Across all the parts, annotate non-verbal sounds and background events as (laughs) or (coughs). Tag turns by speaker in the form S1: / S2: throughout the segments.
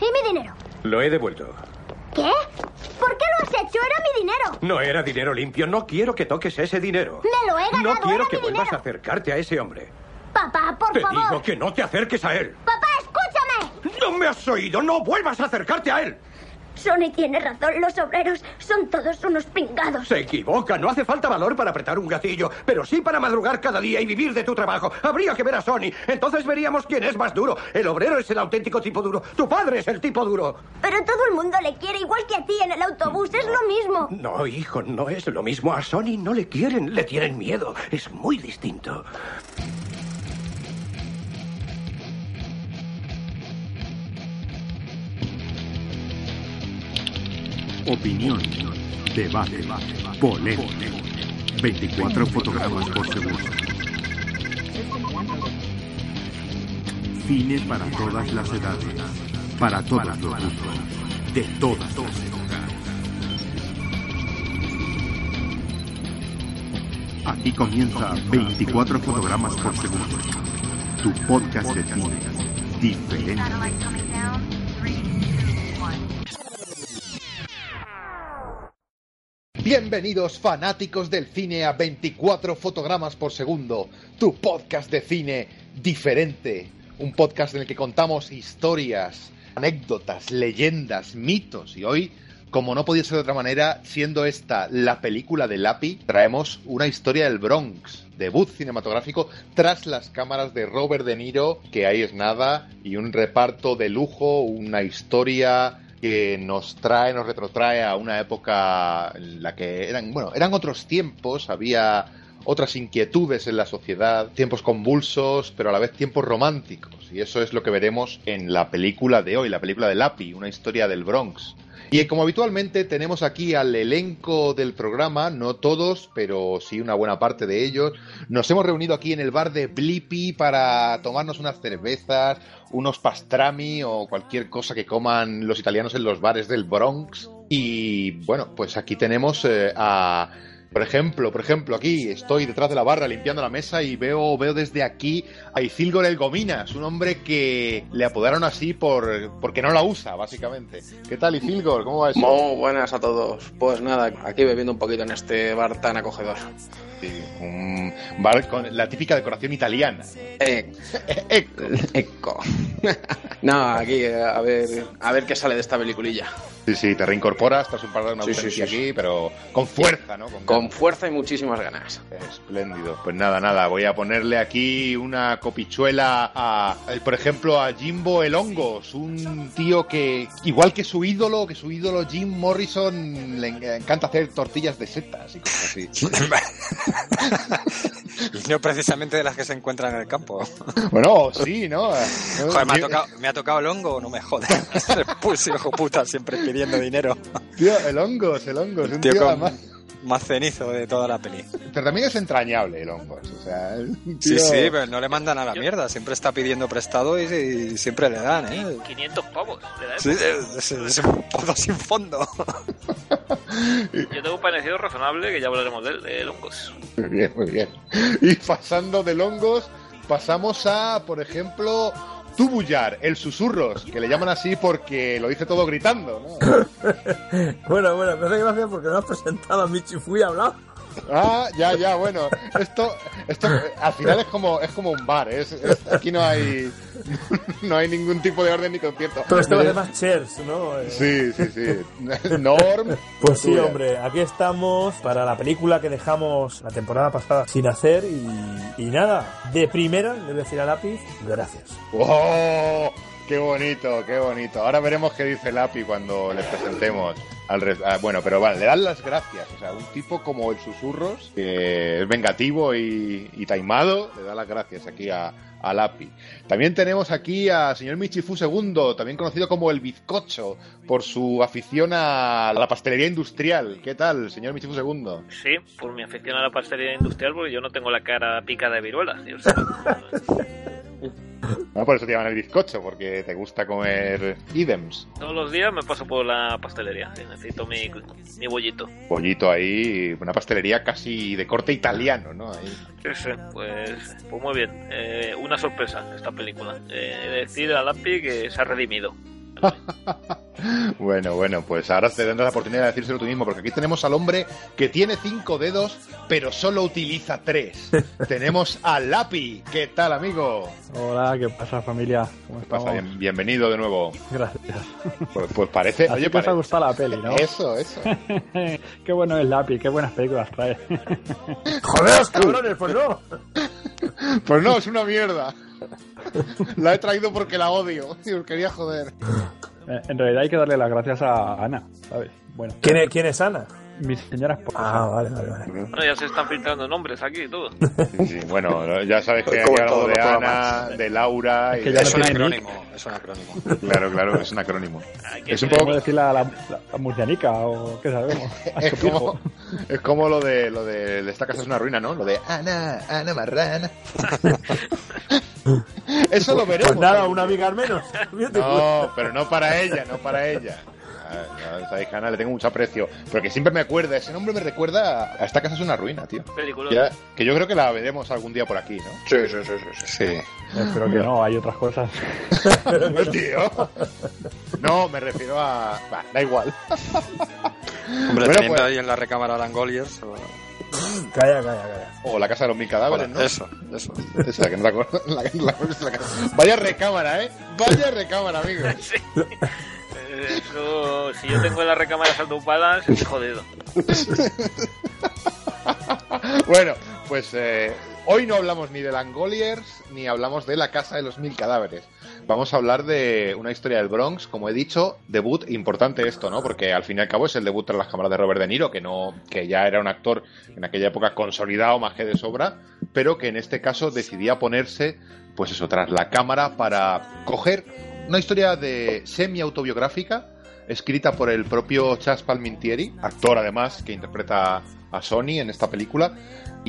S1: ¿Y mi dinero?
S2: Lo he devuelto.
S1: ¿Qué? ¿Por qué lo has hecho? Era mi dinero.
S2: No era dinero limpio. No quiero que toques ese dinero.
S1: Me lo he ganado.
S2: No quiero
S1: era
S2: que
S1: mi
S2: vuelvas a acercarte a ese hombre.
S1: Papá, por
S2: Te
S1: favor.
S2: digo que no te acerques a él.
S1: Papá, escúchame.
S2: ¿No me has oído? ¡No vuelvas a acercarte a él!
S1: Sonny tiene razón. Los obreros son todos unos pingados.
S2: Se equivoca. No hace falta valor para apretar un gatillo, pero sí para madrugar cada día y vivir de tu trabajo. Habría que ver a Sony. Entonces veríamos quién es más duro. El obrero es el auténtico tipo duro. Tu padre es el tipo duro.
S1: Pero todo el mundo le quiere igual que a ti en el autobús. Es lo mismo.
S2: No, hijo, no es lo mismo. A Sony no le quieren, le tienen miedo. Es muy distinto.
S3: Opinión, debate, polémica. 24 fotogramas por segundo. Cine para todas las edades, para todas los gustos, de todas las. Aquí comienza 24 fotogramas por segundo, tu podcast de cine diferente.
S4: Bienvenidos fanáticos del cine a 24 fotogramas por segundo, tu podcast de cine diferente, un podcast en el que contamos historias, anécdotas, leyendas, mitos. Y hoy, como no podía ser de otra manera, siendo esta la película de Lapi, traemos una historia del Bronx, debut cinematográfico tras las cámaras de Robert De Niro, que ahí es nada, y un reparto de lujo, una historia que nos trae, nos retrotrae a una época en la que eran, bueno, eran otros tiempos, había otras inquietudes en la sociedad, tiempos convulsos, pero a la vez tiempos románticos. Y eso es lo que veremos en la película de hoy, la película de Lapi, una historia del Bronx. Y como habitualmente tenemos aquí al elenco del programa, no todos, pero sí una buena parte de ellos. Nos hemos reunido aquí en el bar de Blippi para tomarnos unas cervezas, unos pastrami o cualquier cosa que coman los italianos en los bares del Bronx. Y bueno, pues aquí tenemos eh, a por ejemplo, por ejemplo, aquí estoy detrás de la barra limpiando la mesa y veo, veo desde aquí a Isilgor el Gominas, un hombre que le apodaron así por porque no la usa, básicamente. ¿Qué tal, Isilgor? ¿Cómo va eso?
S5: Muy buenas a todos. Pues nada, aquí bebiendo un poquito en este bar tan acogedor.
S4: Sí, un bar con la típica decoración italiana.
S5: Eh, (laughs)
S4: Ecco.
S5: eco. (laughs) no, aquí a ver, a ver qué sale de esta peliculilla.
S4: Sí, sí, te reincorporas tras un par de una
S5: Sí, sí,
S4: ausencia
S5: sí,
S4: aquí, pero con fuerza, ¿no? Con
S5: Con fuerza y muchísimas ganas.
S4: Espléndido. Pues nada, nada, voy a ponerle aquí una copichuela a, eh, por ejemplo, a Jimbo el Hongos, un tío que, igual que su ídolo, que su ídolo Jim Morrison, le en- encanta hacer tortillas de setas y cosas así.
S6: No (laughs) precisamente de las que se encuentran en el campo.
S4: bueno, sí, ¿no?
S6: Joder, me ha tocado, me ha tocado el hongo, no me jodas. (laughs) Pues hijo puta, siempre pidiendo dinero.
S4: Tío, el Hongos, el Hongos, un
S6: Tío
S4: tío,
S6: con
S4: además-
S6: más cenizo de toda la peli.
S4: Pero también es entrañable el Hongos, o sea... un
S6: Sí,
S4: tío-
S6: sí, pero no le mandan a la mierda. Siempre está pidiendo prestado y, y siempre le dan, ¿eh?
S7: 500 pavos. le da
S6: Sí, es, es- es un pozo sin fondo. (laughs)
S7: Yo tengo un parecido razonable que ya hablaremos de él, de Longos.
S4: Muy bien, muy bien. Y pasando de Longos, pasamos a, por ejemplo, Tubullar, el susurros, que le llaman así porque lo dice todo gritando, ¿no? (laughs)
S8: Bueno, bueno, me hace gracia porque no has presentado a Michi Fui a hablar.
S4: Ah, ya, ya, bueno, esto, esto al final es como, es como un bar, ¿eh? es, es- aquí no hay, no hay ningún tipo de orden ni concierto.
S8: Pero este de más chairs, ¿no? Eh,
S4: Sí, sí, sí. Norm.
S8: Pues sí, hombre, aquí estamos para la película que dejamos la temporada pasada sin hacer y, y nada, de primera, le voy a decir a lápiz, gracias.
S4: ¡Oh! ¡Qué bonito, qué bonito! Ahora veremos qué dice Lapi cuando le presentemos al res- ah, Bueno, pero vale, le dan las gracias. O sea, un tipo como el Susurros, que es vengativo y, y taimado, le da las gracias aquí a, a Lapi. También tenemos aquí a señor Michifu II, también conocido como el Bizcocho, por su afición a la pastelería industrial. ¿Qué tal, señor Michifu II?
S7: Sí, por mi afición a la pastelería industrial, porque yo no tengo la cara pica de viruela. tío, o sea, (laughs)
S4: No, por eso te llaman el Bizcocho, porque te gusta comer idems.
S7: todos los días me paso por la pastelería. necesito mi, mi bollito.
S4: pollito ahí, una pastelería casi de corte italiano, ¿no? Ahí.
S7: Sí, sí, pues, pues muy bien. Eh, una sorpresa esta película. Eh, he de decir a Lampi que se ha redimido. (laughs)
S4: Bueno, bueno, pues ahora te tendrás la oportunidad de decírselo tú mismo, porque aquí tenemos al hombre que tiene cinco dedos, pero solo utiliza tres. (laughs) tenemos a Lapi. ¿Qué tal, amigo?
S9: Hola, ¿qué pasa familia? ¿Cómo
S4: ¿Qué pasa?
S9: estamos?
S4: Bien- bienvenido de nuevo.
S9: Gracias.
S4: Pues, pues parece...
S9: Así
S4: oye,
S9: que os ha
S4: pare-
S9: gustado la peli, ¿no?
S4: Eso, eso. (laughs)
S9: qué bueno es Lápiz, qué buenas películas trae.
S8: ¡Jodeos, cabrones! Pues no.
S4: Pues no, es una mierda. (laughs) La he traído porque la odio y os quería joder.
S9: Eh, en realidad hay que darle las gracias a Ana, ¿sabes? Bueno,
S8: ¿Quién es, quién es Ana?
S9: mi señora esposa.
S8: Ah, vale, vale, vale.
S7: Bueno, ya se están filtrando nombres aquí y todo. (laughs)
S4: Sí, bueno, ya sabes que
S5: todos
S4: hablamos de Ana, de Laura
S9: Es que ya
S6: Es
S9: no
S6: un acrónimo, es un acrónimo.
S4: Claro, claro, es un acrónimo.
S7: Hay
S4: Es un
S7: tener-
S9: ¿Cómo
S4: poco...
S9: decir la, la, la murcianica o qué sabemos? (laughs)
S4: Es como, es como lo de lo de esta casa es una ruina, ¿no? Lo de Ana, Ana Marrana. (laughs) Eso lo veremos.
S8: Pues nada, una amiga al menos. (laughs)
S4: No, pero no para ella, no para ella. Ah, ya sabéis que a Ana le tengo mucho aprecio, pero que siempre me acuerda, ese nombre me recuerda a esta casa es una ruina, tío.
S7: película.
S4: Ya- que yo creo que la veremos algún día por aquí, ¿no?
S5: Sí, sí, sí, sí, sí.
S6: Sí.
S9: Espero que no, hay otras cosas. (laughs)
S4: tío. No, me refiero a. Va, da igual.
S6: Hombre,
S4: Bueno,
S6: teniendo
S4: pues-
S6: ahí en la recámara Langoliers. o-
S8: Calla, calla, calla.
S4: O la casa de los mil cadáveres, ¿no?
S6: Eso, eso. (laughs)
S4: Esa, que no la. (laughs) La- la- la- Vaya recámara, ¿eh? Vaya recámara, amigo. (laughs)
S7: Eh, Eso, si yo tengo las recámaras ocupadas, estoy jodido.
S4: Bueno, pues eh, hoy no hablamos ni de Langoliers ni hablamos de la casa de los mil cadáveres. Vamos a hablar de una historia del Bronx, como he dicho, debut importante esto, ¿no? Porque al fin y al cabo es el debut tras las cámaras de Robert De Niro, que no, que ya era un actor en aquella época consolidado más que de sobra, pero que en este caso decidía ponerse, pues eso, tras la cámara para coger una historia de semi autobiográfica escrita por el propio Chas Palmintieri, actor además que interpreta a Sony en esta película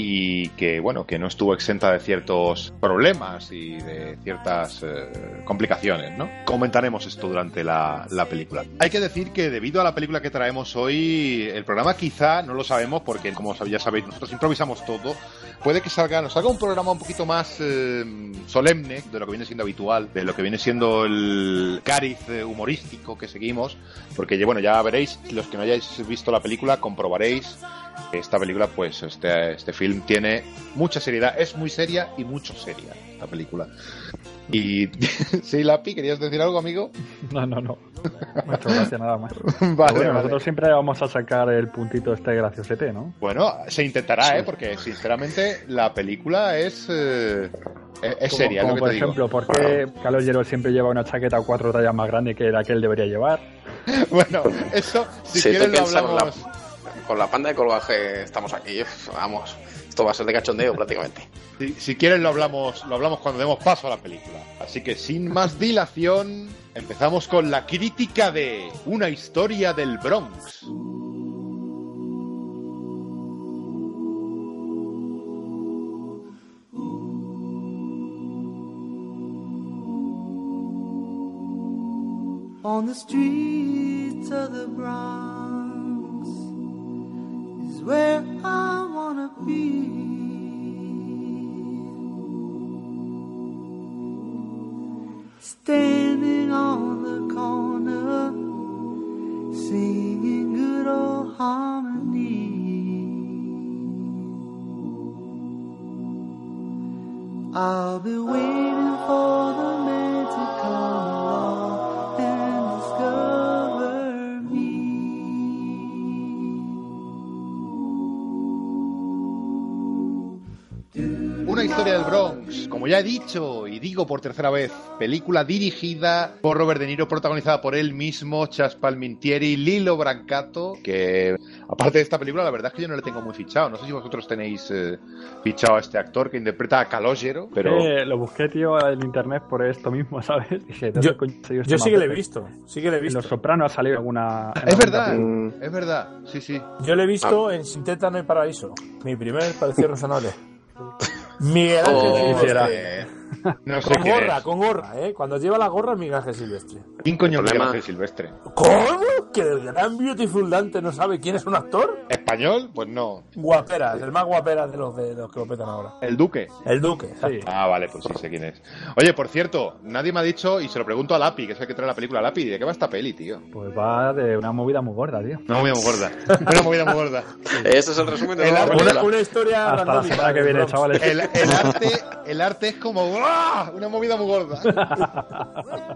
S4: y que bueno que no estuvo exenta de ciertos problemas y de ciertas eh, complicaciones no comentaremos esto durante la, la película. Hay que decir que debido a la película que traemos hoy el programa quizá no lo sabemos porque como ya sabéis nosotros improvisamos todo. Puede que salga nos salga un programa un poquito más eh, solemne de lo que viene siendo habitual de lo que viene siendo el cariz eh, humorístico que seguimos porque bueno ya veréis los que no hayáis visto la película comprobaréis esta película, pues este, este film tiene mucha seriedad, es muy seria y mucho seria esta película. Y (laughs) sí, Lapi, ¿querías decir algo, amigo?
S9: No, no, no. Muchas gracias, nada más. (laughs)
S4: Vale,
S9: bueno,
S4: vale.
S9: nosotros siempre vamos a sacar el puntito este graciosete, ¿no?
S4: Bueno, se intentará, ¿eh? Porque sinceramente la película es, eh, es,
S9: Como-
S4: seria,
S9: como
S4: lo que
S9: por
S4: te digo.
S9: ejemplo, ¿por qué Carlos Llero siempre lleva una chaqueta cuatro tallas más grande que la que él debería llevar? (laughs)
S4: Bueno, eso, si
S5: Sí,
S4: quieres lo hablamos.
S5: la- con la panda de colgaje estamos aquí. Vamos, esto va a ser de cachondeo prácticamente.
S4: Si, si quieres lo hablamos, lo hablamos cuando demos paso a la película. Así que sin más dilación, empezamos con la crítica de Una historia del Bronx.
S10: on the streets of the Bronx is where I wanna be. Standing on the corner, singing good old harmony. I'll be waiting for the
S4: como ya he dicho y digo por tercera vez, película dirigida por Robert De Niro, protagonizada por él mismo, Chas Palmintieri, Lilo Brancato, que aparte de esta película, la verdad es que yo no le tengo muy fichado. No sé si vosotros tenéis eh, fichado a este actor que interpreta a Calogero, pero...
S9: Eh, lo busqué, tío, en internet por esto mismo, (laughs) ¿sabes? Dije, ¿dónde
S8: Yo,
S9: este
S8: yo sí que le he visto, sí que le he
S9: En
S8: visto.
S9: Los Sopranos ha salido alguna...
S4: Es verdad, es verdad, sí, sí.
S8: Yo le he visto en Sin Teta no hay paraíso. Mi primer pareció razonable. (laughs) Miguel Ángel
S5: Oh,
S8: Silvestre.
S4: No sé
S8: Con gorra,
S4: es.
S8: con gorra, ¿eh? Cuando lleva la gorra, Miguel Ángel Silvestre.
S4: ¿Quién coño Miguel Ángel Silvestre?
S8: ¿Cómo? ¿Que el gran Beautiful Dante no sabe quién es un actor?
S4: Es español, pues no.
S8: Guaperas, el más guaperas de los, de los que lo petan ahora.
S4: El Duque.
S8: El Duque, sí.
S4: Ah, vale, pues sí sé quién es. Oye, por cierto, nadie me ha dicho, y se lo pregunto a Lapi, que es el que trae la película Lapi, ¿de qué va esta peli, tío?
S9: Pues va de una movida muy gorda, tío.
S4: Una movida muy gorda. Una movida muy gorda. (laughs)
S5: Ese es el resumen de
S4: El
S5: la.
S8: Una, una historia
S9: Hasta la semana que viene, chavales.
S4: El, el arte, el arte es como una movida muy gorda. (laughs)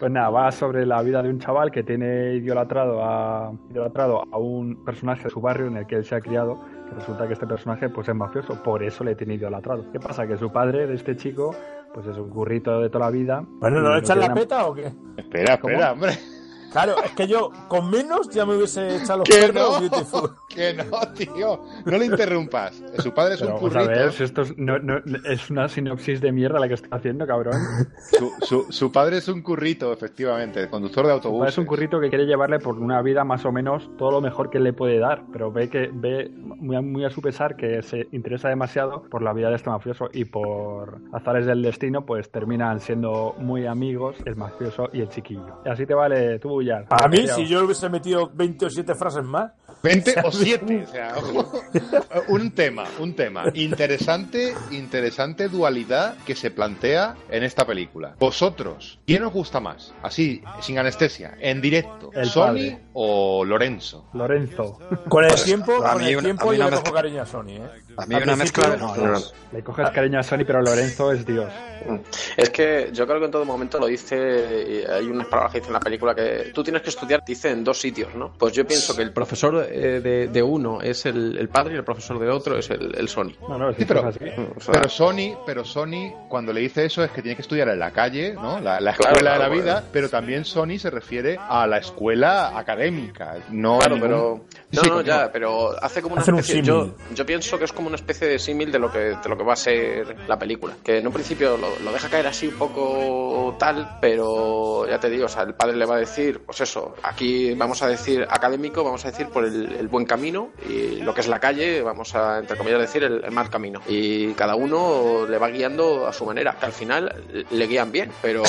S9: Pues nada, va sobre la vida de un chaval que tiene idolatrado a, idolatrado a un personaje de su barrio en el que él se ha criado, que resulta que este personaje pues es mafioso, por eso le tiene idolatrado. ¿Qué pasa? Que su padre de este chico pues es un currito de toda la vida.
S8: Bueno, ¿no le echan la peta o qué?
S4: Espera, espera, hombre.
S8: Claro, es que yo con menos ya me hubiese echado los
S4: Que
S8: perros
S4: no,
S8: Beautiful. (laughs)
S4: que no, tío. No le interrumpas. Su padre es
S9: Pero
S4: un
S9: vamos a
S4: currito.
S9: ver, si esto es, no- no- es una sinopsis de mierda la que estoy haciendo, cabrón.
S4: Su, su- su padre es un currito, efectivamente, conductor de autobús.
S9: Es un currito que quiere llevarle por una vida más o menos todo lo mejor que le puede dar, pero ve que ve muy a, muy a su pesar que se interesa demasiado por la vida de este mafioso y por azares del destino, pues terminan siendo muy amigos el mafioso y el chiquillo. Y así te vale tú, ya.
S8: A mí, si yo hubiese metido 27 frases más,
S4: 20 o 7. O sea, ojo. (laughs) un tema, un tema. Interesante, interesante dualidad que se plantea en esta película. Vosotros, ¿quién os gusta más? Así, sin anestesia, en directo.
S9: El
S4: ¿Sony
S9: padre.
S4: o Lorenzo?
S9: Lorenzo.
S8: con el tiempo,
S6: a
S8: con
S6: mí
S8: el
S6: una-
S8: tiempo
S6: a mí
S8: yo
S6: una
S8: le cojo cariño a Sony, ¿eh?
S6: A mí una mezcla No, no.
S9: Le coges cariño a Sony, pero Lorenzo es Dios.
S5: Es que yo creo que en todo momento lo dice, hay unas palabras que dice en la película que tú tienes que estudiar, dice en dos sitios, ¿no? Pues yo pienso que el profesor eh, de, de uno es el, el padre y el profesor de otro es el, el Sony.
S9: No, no,
S4: Sí,
S9: es
S4: pero,
S9: así.
S5: O sea,
S4: pero Sony, pero Sony, cuando le dice eso es que tiene que estudiar en la calle, ¿no? La, la
S5: Claro,
S4: escuela de la vida,
S5: bueno.
S4: pero también Sony se refiere a la escuela académica. No
S5: Claro,
S4: ningún-
S5: pero. No,
S4: sí,
S5: no, ya, pero hace como una
S8: Hacen un
S5: especie. Yo, yo pienso que es como una especie de símil de lo que de lo que va a ser la película. Que en un principio lo, lo deja caer así un poco tal, pero ya te digo, o sea, el padre le va a decir, pues eso, aquí vamos a decir académico, vamos a decir por el, el buen camino, y lo que es la calle, vamos a, entre comillas, decir el, el mal camino. Y cada uno le va guiando a su manera, que al final le guían bien, pero.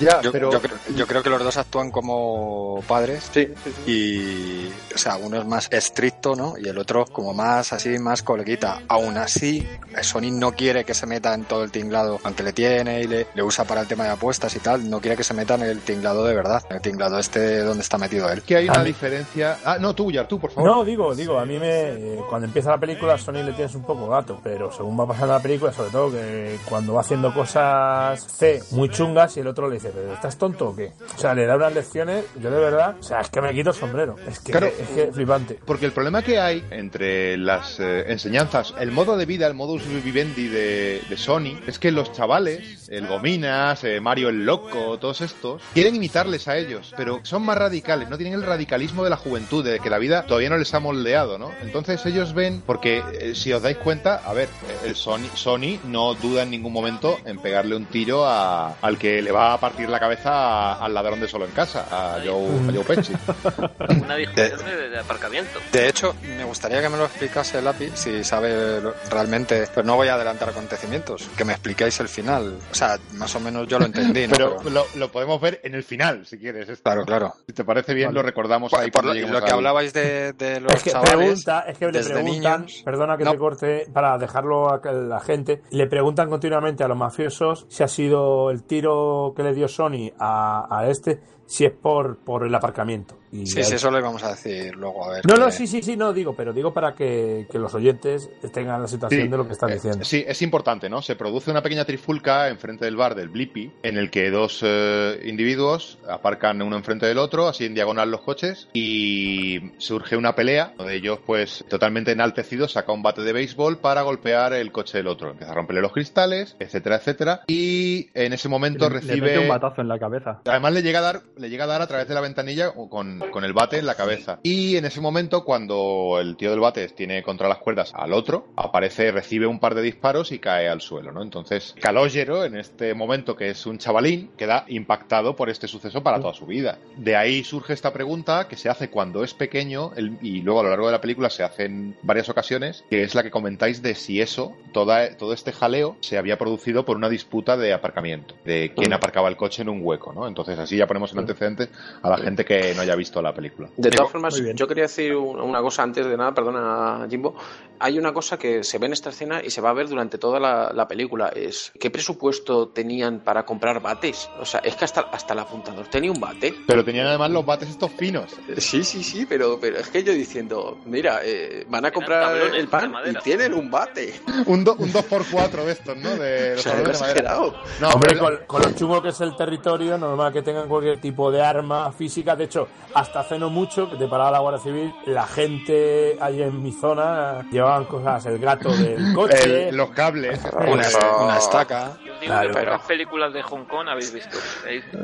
S4: Ya,
S6: Yo,
S4: pero
S6: yo creo, yo creo que los dos actúan como padres
S5: Sí, sí, sí.
S6: y, o sea, uno es más estricto, ¿no? Y el otro como más así, más coleguita. Aún así, Sony no quiere que se meta en todo el tinglado, aunque le tiene y le, le usa para el tema de apuestas y tal, no quiere que se meta en el tinglado de verdad, en el tinglado este donde está metido él.
S4: que hay una diferencia. Ah, no, tú, Yar, tú, por favor.
S8: No, digo, digo, a mí me. eh, Cuando empieza la película, Sony le tienes un poco gato, pero según va pasando la película, sobre todo que cuando va haciendo cosas C muy chungas y el otro le dice, ¿pero estás tonto o qué? O sea, le da unas lecciones, yo de verdad, o sea, es que me quito el sombrero. Es que,
S4: Claro.
S8: es que flipante.
S4: Porque el problema que hay entre las eh, enseñanzas, el modo de vida, el modus vivendi de, de Sony, es que los chavales, el Gominas, eh, Mario el Loco, todos estos, quieren imitarles a ellos, pero son más radicales, no tienen el radicalismo de la juventud, de que la vida todavía no les ha moldeado, ¿no? Entonces ellos ven, porque eh, si os dais cuenta, a ver, el Sony, Sony no duda en ningún momento en pegarle un tiro a- al que le va a partir la cabeza al ladrón de solo en casa, a Joe, a Joe Pesci. (laughs)
S7: Una discusión de, de aparcamiento.
S6: De hecho, me gustaría que me lo explicase el API, si sabe realmente, pero no voy a adelantar acontecimientos, que me expliquéis el final. O sea, más o menos yo lo entendí, ¿no?
S4: Pero lo, lo podemos ver en el final, si quieres. esto.
S6: Claro, claro.
S4: Si te parece bien, lo recordamos
S6: Por,
S4: ahí
S6: por lo, lo que
S4: al-
S6: hablabais de, de los
S8: Es que
S6: chavales,
S8: pregunta, es que le
S6: desde
S8: preguntan,
S6: niños,
S8: perdona que
S6: No.
S8: te corte, para dejarlo a la gente, le preguntan continuamente a los mafiosos si ha sido el tiro que le dio Sony a, a este, si es por, por el aparcamiento. Y
S6: Sí, sí, eso lo íbamos a decir luego, a ver.
S8: No, no, sí, sí, sí, no digo, pero digo para que, que los oyentes tengan la situación
S4: Sí,
S8: de lo que están
S4: eh,
S8: diciendo.
S4: Sí, es importante, ¿no? Se produce una pequeña trifulca enfrente del bar del Blippi, en el que dos eh, individuos aparcan uno enfrente del otro, así en diagonal los coches, y surge una pelea. Uno de ellos, pues, totalmente enaltecido, saca un bate de béisbol para golpear el coche del otro. Empieza a romperle los cristales, etcétera, etcétera. Y en ese momento
S9: Le- Le
S4: recibe.
S9: mete un batazo en la cabeza.
S4: Además le llega a dar, le llega a dar a través de la ventanilla o con, con el bate en la cabeza. Y en ese momento, cuando el tío del bate tiene contra las cuerdas al otro, aparece, recibe un par de disparos y cae al suelo, ¿no? Entonces, Calogero, en este momento que es un chavalín, queda impactado por este suceso para toda su vida. De ahí surge esta pregunta que se hace cuando es pequeño el- y luego a lo largo de la película se hace en varias ocasiones, que es la que comentáis de si eso, toda, todo este jaleo, se había producido por una disputa de aparcamiento, de quién aparcaba el coche en un hueco, ¿no? Entonces así ya ponemos en antecedentes a la gente que no haya visto visto la película.
S5: De todas formas, yo quería decir un- una cosa antes de nada, perdona Jimbo. Hay una cosa que se ve en esta escena y se va a ver durante toda la, la película. Es ¿qué presupuesto tenían para comprar bates? O sea, es que hasta, hasta el apuntador tenía un bate.
S4: Pero tenían además los bates estos finos.
S5: Sí, sí, sí, pero, pero es que yo diciendo, mira, eh, van a comprar el pan y tienen un bate.
S4: Un, do- un 2x4 de estos, ¿no? De
S5: O
S4: los
S5: sea,
S4: tablones de
S5: exagerado.
S4: No,
S8: Hombre,
S4: pero-
S8: con, con lo chungo que es el territorio, normal que tengan cualquier tipo de arma física. De hecho, hasta hace no mucho que te paraba la Guardia Civil, la gente ahí en mi zona llevaban cosas, el gato del (laughs) coche.
S4: el- los cables. (laughs)
S6: Una, una estaca.
S7: Yo os digo
S8: Claro,
S7: que películas de Hong Kong habéis visto.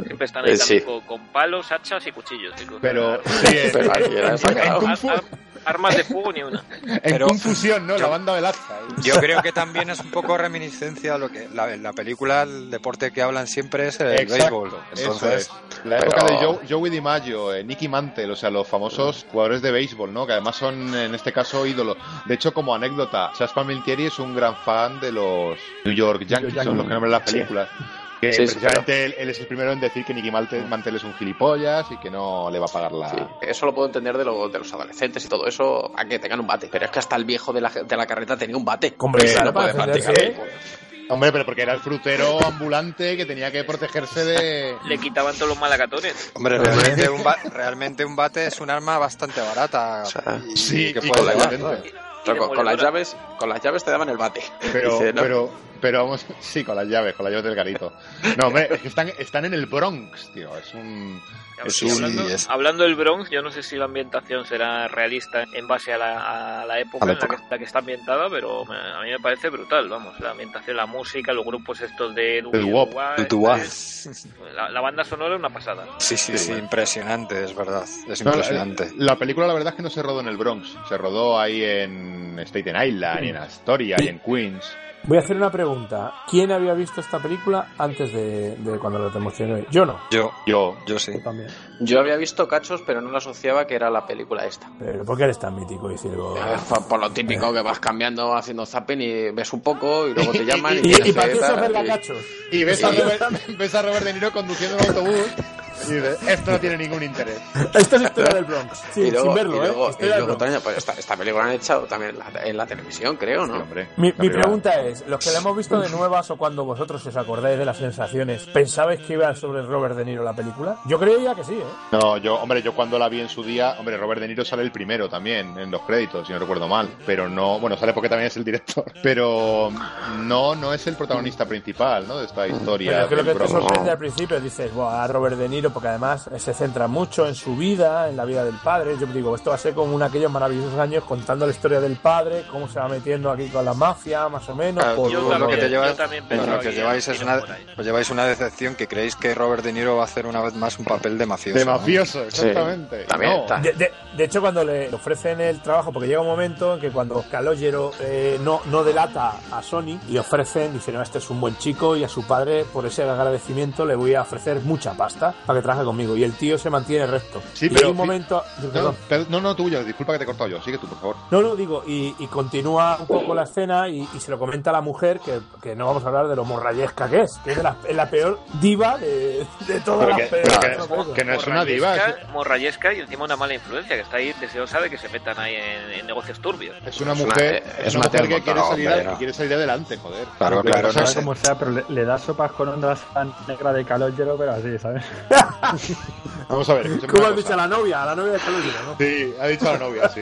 S7: Siempre están ahí
S5: Eh, sí.
S7: con, con palos, hachas y cuchillos. chicos.
S4: Pero, (laughs) sí,
S5: Pero
S7: armas de fuego ni una. (laughs)
S4: en confusión, ¿no? La banda del hacha.
S6: Yo creo que también es un poco reminiscencia a lo que la, en la película el deporte que hablan siempre es el béisbol.
S4: Eso
S6: Entonces,
S4: es. La época
S5: pero-
S4: de Joe, Joey DiMaggio, eh, Nicky Mantle, o sea, los famosos jugadores de béisbol, ¿no? Que además son, en este caso, ídolos. De hecho, como anécdota, Chas Palmentieri es un gran fan de los New York Yankees, son los que nombran las películas. Que
S5: Sí, sí,
S4: precisamente él, él es el primero en decir que Nicky Mantle es un gilipollas y que no le va a pagar la...
S5: Sí, eso lo puedo entender de, lo- de los adolescentes y todo eso, a que tengan un bate. Pero es que hasta el viejo de la, de la carreta tenía un bate.
S8: Hombre,
S5: no puede.
S4: Hombre, pero porque era el frutero ambulante que tenía que protegerse de...
S7: Le quitaban todos los malacatones.
S6: hombre, realmente un, ba- realmente un bate es un arma bastante barata.
S5: sea,
S6: y-
S4: sí,
S6: que
S4: y
S6: puede
S4: con
S5: las llaves, con las llaves te daban el bate.
S4: Pero, (laughs)
S5: Dice, no.
S4: pero, pero vamos, (laughs) sí, con las llaves, con las llaves del garito. No, hombre, es que están, están en el Bronx, tío. Es un. Es un-
S7: hablando,
S6: es-
S7: hablando del Bronx, yo no sé si la ambientación será realista en base a la, a la época
S6: A la
S7: en la que, la que está ambientada, pero me- a mí me parece brutal, vamos, la ambientación, la música, los grupos estos de
S6: El Dua.
S7: La, la banda sonora es una pasada.
S6: Sí, sí, sí, impresionante, es verdad. Es
S4: No, la,
S6: impresionante.
S4: la película, la verdad es que no se rodó en el Bronx. Se rodó ahí en Staten Island, y en Astoria, y en Queens.
S8: Voy a hacer una pregunta. ¿Quién había visto esta película antes de, de cuando la emocioné? Yo no.
S6: Yo,
S4: Yo.
S6: yo sí.
S9: Yo también.
S5: Yo había visto cachos, pero no lo asociaba que era la película esta.
S8: Pero ¿por qué eres tan mítico?
S5: Eh, Por, por lo típico que vas cambiando, haciendo zapping y ves un poco y luego te (laughs) llaman y,
S8: Y, y para
S5: y-
S8: cachos.
S4: Y ves a,
S5: Sí.
S4: Robert, ves a Robert De Niro conduciendo un autobús. Y dices, esto no tiene ningún interés. (laughs)
S8: Esto es historia del Bronx. Sí,
S5: y luego,
S8: sin verlo,
S5: y luego,
S8: ¿eh?
S5: y luego. Toño, pues esta, esta película la han echado también en la, en la televisión, creo,
S4: Sí,
S5: ¿no?
S4: hombre.
S8: Mi, mi pregunta es, los que la hemos visto de nuevas o cuando vosotros os acordáis de las sensaciones, ¿pensabais que iba sobre Robert De Niro la película? Yo creía que sí, ¿eh?
S4: No, yo, hombre, yo cuando la vi en su día, hombre, Robert De Niro sale el primero también en los créditos, si no recuerdo mal, pero no, bueno, sale porque también es el director, (laughs) pero no, no es el protagonista principal, ¿no? De esta historia.
S8: Pero creo
S4: del
S8: que te sorprende al principio, dices, Buah, a Robert De Niro, porque además se centra mucho en su vida, en la vida del padre. Yo digo, esto va a ser como uno de aquellos maravillosos años contando la historia del padre, cómo se va metiendo aquí con la mafia, más o menos.
S6: Claro,
S8: por-
S7: yo
S8: por
S6: lo
S8: lo
S6: que
S7: también-
S6: te llevas, lo que lleváis es una, os lleváis una decepción que creéis que Robert De Niro va a hacer una vez más un papel de mafioso.
S4: De
S6: ¿no?
S4: mafioso, exactamente.
S5: también
S4: No.
S5: está.
S8: De, de- de hecho, cuando le ofrecen el trabajo, porque llega un momento en que cuando Calogero eh, no, no delata a Sony, le ofrecen, dice, no, este es un buen chico y a su padre, por ese agradecimiento, le voy a ofrecer mucha pasta para que trabaje conmigo. Y el tío se mantiene recto.
S4: Sí,
S8: y
S4: pero-
S8: hay un momento...
S4: No, no, no, tuyo, disculpa que te he cortado yo, sigue tú, por favor.
S8: No, no, digo, y, y continúa un poco la escena y, y se lo comenta a la mujer, que, que no vamos a hablar de lo morrayesca que es, que es la, peor diva de, de todas las
S4: que- no es una diva,
S7: Morrayesca- Morrayesca y encima una mala influencia, que está ahí deseosa de que se metan ahí en, en negocios turbios.
S4: Es una
S5: Es una-
S4: mujer,
S5: es una
S4: mujer
S5: tía
S4: que quiere, salir,
S6: hombre, no.
S4: quiere salir adelante, joder.
S6: Claro, claro,
S4: pasa
S6: no
S9: sea, pero le, le da sopas con ondas tan negra de calogero, pero así, ¿sabes? (laughs) (laughs)
S4: Vamos a ver.
S8: ¿Cómo has dicho a la novia? A la novia de Calogero, ¿no?
S4: Sí, ha dicho a la novia, sí.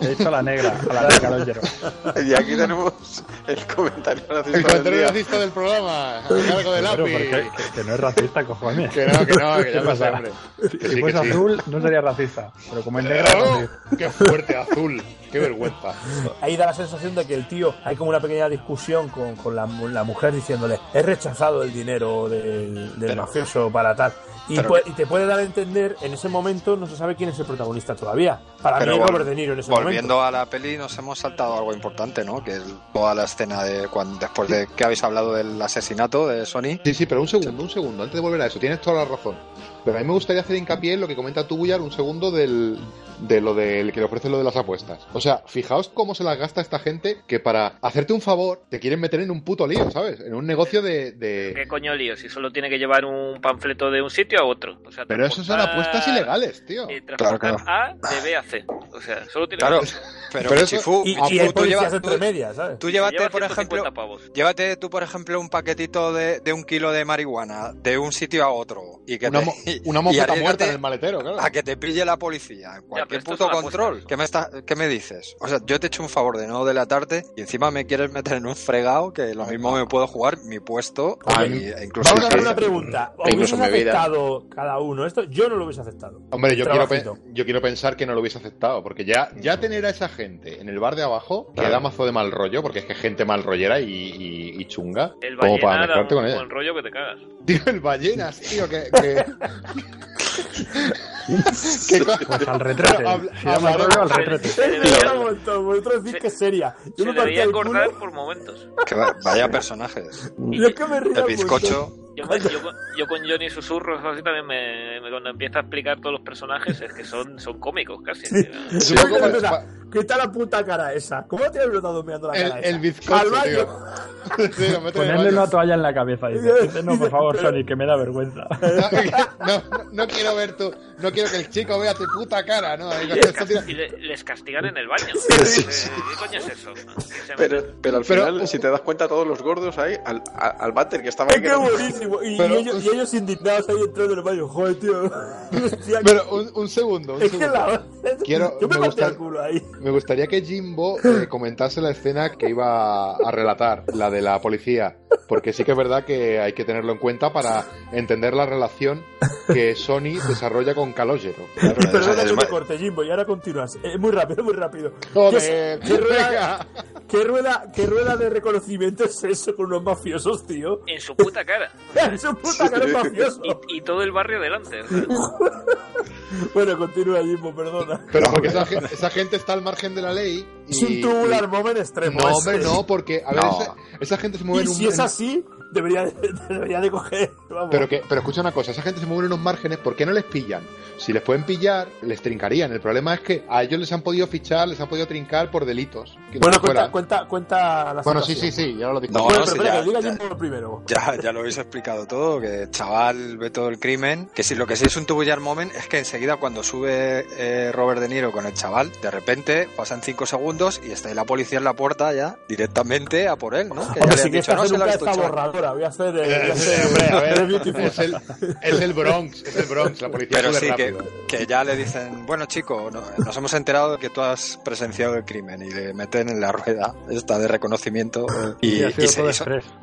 S9: He dicho a la negra, a la de calogero. (laughs)
S5: Y aquí tenemos el comentario racista
S4: El
S5: del
S4: comentario
S5: día.
S4: racista del programa, a cargo de
S9: Pero
S4: lápiz.
S9: que, que no es racista, cojones.
S4: Que no, que no, que (laughs) ya
S9: ¿Qué
S4: lo sé,
S9: pasa?
S4: hombre.
S9: Si,
S4: sí,
S9: fuese
S4: sí.
S9: azul, no sería racista. Pero como es negra,
S4: ¡Oh!
S9: sí.
S4: ¡Qué fuerte, azul! ¡Qué vergüenza!
S8: Ahí da la sensación de que el tío, hay como una pequeña discusión con, con la, la mujer diciéndole, he rechazado el dinero del, del
S6: Pero-
S8: mafioso para tal. Y,
S6: pero
S8: pu-
S6: que-
S8: y te puede dar a entender, en ese momento no se sabe quién es el protagonista todavía. Para
S6: Pero
S8: mí Robert De Niro en ese
S6: Volviendo
S8: momento.
S6: a la peli, nos hemos saltado algo importante, ¿no? Que es toda la escena de cuando después de que habéis hablado del asesinato de Sony.
S4: Sí, sí, pero un segundo, un segundo, antes de volver a eso, tienes toda la razón. Pero a mí me gustaría hacer hincapié en lo que comenta tú, Bullar, un segundo del, de lo del que le ofrece lo de las apuestas. O sea, fijaos cómo se las gasta esta gente que para hacerte un favor te quieren meter en un puto lío, ¿sabes? En un negocio de... de-
S7: ¿Qué coño lío? Si solo tiene que llevar un panfleto de un sitio a otro. O sea,
S4: Pero eso son apuestas ilegales, tío.
S7: eh, transportar A de B a C. O sea, solo tiene
S6: Claro,
S7: que...
S6: pero,
S4: Pero eso-
S6: Chifu,
S8: Y,
S6: Chifu,
S8: y hay
S6: tú, llevas-
S8: entre medias, ¿sabes?
S6: tú llévate,
S7: Lleva
S6: por
S7: 150
S6: ejemplo,
S7: pavos.
S6: llévate tú, por ejemplo, un paquetito de, de un kilo de marihuana de un sitio a otro y que te, y-
S4: una mofeta muerta en el maletero, claro.
S6: a que te pille la policía en cualquier
S7: esto
S6: puto control. ¿Qué me, está, ¿Qué me dices? O sea, yo te he hecho un favor de no delatarte y encima me quieres meter en un fregado que lo mismo me puedo jugar mi puesto
S4: Ay,
S6: y- incluso
S8: Vamos a hacer una pregunta. (laughs)
S5: Incluso
S8: ¿Hubiese
S5: vida.
S8: aceptado cada uno esto? Yo no lo hubiese aceptado.
S4: Hombre, yo quiero,
S8: Trabajito.
S4: yo quiero pensar que no lo hubiese aceptado, porque ya, ya tener a esa gente en el bar de abajo que da mazo de mal rollo, porque es que gente mal rollera y, y- y chunga,
S7: El
S4: como para mezclarte con ella.
S7: rollo que te cagas.
S4: Tío, el ballenas, tío, que... que... (laughs) que co-
S9: Pues al retrete. Al retrete.
S8: Vosotros decís que es seria. Yo
S7: se
S8: me el culo.
S7: por momentos.
S6: Que va- vaya personajes.
S8: Yo es que me río
S6: El bizcocho.
S7: Yo, (laughs) me- yo con- yo con Johnny Susurros así también me, me- cuando empieza a explicar todos los personajes es que son, son cómicos casi.
S4: Pa-
S8: perdona,
S4: pa-
S8: Quita la puta cara esa. ¿Cómo te has notado mirando la
S4: el,
S8: cara
S4: el
S8: esa?
S4: bizcocho,
S8: Al. (laughs)
S4: Sí,
S9: Ponerle una toalla en la cabeza. Dice, dice, no, por favor, Sony, que me da vergüenza. (laughs)
S4: No, no, no quiero ver tu, no quiero que el chico vea tu puta cara, ¿no?
S7: Y les,
S4: tira-
S7: cas- y le- les castigan en el baño. ¿Qué coño es eso?
S5: Pero, pero al
S4: Pero-
S5: final, si te das cuenta, todos los gordos ahí, al, al váter que estaba
S8: Es
S5: ahí, era-
S8: buenísimo. Y,
S4: Pero-
S8: y ellos, y ellos indignados ahí entrando en el baño. Joder, tío. (laughs)
S4: Pero un, un segundo, un
S8: es que
S4: segundo.
S8: la...
S4: Quiero-
S8: Yo me
S4: me gusta-
S8: el culo ahí.
S4: Me gustaría que Jimbo eh, comentase la escena que iba a relatar, la de la policía, porque sí que es verdad que hay que tenerlo en cuenta para entender la relación que Sony desarrolla con Calogero. (laughs)
S8: Perdona que te corte, Jimbo, y ahora continúas. Eh, muy rápido, muy rápido.
S4: Joder,
S8: ¿Qué, qué rueda, qué, rueda, ¿Qué rueda de reconocimiento es eso con unos mafiosos, tío?
S7: En su puta cara. (laughs)
S8: Es un puta cara mafioso.
S7: Y, y todo el barrio delante. (laughs)
S8: Bueno, continúa, Jimbo, perdona.
S4: Pero porque esa, gen- esa gente está al margen de la ley. Y,
S8: Es un tubular
S4: y-
S8: moment extremo.
S4: No,
S8: ese.
S4: hombre, no, porque, a ver,
S6: No.
S4: esa, esa gente se mueve
S8: Y
S4: en un...
S8: si es
S4: en-
S8: así, debería de, (laughs) debería de coger. Vamos.
S4: Pero, que, pero escucha una cosa, esa gente se mueve en unos márgenes, ¿por qué no les pillan? Si les pueden pillar, les trincarían. El problema es que a ellos les han podido fichar, les han podido trincar por delitos. que no
S8: bueno, cuenta, cuenta, cuenta la
S4: Bueno, sí, sí, sí, ya lo he dicho.
S6: No,
S8: Bueno,
S6: no,
S8: pero
S6: sí,
S8: espera,
S6: ya-
S8: que diga
S6: ya-
S8: Jimbo primero.
S6: Ya, ya lo habéis explicado todo, que el chaval ve todo el crimen, que si lo que sí es un tubullar moment es que enseguida cuando sube eh, Robert De Niro con el chaval, de repente pasan cinco segundos y está ahí la policía en la puerta ya directamente a por él, ¿no? Que ya
S8: Hombre,
S6: le
S8: si
S6: han dicho, no, se lo
S8: nunca
S6: has
S8: esta
S6: chaval".
S8: borradora, voy a hacer de,
S4: Eh,
S8: voy a
S4: sí,
S8: hacer
S4: hombre, a ver,
S8: de Beautiful.
S4: es el, es el Bronx, es el Bronx, la policía
S6: Pero sí, que, que ya le dicen, bueno chico, no- nos hemos enterado de que tú has presenciado el crimen y le meten en la rueda esta de reconocimiento y, se hizo-.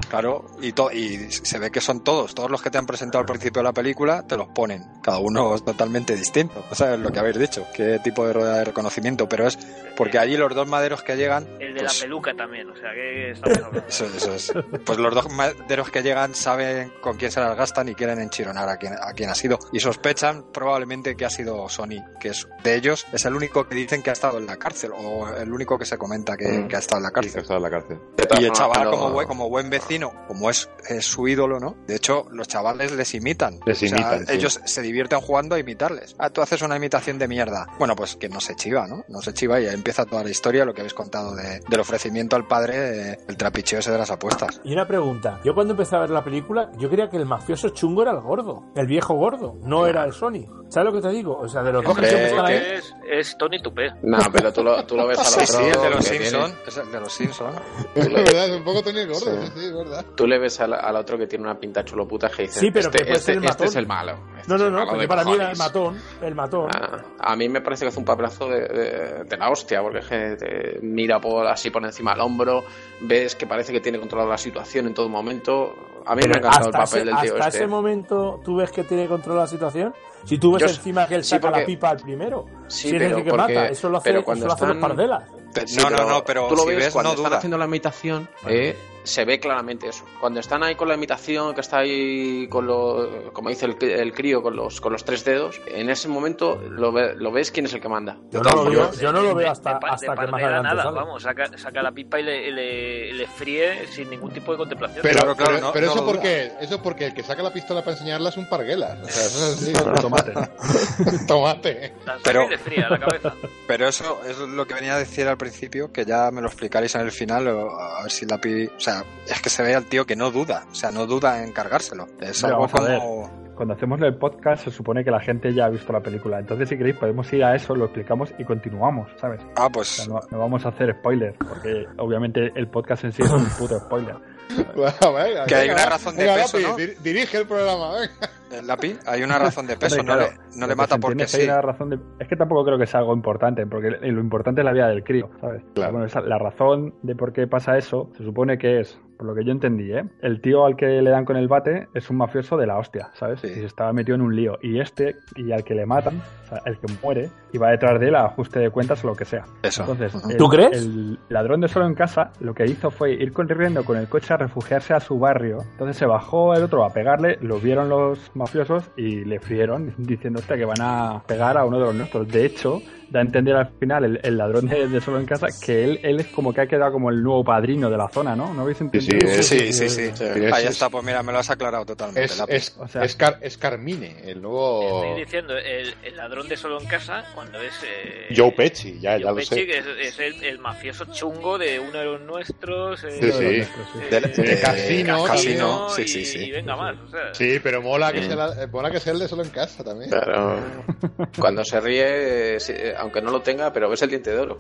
S6: Claro, y, to- y se ve que son todos, todos los que te han presentado al principio de la película, te los ponen. Cada uno es totalmente distinto. O sea, es lo que habéis dicho, qué tipo de rueda de reconocimiento, pero es porque allí los dos maderos que llegan...
S7: El de
S6: pues,
S7: la peluca también, o sea, que estamos hablando? (laughs)
S6: eso, eso es. Pues los dos maderos que llegan saben con quién se las gastan y quieren enchironar a quien, a quien ha sido. Y sospechan probablemente que ha sido Sony, que es de ellos es el único que dicen que ha estado en la cárcel, o el único que se comenta que,
S5: Mm.
S6: que ha estado en la
S4: que
S6: cárcel.
S4: en la cárcel.
S5: De
S6: Y el chaval, como buen, como buen vecino, como es, es su ídolo, ¿no? De hecho, los chavales les imitan.
S4: Les
S6: O sea,
S4: imitan, sí.
S6: Ellos se divierten jugando a imitarles. Ah, tú haces una imitación de mierda. Bueno, pues que no se chiva, ¿no? No se chiva y ahí empieza toda la historia, lo que habéis contado de- del ofrecimiento al padre, eh, el trapicheo ese de las apuestas.
S8: Y una pregunta. Yo cuando empecé a ver la película, yo creía que el mafioso chungo era el gordo. El viejo gordo. No era el Sony. ¿Sabes lo que te digo? O sea, de los dos que siempre están ahí...
S7: Es, es Tony Tupé.
S5: No, pero tú lo, tú lo ves al
S6: Sí,
S5: otro.
S6: sí, el de los
S5: que
S6: Simpson.
S5: tiene-
S6: Es el de los Simpson.
S4: Es verdad, es un poco Tony el Gordo,
S5: Sí.
S4: sí, sí, es verdad.
S5: Tú le ves al, al otro que tiene una pinta chulo puta que dice
S8: Sí, pero
S5: este,
S8: que puede
S5: este,
S8: ser el
S5: este
S8: matón.
S5: es el malo. Este
S8: No, no, no, porque para mí era el
S5: cojones.
S8: matón. El matón.
S5: Ah, a mí me parece que hace un papelazo de, de- de la hostia, porque es que te mira por, así por encima del hombro, ves que parece que tiene controlada la situación en todo momento. A mí me ha
S8: Pero
S5: encantado el
S8: hasta
S5: papel
S8: ese,
S5: del tío
S8: hasta
S5: este.
S8: ese momento, ¿tú ves que tiene control la situación? Si tú ves
S5: Yo-
S8: encima que él
S5: sí,
S8: saca la pipa al primero.
S5: Sí,
S8: si
S5: pero
S8: el que
S5: porque-
S8: mata, eso lo hace,
S5: pero
S8: eso
S5: cuando
S8: lo hacen los
S5: están-
S8: pardelas.
S5: Sí,
S6: no, no, no, pero
S5: tú lo
S6: si
S5: ves
S6: ves,
S5: cuando
S6: no
S5: están
S6: duda.
S5: haciendo la imitación, eh, se ve claramente eso. Cuando están ahí con la imitación, que está ahí con lo, como dice el, el crío, con los, con los tres dedos, en ese momento lo, ve- lo ves quién es el que manda.
S8: Yo no lo veo, yo no lo veo
S7: De
S8: hasta,
S7: de
S8: hasta que
S7: parte
S8: más
S7: de la
S8: adelante
S7: nada,
S8: sale.
S7: vamos, saca, saca la pipa y le, le, le fríe sin ningún tipo de contemplación.
S4: Pero,
S6: Claro, claro,
S4: pero,
S6: no-
S4: pero
S6: no
S4: eso porque eso porque el que saca la pistola para enseñarla es un parguelas. O sea, eso es así. (laughs)
S9: Tomate. (laughs)
S4: Tomate.
S6: Pero-
S7: le fría la cabeza. (laughs)
S6: Pero eso es lo que venía a decir al principio, que ya me lo explicaréis en el final, o a ver si la pi... O sea, es que se ve al tío que no duda, o sea, no duda en cargárselo. Es algo
S9: vamos a ver.
S6: como...
S9: Cuando hacemos el podcast se supone que la gente ya ha visto la película. Entonces, si queréis, podemos ir a eso, lo explicamos y continuamos, ¿sabes?
S6: Ah,
S9: O
S6: pues...
S9: sea, no, no vamos a hacer spoiler, porque obviamente el podcast en sí es un puto spoiler. (laughs)
S4: Bueno, venga,
S6: Que hay una razón de
S4: Venga,
S6: peso,
S4: dirige el programa, venga.
S6: El lápiz, hay una razón de (laughs) peso, no, le, no le mata porque sí.
S9: una razón de... Es que tampoco creo que sea algo importante, porque lo importante es la vida del crío, ¿sabes?
S4: Claro.
S9: Bueno, esa- la razón de por qué pasa eso se supone que es, por lo que yo entendí, ¿eh? El tío al que le dan con el bate es un mafioso de la hostia, ¿sabes?
S6: Sí.
S9: Y se estaba metido en un lío. Y este, y al que le matan, o sea, el que muere, y va detrás de él a ajuste de cuentas o lo que sea.
S6: Eso.
S9: Entonces, el-
S8: ¿Tú crees?
S9: El ladrón de solo en casa lo que hizo fue ir corriendo con el coche a refugiarse a su barrio. Entonces se bajó el otro a pegarle, lo vieron los mafiosos y le frieron diciendo "Hostia, que van a pegar a uno de los nuestros. De hecho, da a entender al final el, el ladrón de, de solo en casa que él, él es como que ha quedado como el nuevo padrino de la zona, ¿no? ¿No habéis entendido?
S4: es-
S6: Sí, sí, sí.
S4: Sí,
S6: Ahí
S4: es-
S6: está, pues mira, me lo has aclarado totalmente.
S4: Es, es,
S9: O sea-
S4: es, Car- es Carmine, el nuevo
S7: Estoy diciendo, el, el ladrón de solo en casa, cuando es. Eh,
S4: Joe Pesci, ya, ya
S7: Joe
S4: lo
S7: Pesci,
S4: sé.
S7: que es, es el, el mafioso chungo de uno de los nuestros. eh,
S4: Sí, sí.
S7: eh,
S6: Del-
S7: eh,
S4: de Casino,
S6: Casino,
S7: y,
S6: sí, sí, sí.
S7: y venga más. O sea,
S4: Sí, pero mola que, La- eh, mola que sea el de solo en casa también.
S5: Claro. Cuando se ríe, eh, aunque no lo tenga, pero ves el diente de oro.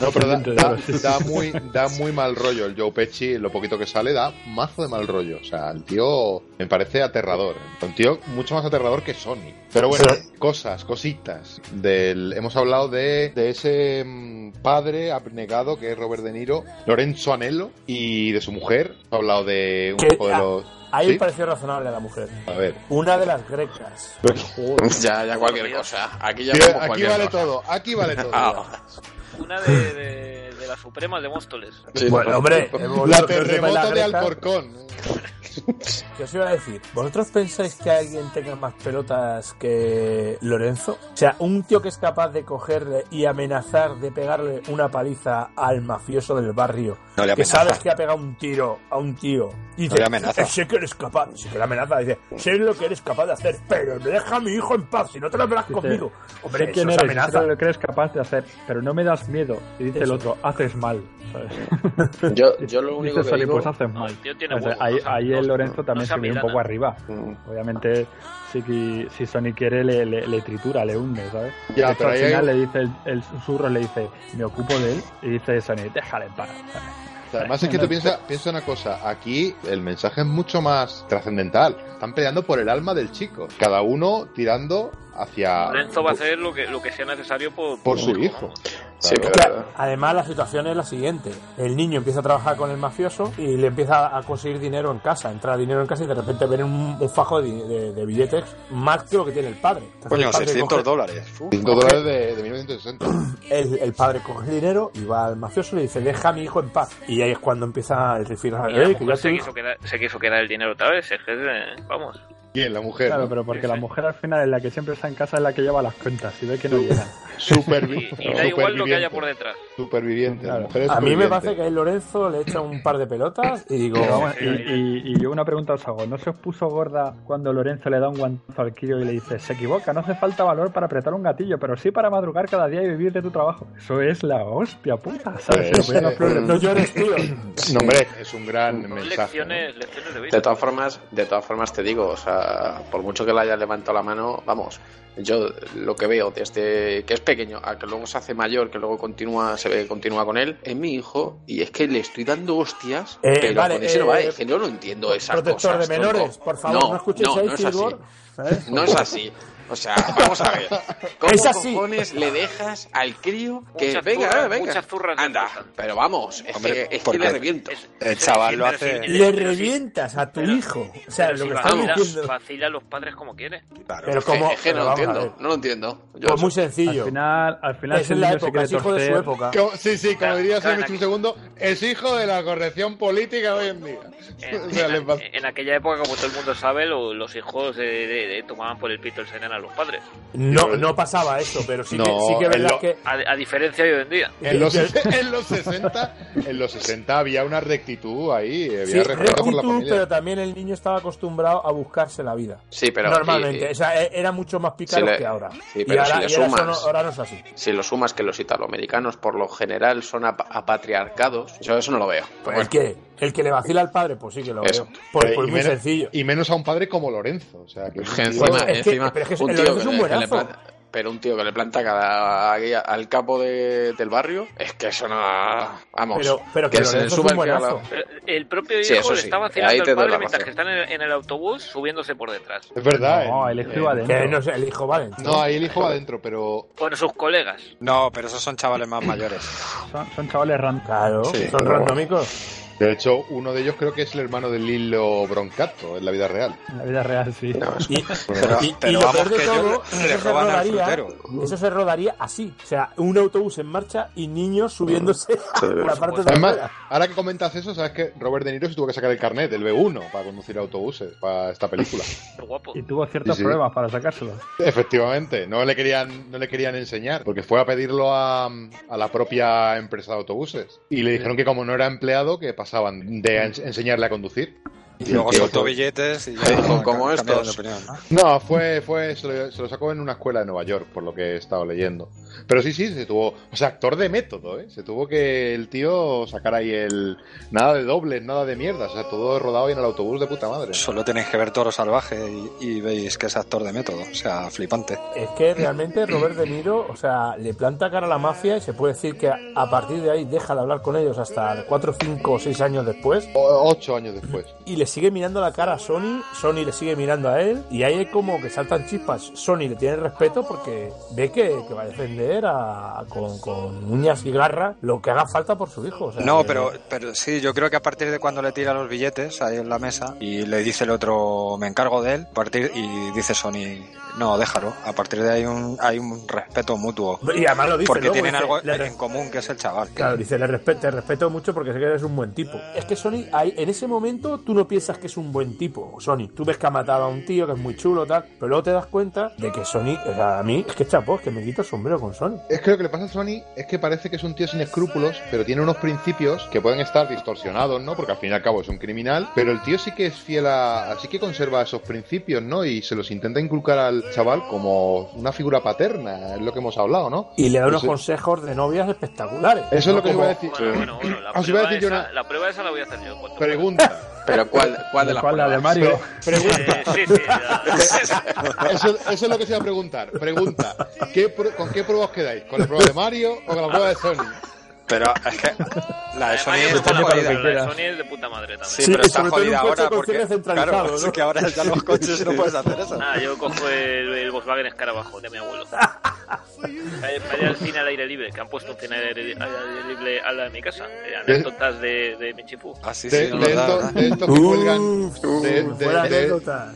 S4: No, pero da, muy, da muy mal rollo el Joe Pesci, lo poquito que sale, da mazo de mal rollo. O sea, el tío me parece aterrador. Un tío mucho más aterrador que Sony. Pero bueno, cosas, cositas. Del, hemos hablado de, de ese mm, padre abnegado que es Robert De Niro, Lorenzo Anello, y de su mujer. Hemos hablado de un
S8: Que-
S4: poco de los...
S8: Ahí
S4: ¿Sí?
S8: me pareció razonable a la mujer.
S4: A ver.
S8: Una de las grecas. (laughs)
S5: Ya, ya cualquier cosa. Aquí ya
S4: Aquí,
S5: vemos
S4: aquí
S5: cualquier
S4: vale
S5: cosa.
S4: todo, aquí vale todo.
S5: Ah,
S7: una de, de, de las supremas de Móstoles.
S5: sí,
S8: Bueno,
S5: no.
S8: hombre,
S4: La terremoto
S8: la
S4: de Alcorcón.
S8: ¿Qué os iba a decir? ¿Vosotros pensáis que alguien tenga más pelotas que Lorenzo? O sea, un tío que es capaz de cogerle y amenazar de pegarle una paliza al mafioso del barrio.
S6: No le
S8: que
S6: amenaza.
S8: sabes que ha pegado un tiro a un tío. Y
S6: No le amenaza.
S8: Sé que eres capaz. Sí que le amenaza. Dice, sé lo que eres capaz de hacer, pero me deja a mi hijo en paz. Si no te lo verás
S9: Dice,
S8: conmigo. Hombre,
S9: sé quién
S8: eso es
S9: eres, sé
S8: amenaza.
S9: lo que eres capaz de hacer, pero no me das miedo. Y dice el otro, haces mal. ¿sabes? (laughs)
S5: Yo, (laughs) yo lo único
S9: Dice
S5: que
S9: Sony,
S5: digo...
S9: pues haces
S7: No,
S9: mal.
S7: tiene
S9: O sea, ahí,
S7: no
S9: ahí
S7: no-
S9: el Lorenzo
S7: no
S9: también
S7: se
S9: se ve un poco arriba.
S5: Mm.
S9: Obviamente, que si Sony quiere, le, le, le tritura, le hunde, ¿sabes?
S4: Ya, pero
S9: al final
S4: hay-
S9: le dice el, el susurro, le dice, me ocupo de él, y dice Sony, déjale en paz.
S4: Además es que tú piensas piensa una cosa, aquí el mensaje es mucho más trascendental. Están peleando por el alma del chico, cada uno tirando hacia
S7: Lorenzo va a hacer lo que, lo que sea necesario por,
S4: por su hijo.
S8: Además, la situación es la siguiente. El niño empieza a trabajar con el mafioso y le empieza a conseguir dinero en casa, entra dinero en casa y de repente ven un, un fajo de, de- de billetes más que lo que tiene el padre. Entonces,
S6: Coño,
S8: el padre
S6: 600
S8: coge-
S6: dólares. Uf.
S4: 5 dólares de, de 1960.
S8: El, el padre coge el dinero y va al mafioso y le dice, deja a mi hijo en paz. Y ahí es cuando empieza el refiero
S7: Y la
S8: "Eh, que
S7: mujer
S8: ya
S7: se
S8: te-
S7: quiso, quedar, se quiso quedar el dinero otra vez. Es que, eh, vamos.
S4: ¿Quién? La mujer.
S9: Claro,
S4: ¿no?
S9: pero porque la mujer al final es la que siempre está en casa, es la que lleva las cuentas y ve que no llegan. (laughs)
S4: Supervi-
S7: Y, y da igual lo que haya
S4: superviviente.
S7: por detrás.
S4: Superviviente. la
S9: Claro.
S4: mujer es
S8: A mí me
S4: superviviente.
S8: parece que el Lorenzo le echa un par de pelotas y digo,
S9: y, y- y yo una pregunta os hago, ¿no se os puso gorda cuando Lorenzo le da un guantazo al crío y le dice, se equivoca, no hace falta valor para apretar un gatillo, pero sí para madrugar cada día y vivir de tu trabajo? Eso es la hostia puta, ¿sabes?
S4: Pues,
S9: Se
S8: no llores, tío.
S4: No, hombre, es un gran mensaje.
S7: lecciones, lecciones de vida.
S5: De todas formas, de todas formas te digo, o sea, por mucho que le haya levantado la mano, vamos, yo lo que veo desde que es pequeño a que luego se hace mayor, que luego continúa, se ve, continúa con él, es mi hijo y es que le estoy dando hostias,
S8: Eh,
S5: pero
S8: vale,
S5: con ese no va,
S8: eh,
S5: es que yo no entiendo esas
S8: Protector
S5: cosas.
S8: de menores,
S5: tronco.
S8: por favor, no, escuchéis
S5: no,
S8: ahí
S5: no es así.
S8: Silvor, ¿eh?
S5: No es así. O sea, vamos a ver. (laughs) ¿Cómo
S8: Es así.
S5: cojones le dejas al crío que
S7: Muchas
S5: venga,
S7: zurras,
S5: eh, venga?
S7: muchas zurras le
S5: Anda, pero vamos, es
S6: Hombre,
S5: que, es que
S6: porque-
S5: le reviento.
S6: El chaval lo hace.
S8: Le revientas a tu hijo. O sea, lo
S7: si
S8: que
S7: vacila,
S8: diciendo.
S7: vacila a los padres como quiere.
S6: Claro.
S8: Pero
S5: Es que-
S8: como.
S5: es que no lo entiendo, no lo entiendo. Yo
S8: Pues muy sencillo.
S9: Al final, al final
S8: Es la época, es hijo de su época.
S4: Como- Sí, sí, como
S7: Claro,
S4: diría un segundo, es hijo de la corrección política hoy en día. (laughs)
S7: En, aquella época, como todo el mundo sabe, lo- los hijos de- tomaban por el pito el a los padres.
S8: No, no pasaba eso, pero sí, que, sí que verdad
S4: lo-
S8: que.
S7: A, a diferencia de hoy en día.
S4: En los, (laughs) en los 60, en los 60 había una rectitud ahí, había
S8: Sí,
S4: respeto por la
S8: rectitud,
S4: familia.
S8: pero también el niño estaba acostumbrado a buscarse la vida.
S5: Sí, pero
S8: Normalmente,
S5: y-
S8: o sea, e- era mucho más pícaro
S5: le-
S8: que ahora.
S5: sí,
S8: y ahora,
S5: si le
S8: y ahora eso
S5: sumas-
S8: no, ahora no es así.
S5: si lo sumas que los italoamericanos por lo general son ap- apatriarcados, yo eso no lo veo.
S8: Pues
S5: Bueno,
S8: que el que le vacila al padre, pues sí que lo
S5: Eso.
S8: veo. Pues,
S4: Eh,
S8: muy
S4: menos-
S8: sencillo.
S4: Y menos a un padre como Lorenzo. O sea, que es un
S5: que
S4: tío-
S5: encima,
S8: es que-
S5: encima,
S8: pero es que
S5: un tío que,
S8: es un
S5: que
S8: buenazo.
S5: pero un tío que le planta cada al capo de- del barrio, es que eso no, vamos,
S8: Pero- pero que
S5: se sube el que a la-
S7: El propio hijo
S5: Sí,
S7: le
S5: sí.
S7: está
S5: Ahí
S7: vacilando al padre mientras que están en, en el autobús subiéndose por detrás.
S4: Es verdad.
S9: No,
S4: en-
S9: el hijo iba adentro.
S8: Que no el hijo vale.
S4: No, ahí el hijo va adentro, pero
S7: Bueno, sus colegas.
S6: No, pero esos son chavales más mayores.
S9: Son, son chavales random.
S8: Claro,
S6: Sí,
S8: son randómicos.
S4: De hecho uno de ellos creo que es el hermano de Lilo Broncato en la vida real.
S9: En la vida real, sí.
S8: Y,
S6: Pero,
S8: y- y
S6: pero
S8: lo
S6: vamos
S8: peor de
S6: que
S8: todo,
S6: le
S8: se
S6: roban al
S8: rodaría,
S6: frutero.
S8: eso se rodaría así. O sea, un autobús en marcha y niños subiéndose por la parte
S4: Además,
S8: trasera.
S4: ahora que comentas eso, sabes que Robert De Niro se tuvo que sacar el carnet del B1 para conducir autobuses para esta película. (laughs)
S7: Qué guapo.
S9: Y tuvo ciertos
S4: Sí, sí.
S9: problemas para sacárselo.
S4: Efectivamente, no le querían, no le querían enseñar, porque fue a pedirlo a, a la propia empresa de autobuses. Y le dijeron que como no era empleado, que de en- enseñarle a conducir.
S6: Y luego soltó billetes y ya (laughs) no,
S5: como estos.
S6: opinión, ¿no?
S4: No, fue, fue, se lo, se lo sacó en una escuela de Nueva York, por lo que he estado leyendo. Pero sí, sí, se tuvo, o sea, actor de método, ¿eh? Se tuvo que el tío sacar ahí el, nada de dobles, nada de mierda, o sea, todo rodado en el autobús de puta madre.
S6: Solo tenéis que ver Toro Salvaje y, y veis que es actor de método. O sea, flipante.
S8: Es que realmente Robert De Niro, o sea, le planta cara a la mafia y se puede decir que a, partir de ahí deja de hablar con ellos hasta 4, 5 o 6 años después
S4: O- ocho años después.
S8: y le sigue mirando la cara a Sony, Sony le sigue mirando a él y ahí es como que saltan chispas. Sony le tiene respeto porque ve que, que va a defender a, con, con uñas y garra lo que haga falta por su hijo. o sea
S6: No,
S8: que-
S6: pero, pero sí, yo creo que a partir de cuando le tira los billetes ahí en la mesa y le dice el otro, me encargo de él, partir, y dice Sony, no, déjalo. A partir de ahí hay un, hay un respeto mutuo.
S8: Y además lo dice
S6: Porque
S8: luego,
S6: tienen
S8: dice,
S6: algo
S8: le-
S6: en común, que es el chaval.
S8: Claro, dice, le respe- te respeto mucho porque sé que eres un buen tipo. Es que Sony, ahí, en ese momento tú no piensas que es un buen tipo, Sony. Tú ves que ha matado a un tío que es muy chulo, tal, pero luego te das cuenta de que Sony, o sea, a mí, es que chapó, es que me quito el sombrero con Sony.
S4: Es que lo que le pasa a Sony es que parece que es un tío sin escrúpulos, pero tiene unos principios que pueden estar distorsionados, ¿no? Porque al fin y al cabo es un criminal, pero el tío sí que es fiel a. sí que conserva esos principios, ¿no? Y se los intenta inculcar al chaval como una figura paterna, es lo que hemos hablado, ¿no?
S8: Y le da unos
S4: Eso-
S8: consejos de novias espectaculares.
S4: Eso es lo que os
S8: Como-
S4: iba a decir.
S7: Bueno, bueno, bueno, la,
S4: Os iba a
S7: prueba
S4: decir yo
S7: esa,
S4: una
S7: la prueba esa la voy a hacer yo.
S4: pregunta.
S5: Pero ¿cuál, cuál de las
S9: ¿Cuál, la de
S5: pruebas?
S9: Mario?
S4: Pregunta.
S7: Eh, sí, sí, ya. (laughs)
S4: Eso, eso es lo que se iba a preguntar. Pregunta. ¿qué ¿Con qué prueba os quedáis? ¿Con la prueba de Mario o con la prueba de Sony?
S6: Pero es que la de Sony está
S7: la la de es de puta madre también.
S6: Sí,
S8: Sí,
S6: pero está jodida ahora porque claro,
S8: ¿no?
S6: es que ahora ya los (laughs) coches no puedes hacer eso.
S7: Ah, yo cojo el, el Volkswagen Escarabajo de mi abuelo. Para ir al cine al aire libre, que han puesto un cine al aire, libre al lado de mi casa. Eh, anécdotas de, de mi chipú.
S6: Ah, sí,
S4: De,
S6: sí,
S4: de de estos que cuelgan.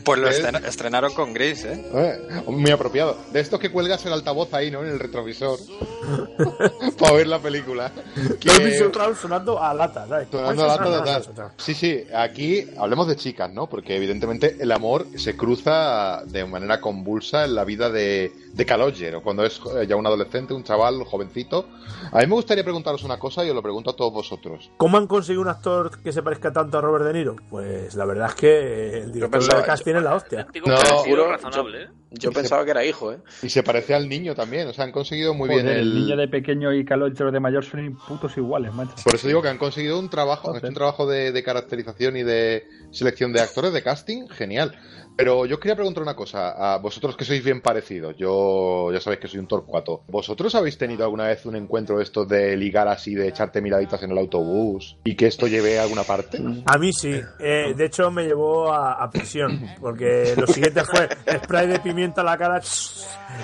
S6: Pues lo estrenaron con Gris, ¿eh?
S4: Eh, muy apropiado. De estos que cuelgas el altavoz ahí, ¿no? En el retrovisor. (laughs) para ver la película. (laughs)
S8: Que sonando a lata, ¿sabes?
S4: Sonando a lata
S8: lata.
S4: Sí, sí, aquí hablemos de chicas, ¿no? Porque evidentemente el amor se cruza de manera convulsa en la vida de, de Calogger, o cuando es eh, ya un adolescente, un chaval, jovencito. A mí me gustaría preguntaros una cosa y os lo pregunto a todos vosotros.
S8: ¿Cómo han conseguido un actor que se parezca tanto a Robert De Niro? Pues la verdad es que el director
S5: pensaba-
S8: de casting es la hostia.
S4: No,
S5: juro,
S7: razonable, ¿eh?
S5: Yo pensaba que era hijo, ¿eh?
S4: Y se parece al niño también, o sea, han conseguido muy
S9: Joder,
S4: bien
S9: el...
S4: el...
S9: niño de pequeño y Calogero de mayor son putos iguales, macho.
S4: Por eso digo que han conseguido un trabajo, han hecho un trabajo de, de caracterización y de selección de actores de casting genial. Pero yo quería preguntar una cosa, a vosotros que sois bien parecidos, yo ya sabéis que soy un torcuato, ¿vosotros habéis tenido alguna vez un encuentro de esto de ligar así, de echarte miraditas en el autobús y que esto lleve a alguna parte?
S8: A mí sí. Eh, de hecho, me llevó a, a prisión. Porque lo siguiente fue spray de pimienta a la cara.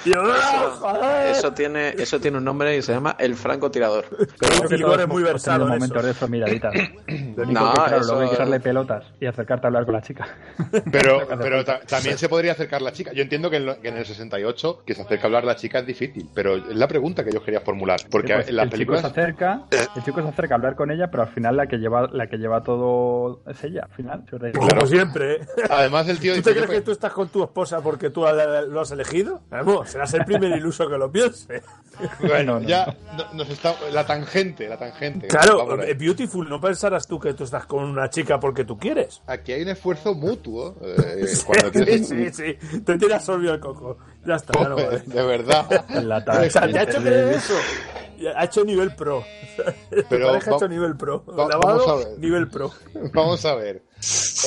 S8: Y yo, ¡ah!
S5: Eso tiene, eso tiene un nombre y se llama el francotirador.
S8: Pero Figor es muy versado en
S9: momentos de eso, miraditas. (laughs) Lo único
S5: No,
S9: que, claro,
S5: eso-
S9: luego hay que echarle pelotas y acercarte a hablar con la chica.
S4: Pero, (laughs) pero ta- también se podría acercar la chica. Yo entiendo que en, lo- que en el 68 que se acerca a hablar la chica es difícil, pero es la pregunta que yo quería formular. Porque
S9: Sí, pues,
S4: en las
S9: el
S4: películas...
S9: chico se acerca, el chico se acerca a hablar con ella, pero al final la que lleva, la que lleva todo es ella, al final.
S8: Como siempre. ¿eh?
S4: Además el tío
S8: ¿Tú
S4: dice...
S8: te crees
S4: "Yo
S8: que tú estás con tu esposa porque tú lo has elegido? Vamos, serás el primer iluso que lo piense.
S4: Bueno,
S9: No, no,
S4: ya no- nos está... La tangente, la tangente.
S8: Claro, eh, Beautiful, no pensarás tú que tú estás con una chica porque tú quieres.
S4: Aquí hay un esfuerzo mutuo. eh, (laughs)
S8: Sí,
S4: cuando (laughs) tienes-
S8: sí, sí. Te tiras sorbido el coco. Ya está, ya no vale.
S4: De verdad.
S9: La
S8: O sea, te ha hecho creer eso. Ha hecho nivel pro.
S4: Pero
S8: Tu pareja ha hecho nivel pro.
S4: va-
S8: Lavado,
S4: vamos a ver.
S8: nivel pro. (laughs)
S4: Vamos a ver.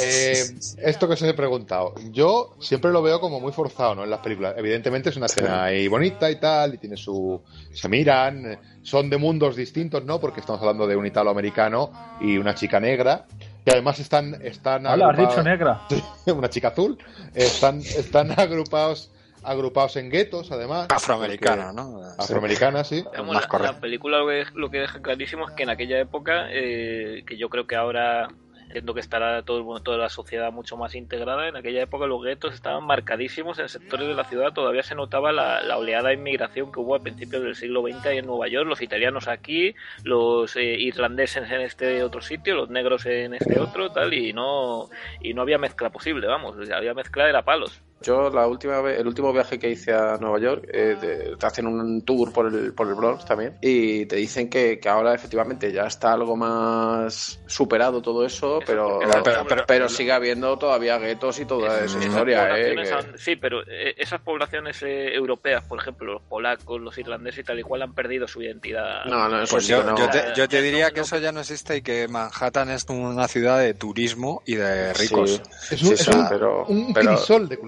S4: Eh, esto que os he preguntado. Yo siempre lo veo como muy forzado, ¿no? En las películas. Evidentemente es una escena ahí bonita y tal, y tiene su. Se miran, son de mundos distintos, ¿no? Porque estamos hablando de un italoamericano y una chica negra. Que además están. están
S9: Hola, has dicho negra. (laughs)
S4: una chica azul. Están, están agrupados agrupados en guetos, además.
S6: Afroamericana,
S4: porque-
S6: ¿no?
S4: Afroamericana, sí.
S6: Más
S7: la, la película lo que, lo que deja clarísimo es que en aquella época, eh, que yo creo que ahora entiendo que estará todo el toda la sociedad mucho más integrada, en aquella época los guetos estaban marcadísimos en sectores de la ciudad, todavía se notaba la, la oleada de inmigración que hubo a principios del siglo XX ahí en Nueva York, los italianos aquí, los eh, irlandeses en este otro sitio, los negros en este otro, tal, y no, y no había mezcla posible, vamos, había mezcla era palos.
S5: Yo la última vez, el último viaje que hice a Nueva York, eh, de- te hacen un tour por el, por el Bronx también y te dicen que, que ahora efectivamente ya está algo más superado todo eso, pero,
S7: Pero-
S5: pero,
S7: pero-
S5: pero sigue habiendo todavía guetos y toda esa historia. eh,
S7: poblaciones
S5: que-
S7: han- sí, pero eh, esas poblaciones eh, europeas, por ejemplo, los polacos, los irlandeses y tal y cual, han perdido su identidad.
S5: No, no, eso
S6: Pues
S5: sí
S6: yo,
S5: no.
S6: yo te, yo te diría
S7: no-
S6: que
S7: no-
S6: eso ya no existe y que Manhattan es una ciudad de turismo y de ricos.
S5: Sí.
S4: Es un,
S5: Sí,
S4: es un-
S5: pero-
S4: un
S5: pero-
S4: crisol de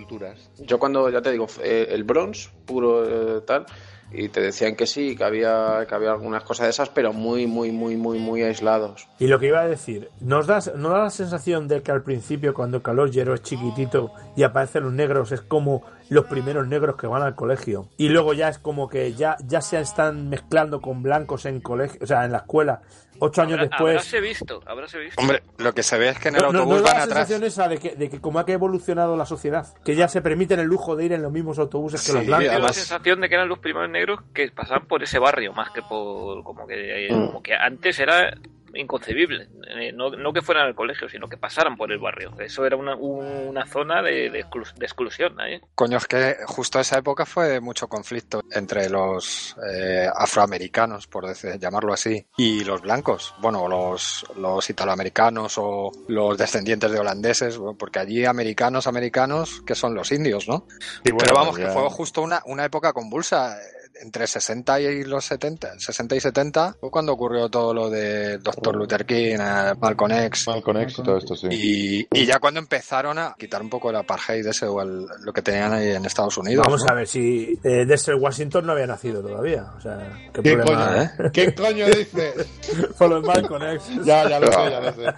S5: Yo cuando, ya te digo, eh, el Bronx, puro eh, tal, y te decían que sí, que había, que había algunas cosas de esas, pero muy, muy, muy, muy, muy aislados.
S8: Y lo que iba a decir, ¿nos da, ¿no da la sensación de que al principio, cuando Calogero es chiquitito y aparecen los negros, es como los primeros negros que van al colegio? Y luego ya es como que ya, ya se están mezclando con blancos en colegio, o sea, en la escuela. Ocho años
S7: Habrá-
S8: después.
S7: Habráse visto, habráse visto.
S6: Hombre, lo que se ve es que en el
S8: No,
S6: autobús
S8: no
S6: van
S8: la
S6: atrás.
S8: sensación esa de que, de que como ha que evolucionado la sociedad, que ya se permiten el lujo de ir en los mismos autobuses que los blancos.
S7: La sensación de que eran los primeros negros que pasaban por ese barrio, más que por. como que, eh,
S5: Mm.
S7: como que antes era inconcebible. Eh, no, no que fueran al colegio, sino que pasaran por el barrio. Eso era una, una zona de, de, exclu- de exclusión. ¿eh?
S6: Coño, es que justo esa época fue mucho conflicto entre los eh, afroamericanos, por decir, llamarlo así, y los blancos. Bueno, los, los italoamericanos o los descendientes de holandeses, bueno, porque allí americanos, americanos, que son los indios, ¿no?
S4: Y bueno,
S6: Pero vamos,
S4: ya-
S6: que fue justo una, una época convulsa. Entre 60 y los 70, 60 y 70, fue cuando ocurrió todo lo de Dr. Luther King, eh, Malcolm X,
S4: Malcolm X y todo esto, sí.
S6: y, y ya cuando empezaron a quitar un poco el apartheid ese o el- lo que tenían ahí en Estados Unidos.
S8: Vamos
S6: ¿no?
S8: a ver si eh, Denzel Washington no había nacido todavía. O sea, qué,
S4: ¿Qué
S8: problema.
S4: coño,
S6: ¿eh?
S4: ¿Qué coño dices? (laughs)
S8: Por los Malcolm X. (laughs)
S4: Ya, ya lo sé, ya lo sé.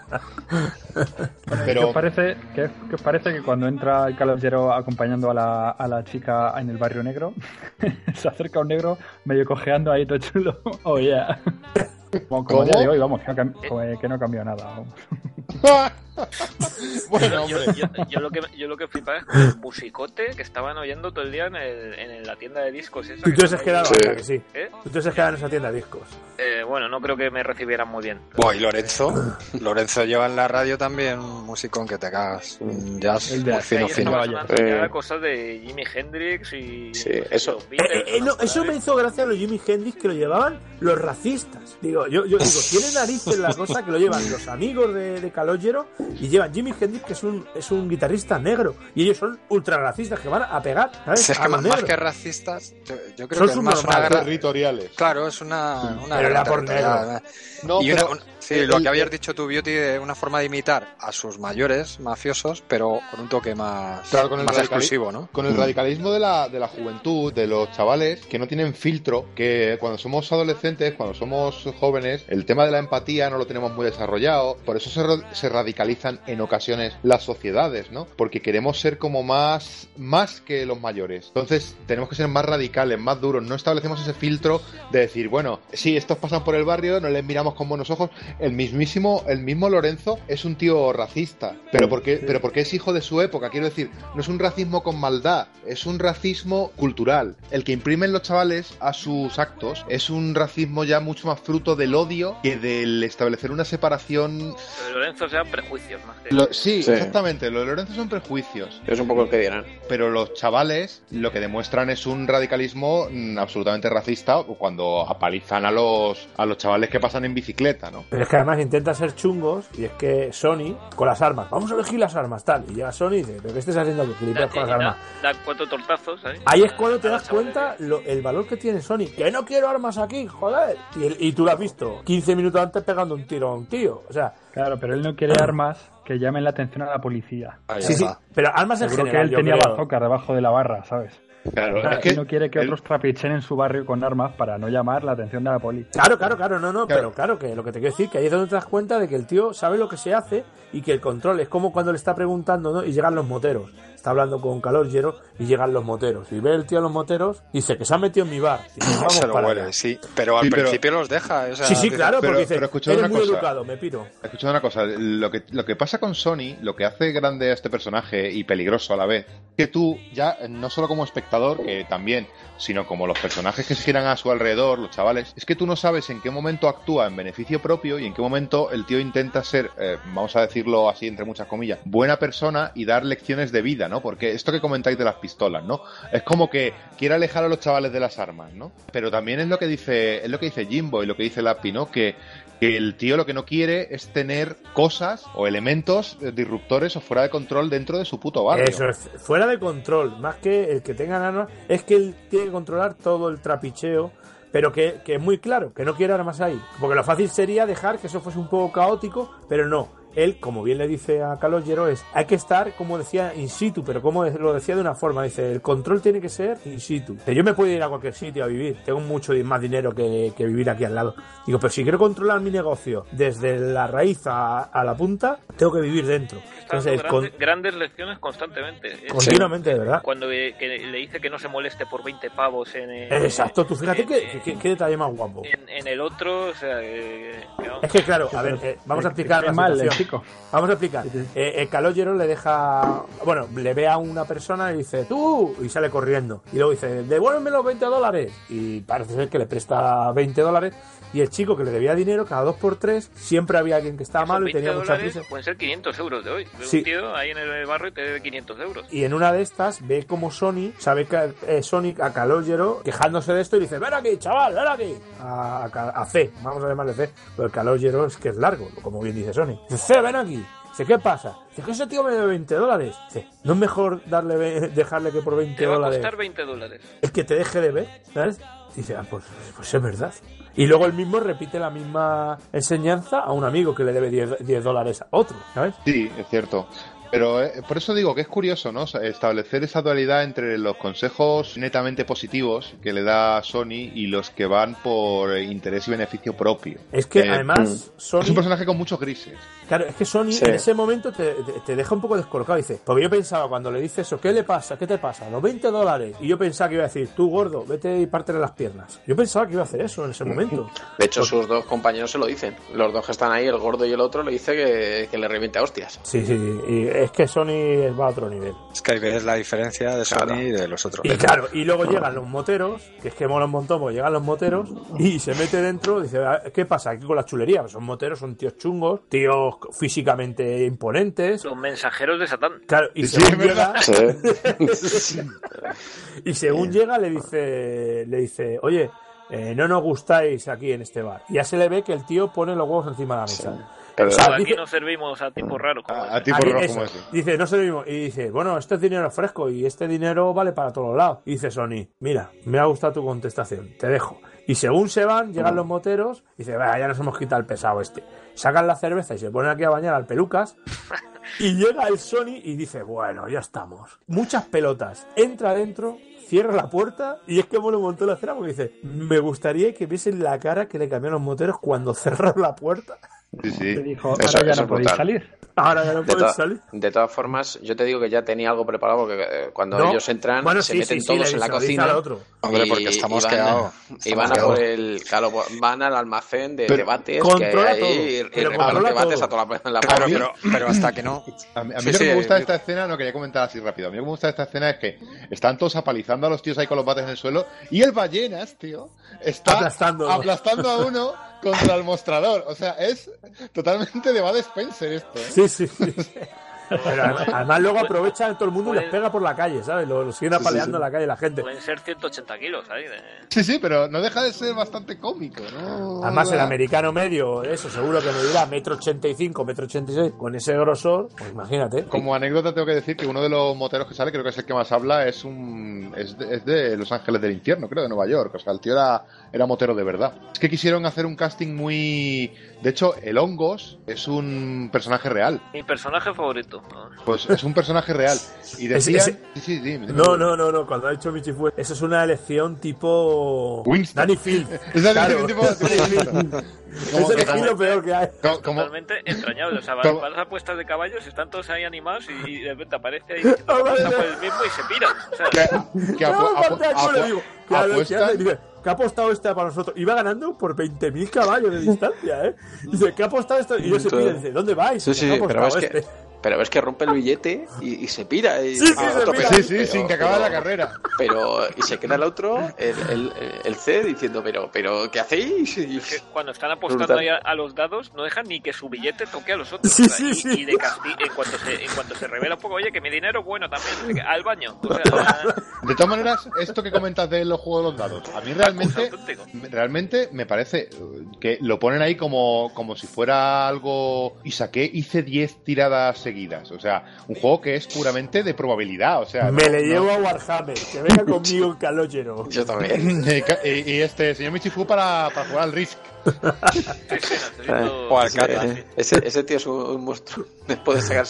S4: (laughs)
S9: ¿Qué
S4: Pero
S9: os parece, qué, qué os parece que cuando entra el calogero acompañando a la, a la chica en el barrio negro, se acerca un negro medio cojeando ahí todo chulo? (laughs) Oh, yeah. Como, como día de hoy, vamos, que no, como que no cambió nada. vamos. (laughs)
S4: bueno,
S7: Yo, yo, yo lo que, yo lo que flipaba es con el musicote que estaban oyendo todo el día en, el- en la tienda de discos. Esa
S8: Tú
S7: que
S8: te has quedado. ¿verdad que sí.
S7: ¿Eh?
S8: Tú te has quedado en esa tienda de discos.
S7: Eh, bueno, no creo que me recibieran muy bien.
S6: Buah, y Lorenzo, Lorenzo lleva en la radio también un musicón que te cagas, un jazz
S9: El
S6: muy
S9: jazz,
S6: fino, fino.
S5: Eh.
S7: cosas de Jimi Hendrix y.
S5: Sí, eso.
S7: Beatles,
S8: eh, eh, no,
S7: ¿no?
S8: eso me hizo gracia a los Jimi Hendrix que lo llevaban los racistas. Digo, yo, yo digo, tiene narices la cosa que lo llevan los amigos de, de Calogero y llevan Jimi Hendrix, que es un, es un guitarrista negro. Y ellos son ultra racistas que van a pegar, ¿sabes?
S6: Si es
S8: a
S6: que
S8: los
S6: más, que racistas, yo, yo creo
S8: Son
S6: que es más una
S8: subnormales.
S6: guerra.
S4: territoriales.
S6: Claro, es una, una
S8: Pero
S6: guerra
S8: era por
S6: territorial.
S4: No,
S6: y una,
S4: pero-
S6: Sí,
S4: El-
S6: lo que habías dicho tú, Beauty, es una forma de imitar a sus mayores mafiosos, pero con un toque más,
S4: Claro, con el
S6: más exclusivo, ¿no?
S4: Con el radicalismo de la, de la juventud, de los chavales que no tienen filtro, que cuando somos adolescentes, cuando somos jóvenes, el tema de la empatía no lo tenemos muy desarrollado, por eso se, se radicalizan en ocasiones las sociedades, ¿no? Porque queremos ser como más, más que los mayores. Entonces tenemos que ser más radicales, más duros, no establecemos ese filtro de decir, bueno, sí, estos pasan por el barrio, no les miramos con buenos ojos. El mismísimo, el mismo Lorenzo es un tío racista, pero porque, pero porque es hijo de su época, quiero decir, no es un racismo con maldad, es un racismo cultural. El que imprimen los chavales a sus actos es un racismo ya mucho más fruto del odio que del establecer una separación.
S7: Lo de Lorenzo sean prejuicios más que.
S4: Lo- sí,
S5: Sí.
S4: exactamente, lo de Lorenzo son prejuicios.
S5: Es un poco el que dirán.
S4: Pero los chavales lo que demuestran es un radicalismo mm, absolutamente racista cuando apalizan a los, a los chavales que pasan en bicicleta, ¿no?
S8: Pero que además intenta ser chungos y es que Sony, con las armas, vamos a elegir las armas, tal. Y llega Sony y dice, ¿pero qué estés haciendo aquí?
S7: Da,
S8: Gilipollas con las armas.
S7: da cuatro tortazos ahí.
S8: Ahí es cuando te das cuenta lo- el valor que tiene Sony. Que no quiero armas aquí, joder. Y, el- y tú lo has visto 15 minutos antes pegando un tiro a un tío. O sea,
S9: Claro, pero él no quiere armas que llamen la atención a la policía.
S6: Ahí
S8: sí, sí. Pero armas en
S9: Seguro que
S8: general,
S9: él
S8: yo
S9: tenía
S8: creo.
S9: bazookas debajo de la barra, ¿sabes?
S4: Claro,
S9: Claro,
S4: es que
S9: no quiere que otros trapichen en su barrio con armas para no llamar la atención de la policía.
S8: Claro, claro, claro, no, no,
S4: Claro.
S8: pero claro que lo que te quiero decir, que ahí es donde te das cuenta de que el tío sabe lo que se hace y que el control es como cuando le está preguntando, ¿no? Y llegan los moteros. Está hablando con Calogero y llegan los moteros. Y ve el tío a los moteros y dice que se ha metido en mi bar. Y dice, vamos
S6: Se lo
S8: para
S6: huele,
S8: allá.
S6: sí. Pero al
S4: Sí, pero-
S6: principio los deja. o sea,
S8: Sí, sí, claro,
S4: pero-
S8: porque dice,
S4: pero escuchad
S8: eres
S4: una
S8: muy
S4: cosa.
S8: educado, me piro.
S4: Escuchad una cosa, lo que, lo que pasa con Sony, lo que hace grande a este personaje y peligroso a la vez, que tú ya, no solo como espectador, que también, sino como los personajes que se giran a su alrededor, los chavales, es que tú no sabes en qué momento actúa en beneficio propio y en qué momento el tío intenta ser, eh, vamos a decirlo así entre muchas comillas, buena persona y dar lecciones de vida, ¿no? Porque esto que comentáis de las pistolas, ¿no? Es como que quiere alejar a los chavales de las armas, ¿no? Pero también es lo que dice, es lo que dice Jimbo y lo que dice Lapi, ¿no? Que el tío lo que no quiere es tener cosas o elementos eh, disruptores o fuera de control dentro de su puto barrio.
S8: Eso es, fuera de control, más que el que tengan armas, es que él tiene que controlar todo el trapicheo, pero que, que es muy claro, que no quiere armas ahí. Porque lo fácil sería dejar que eso fuese un poco caótico, pero no. Él, como bien le dice a Calogero, es hay que estar, como decía, in situ, pero como lo decía de una forma, dice, el control tiene que ser in situ. Yo me puedo ir a cualquier sitio a vivir, tengo mucho más dinero que, vivir aquí al lado. Digo, pero si quiero controlar mi negocio desde la raíz a la punta, tengo que vivir dentro. Entonces,
S7: dando
S8: con-
S7: grandes, lecciones constantemente.
S8: Continuamente, de verdad.
S7: Cuando eh, que le dice que no se moleste por 20 pavos en. eh,
S8: Exacto, tú fíjate
S7: en-
S8: que, que- qué detalle más guapo.
S7: En, en el otro, o sea, eh.
S8: Es que claro, a ver, eh, vamos a explicar la
S9: mal el
S8: situación.
S9: chico.
S8: Vamos a explicar. Eh, el calogero le deja, bueno, le ve a una persona y dice, tú, y sale corriendo. Y luego dice, devuélveme los 20 dólares. Y parece ser que le presta 20 dólares. Y el chico que le debía dinero, cada dos por tres, siempre había alguien que estaba malo y
S7: 20
S8: tenía mucha prisa.
S7: Pueden ser 500 euros de hoy. De
S8: Sí.
S7: ahí en el barrio y te debe 500 euros.
S8: Y en una de estas ve como Sony, sabe que eh, Sonic a Calogero quejándose de esto y dice, ven aquí, chaval, ven aquí. A, a, a C, vamos a llamarle C. Pero el Calogero es que es largo, como bien dice Sony. Dice, C, ven aquí. Dice, ¿qué pasa? Dice, que ese tío me debe 20 dólares. Dice, ¿no es mejor darle, dejarle que por 20
S7: Te va a
S8: dólares
S7: costar 20 dólares.
S8: el que te deje de ver? ¿Sabes? Dice, ah, pues, pues es verdad. Y luego él mismo repite la misma enseñanza a un amigo que le debe 10, 10 dólares a otro, ¿sabes?
S4: Sí, es cierto. Pero eh, por eso digo que es curioso, ¿no? Establecer esa dualidad entre los consejos netamente positivos que le da Sony y los que van por interés y beneficio propio.
S8: Es que
S4: Eh,
S8: además Sony...
S4: Es un personaje con muchos grises.
S8: Claro, es que Sony
S5: Sí.
S8: en ese momento te, te- te deja un poco descolocado. Dice, porque yo pensaba cuando le dice eso, ¿qué le pasa? ¿Qué te pasa? Los 20 dólares. Y yo pensaba que iba a decir, tú gordo, vete y pártele las piernas. Yo pensaba que iba a hacer eso en ese momento.
S5: De hecho, sus dos compañeros se lo dicen. Los dos que están ahí, el gordo y el otro, le dice que, que le reviente a hostias.
S8: Sí, sí, y es que Sony va a otro nivel.
S6: Es que ahí ves la diferencia de Sony
S5: Claro.
S6: y de los otros.
S8: Y claro, y luego llegan los moteros, que es que mola un montón, porque llegan los moteros y se mete dentro, dice, "Ah, ¿qué pasa aquí con la chulería? Pues son moteros, son tíos chungos, tíos físicamente imponentes.
S7: Los mensajeros de Satán.
S8: Claro, y
S4: Sí,
S8: según llega,
S5: Sí. (laughs)
S8: Y según llega le dice, le dice, oye, eh, no nos gustáis aquí en este bar. Y ya se le ve que el tío pone los huevos encima de la mesa. O sea,
S7: aquí
S8: dice-
S7: no servimos a tipos raros como
S4: A,
S7: ese.
S4: a tipo
S8: Aquí,
S4: rojo
S8: eso.
S4: como ese.
S8: Dice, no mismo. Y dice, bueno, esto es dinero fresco y este dinero vale para todos lados. Y dice Sony, mira, me ha gustado tu contestación, te dejo. Y según se van, llegan los moteros, dice, vaya, ya nos hemos quitado el pesado este. Sacan la cerveza y se ponen aquí a bañar al pelucas. (laughs) Y llega el Sony y dice, bueno, ya estamos. Muchas pelotas. Entra adentro, cierra la puerta y es que me lo montó la escena porque dice, me gustaría que viesen la cara que le cambiaron los moteros cuando (laughs) cerraron la puerta.
S4: Sí, sí.
S9: Te dijo,
S5: Eso-
S9: ahora ya
S5: eso
S9: no podéis salir.
S8: Ahora ya no
S5: De,
S8: salir.
S5: todas formas, yo te digo que ya tenía algo preparado porque eh, cuando
S8: No.
S5: ellos entran
S8: Bueno,
S5: se
S8: sí,
S5: meten
S8: sí,
S5: todos en la cocina.
S8: otro.
S6: Hombre,
S5: y-
S6: porque estamos
S5: y van,
S6: quedados.
S5: Y van a por el. Claro, van al almacén de
S4: Pero
S5: debates que
S8: controla
S5: hay
S8: todo,
S5: y, y
S8: pero
S5: regalan
S8: controla
S5: debates
S8: todo.
S5: a toda la, la
S6: Claro, pero, pero hasta que no.
S4: A mí, a mí
S6: Sí,
S4: lo que me gusta de esta escena, no quería comentar así rápido. A mí lo que me gusta de esta escena es que están todos apalizando a los tíos ahí con los bates en el suelo y el ballenas, tío, está
S8: Aplastando.
S4: aplastando a uno contra el mostrador. O sea, es totalmente de Bad Spencer esto. ¿eh?
S8: Sí, sí, sí. (laughs) Pero además, además luego aprovechan todo el mundo y les pega por la calle, ¿sabes? Lo, lo siguen
S4: Sí, sí,
S8: apaleando
S4: sí.
S8: en la calle la gente.
S7: Pueden ser 180 kilos ahí. de-
S4: Sí, sí, pero no deja de ser bastante cómico, ¿no?
S8: Además, el americano medio, eso seguro que me dirá metro ochenta y cinco, metro ochenta y seis, con ese grosor, pues imagínate.
S4: Como anécdota tengo que decir que uno de los moteros que sale, creo que es el que más habla, es un es de, es de Los Ángeles del Infierno, creo, de Nueva York. O sea, el tío era, era motero de verdad. Es que quisieron hacer un casting muy... De hecho, el Hongos es un personaje real.
S7: Mi personaje favorito.
S4: Pues es un personaje real. Y decían...
S8: ese-
S4: Sí, sí, dime, dime.
S8: No, no, no, no, cuando ha dicho Michi fue, eso es una elección tipo
S4: Winston.
S8: Danny Field. (laughs)
S4: Es Danny
S8: Claro.
S4: Field, tipo- (laughs) Como
S8: Es el
S4: que-
S8: estilo
S4: como-
S8: peor que hay.
S4: como- como-
S7: Totalmente entrañable. O sea, van,
S4: como-
S7: van a las apuestas de caballos y están todos ahí animados y, y de repente aparece ahí (laughs) por el mismo y se piran. O sea,
S4: que,
S8: ha apostado este para nosotros. Iba ganando por 20.000 caballos de distancia, ¿eh? Dice, ¿qué ha apostado esto? Y yo se pide, dice, ¿dónde vais?
S5: Sí,
S8: ¿Qué
S5: sí,
S8: ha
S5: pero
S8: apostado
S5: es que? Pero ves que rompe el billete y, y se pira. Y,
S8: Sí, sí,
S5: a
S8: se pira.
S4: Sí, sí,
S5: Pero-
S4: sin que acabe
S5: pero-
S4: la carrera.
S5: Pero, y se queda el otro, el, el, el C, diciendo, pero, pero, ¿qué hacéis? Y-
S7: que cuando están apostando ahí a, a los dados, no dejan ni que su billete toque a los otros.
S8: Sí,
S7: O sea,
S8: sí,
S7: y,
S8: sí.
S7: y de casti- en cuanto se en cuanto se revela un poco, oye, que mi dinero, bueno, también, al baño. O sea, (laughs)
S4: De todas maneras, esto que comentas de los juegos de los dados, a mí realmente, realmente me parece eh, que lo ponen ahí como, como si fuera algo. Y saqué, hice 10 tiradas seguidas. O sea, un juego que es puramente de probabilidad. O sea,
S8: Me
S4: no-
S8: le
S4: no-
S8: llevo a Warhammer, que venga conmigo en Calogero. (laughs)
S5: Yo también. (laughs)
S4: y, y este señor Michifu para, para jugar al Risk. (laughs)
S6: O al
S5: Sí,
S6: Cata.
S5: eh, ese, ese tío es un, un monstruo. Puede sacar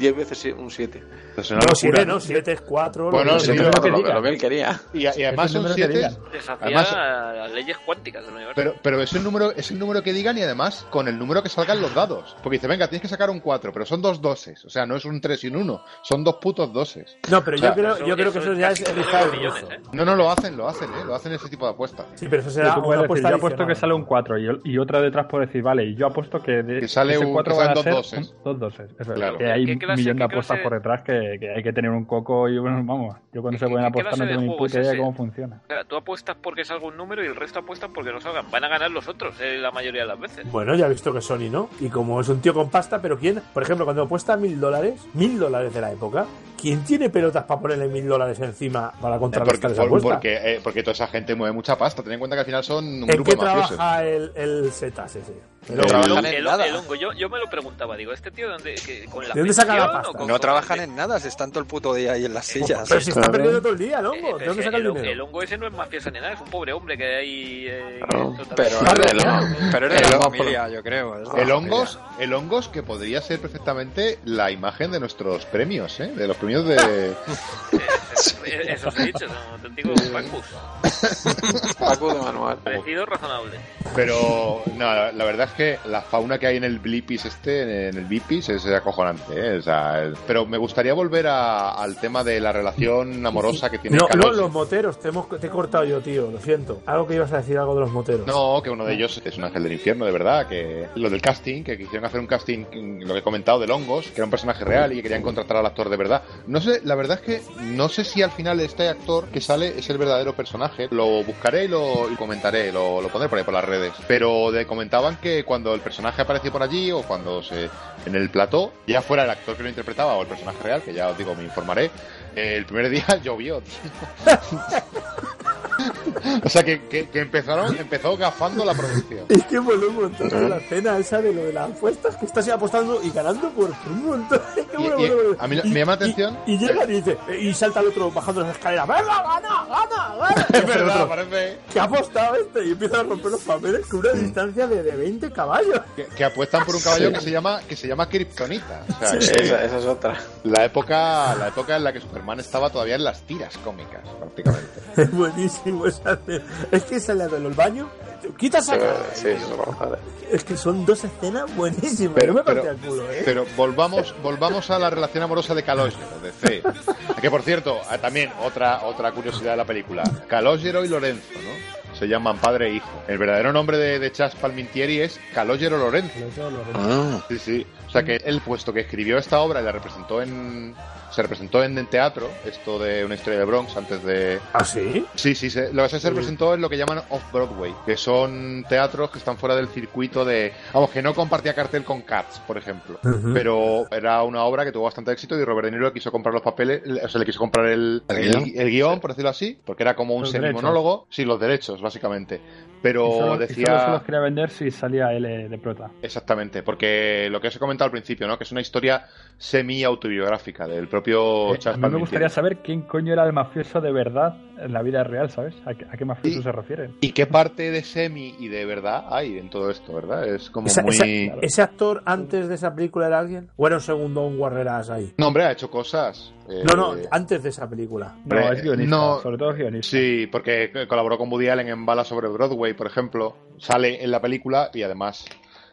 S5: 10 veces un 7.
S4: Es una
S8: No,
S4: locura.
S8: 7 no, 7 es 4.
S4: Bueno,
S5: Ese
S4: sí,
S5: es
S4: lo
S5: lo,
S4: que
S5: lo- lo que él quería.
S4: Y, y además
S9: Es el
S4: son
S9: número que
S4: 7.
S9: digan.
S7: Desafía
S4: Además-
S7: a las leyes cuánticas del universo.
S4: Pero, pero es el número, es el número que digan y además con el número que salgan los dados. Porque dice, venga, tienes que sacar un 4, pero son dos doses. O sea, no es un 3 y un 1, son dos putos doses.
S8: No, pero
S4: O sea,
S8: yo creo,
S7: eso-
S8: yo creo que
S7: eso
S8: eso ya es
S7: casi
S8: rizar el
S7: millones. ¿eh?
S4: No, no, lo hacen, lo hacen, ¿eh? Lo hacen ese tipo de apuestas.
S8: Sí, pero eso será una apuesta
S9: yo apuesto que sale un 4 y, y otra detrás puede decir, vale, y yo apuesto que, de,
S4: Que sale
S9: ese
S4: un-
S9: 4
S4: que
S9: van a
S4: dos
S9: ser
S4: doses.
S9: dos doses. Eso es.
S4: Claro.
S9: Que hay
S7: ¿Qué
S9: un
S7: clase-
S9: millón de apuestas
S7: clase-
S9: por detrás que, que hay que tener un coco y bueno, vamos, yo cuando se
S7: ¿Qué-
S9: pueden apostar no tengo ni puta idea cómo funciona.
S7: O sea, tú apuestas porque salga un número y el resto apuestan porque no salgan. Van a ganar los otros eh, la mayoría de las veces.
S8: Bueno, ya he visto que Sony, ¿no? Y como es un tío con pasta, pero ¿quién? Por ejemplo, cuando apuesta mil dólares, mil dólares de la época, ¿quién tiene pelotas para ponerle mil dólares encima para
S4: Porque,
S8: contrarrestar esa
S4: por-
S8: apuesta?
S4: porque, eh, porque toda esa gente mueve mucha pasta. Ten en cuenta que al final son un
S8: ¿En
S4: grupo
S8: qué
S4: de mafiosos.
S8: trabaja el, el Zetas ese? El
S4: No
S5: trabajan
S7: el,
S5: en
S7: el-
S5: nada.
S7: el hongo, yo, yo me lo preguntaba, digo, ¿este tío dónde, que, con la
S8: ¿De dónde saca la pasta?
S7: con-
S6: No
S7: con-
S6: trabajan en nada, se están todo el puto día ahí en las sillas.
S8: Pero si está
S5: Claro.
S8: perdiendo todo el día, el
S7: Eh,
S8: hongo. ¿De
S7: pero
S8: dónde saca el
S7: el,
S8: dinero?
S7: el hongo ese no es mafioso ni nada, es un pobre hombre que hay ahí. eh, totalmente-
S6: Pero, pero es de la
S4: hongo-
S6: familia, yo creo.
S4: El hongos, el hongos que podría ser perfectamente la imagen de nuestros premios, ¿eh? De los premios de... (laughs)
S7: Eh, Esos dichos, pacus.
S5: Paco de manual.
S7: Parecido razonable.
S4: Pero no, la, la verdad es que la fauna que hay en el Blipis este, en el Bipis, es acojonante, ¿eh? O sea, es- pero me gustaría volver a- al tema de la relación amorosa que tiene
S8: No, los moteros, te, hemos, te he cortado yo, tío, lo siento. Algo que ibas a decir, algo de los moteros.
S4: No, que uno de ellos es un ángel del infierno, de verdad. Que lo del casting, que quisieron hacer un casting, lo que he comentado del hongos, que era un personaje real y que querían contratar al actor de verdad. No sé, la verdad es que no sé si al final este actor que sale es el verdadero personaje. Lo buscaré y lo comentaré, lo, lo pondré por ahí por las redes. Pero de, comentaban que cuando el personaje apareció por allí o cuando se en el plató, ya fuera el actor que lo interpretaba o el personaje real, que ya os digo, me informaré. eh, el primer día (laughs) llovió. (laughs) O sea, que, que, que empezaron, empezó gafando la producción.
S8: Es que moló un montón la escena esa de lo de las apuestas que estás apostando y ganando por un montón. (laughs) Es que
S4: Y- y a mí
S8: Y-
S4: me llama la atención-
S8: Y, llega y dice, y salta el otro bajando las escaleras. ¡Venga, gana, gana, gana! (laughs)
S4: Es verdad, parece
S8: Que ha apostado este y empieza a romper los papeles con una distancia de, de 20 caballos.
S4: que, que apuestan por un caballo
S5: Sí.
S4: que se llama que se llama Kryptonita. O sea,
S5: Sí,
S4: que
S5: esa, esa es otra.
S4: la época la época en la que Superman estaba todavía en las tiras cómicas, prácticamente.
S8: Es buenísimo. (laughs) Es que sale del baño. Quita esa cara.
S5: Sí.
S8: Es que son dos escenas buenísimas.
S4: Pero-
S8: Yo me
S4: pero-
S8: partí el culo, ¿eh?
S4: Pero volvamos, volvamos a la relación amorosa de Calogero, de C. Que por cierto, ah, también otra, otra curiosidad de la película. Calogero y Lorenzo, ¿no? Se llaman padre e hijo. El verdadero nombre de, de Chas Palmintieri es Calogero Lorenzo.
S6: Ah,
S4: Sí, sí. O sea que él, puesto que escribió esta obra y la representó en. Se representó en, en teatro, esto de una historia de Bronx antes de.
S8: ¿Ah, sí?
S4: Sí, sí, se- lo que se representó es lo que llaman off-Broadway, que son teatros que están fuera del circuito de. Vamos, que no compartía cartel con Cats, por ejemplo. Pero era una obra que tuvo bastante éxito y Robert De Niro quiso comprar los papeles, o sea, le quiso comprar el,
S6: ¿El
S4: el,
S6: guion?
S4: el guion, por decirlo así, porque era como un semi-monólogo. Sí, los derechos, básicamente.
S9: Y
S4: Pero
S9: solo, y solo
S4: decía.
S9: se los quería vender si salía él eh, de prota.
S4: Exactamente, porque lo que os he comentado al principio, ¿no? Que es una historia semi-autobiográfica del propio
S9: Eh,
S4: Charles
S9: a mí me gustaría saber quién coño era el mafioso de verdad en la vida real, ¿sabes? ¿A qué, a qué mafioso
S4: Y-
S9: se refieren?
S4: ¿Y qué parte de semi y de verdad hay en todo esto, verdad? Es como
S8: Esa-
S4: muy...
S8: esa- ¿Ese actor antes de esa película era alguien? ¿O era un segundo un guarreras ahí?
S4: No, hombre, ha hecho cosas. eh,
S8: No, no, antes de esa película.
S9: No, es guionista,
S4: no-
S9: sobre todo es guionista.
S4: Sí, porque colaboró con Woody Allen en Bala sobre Broadway, por ejemplo. Sale en la película y además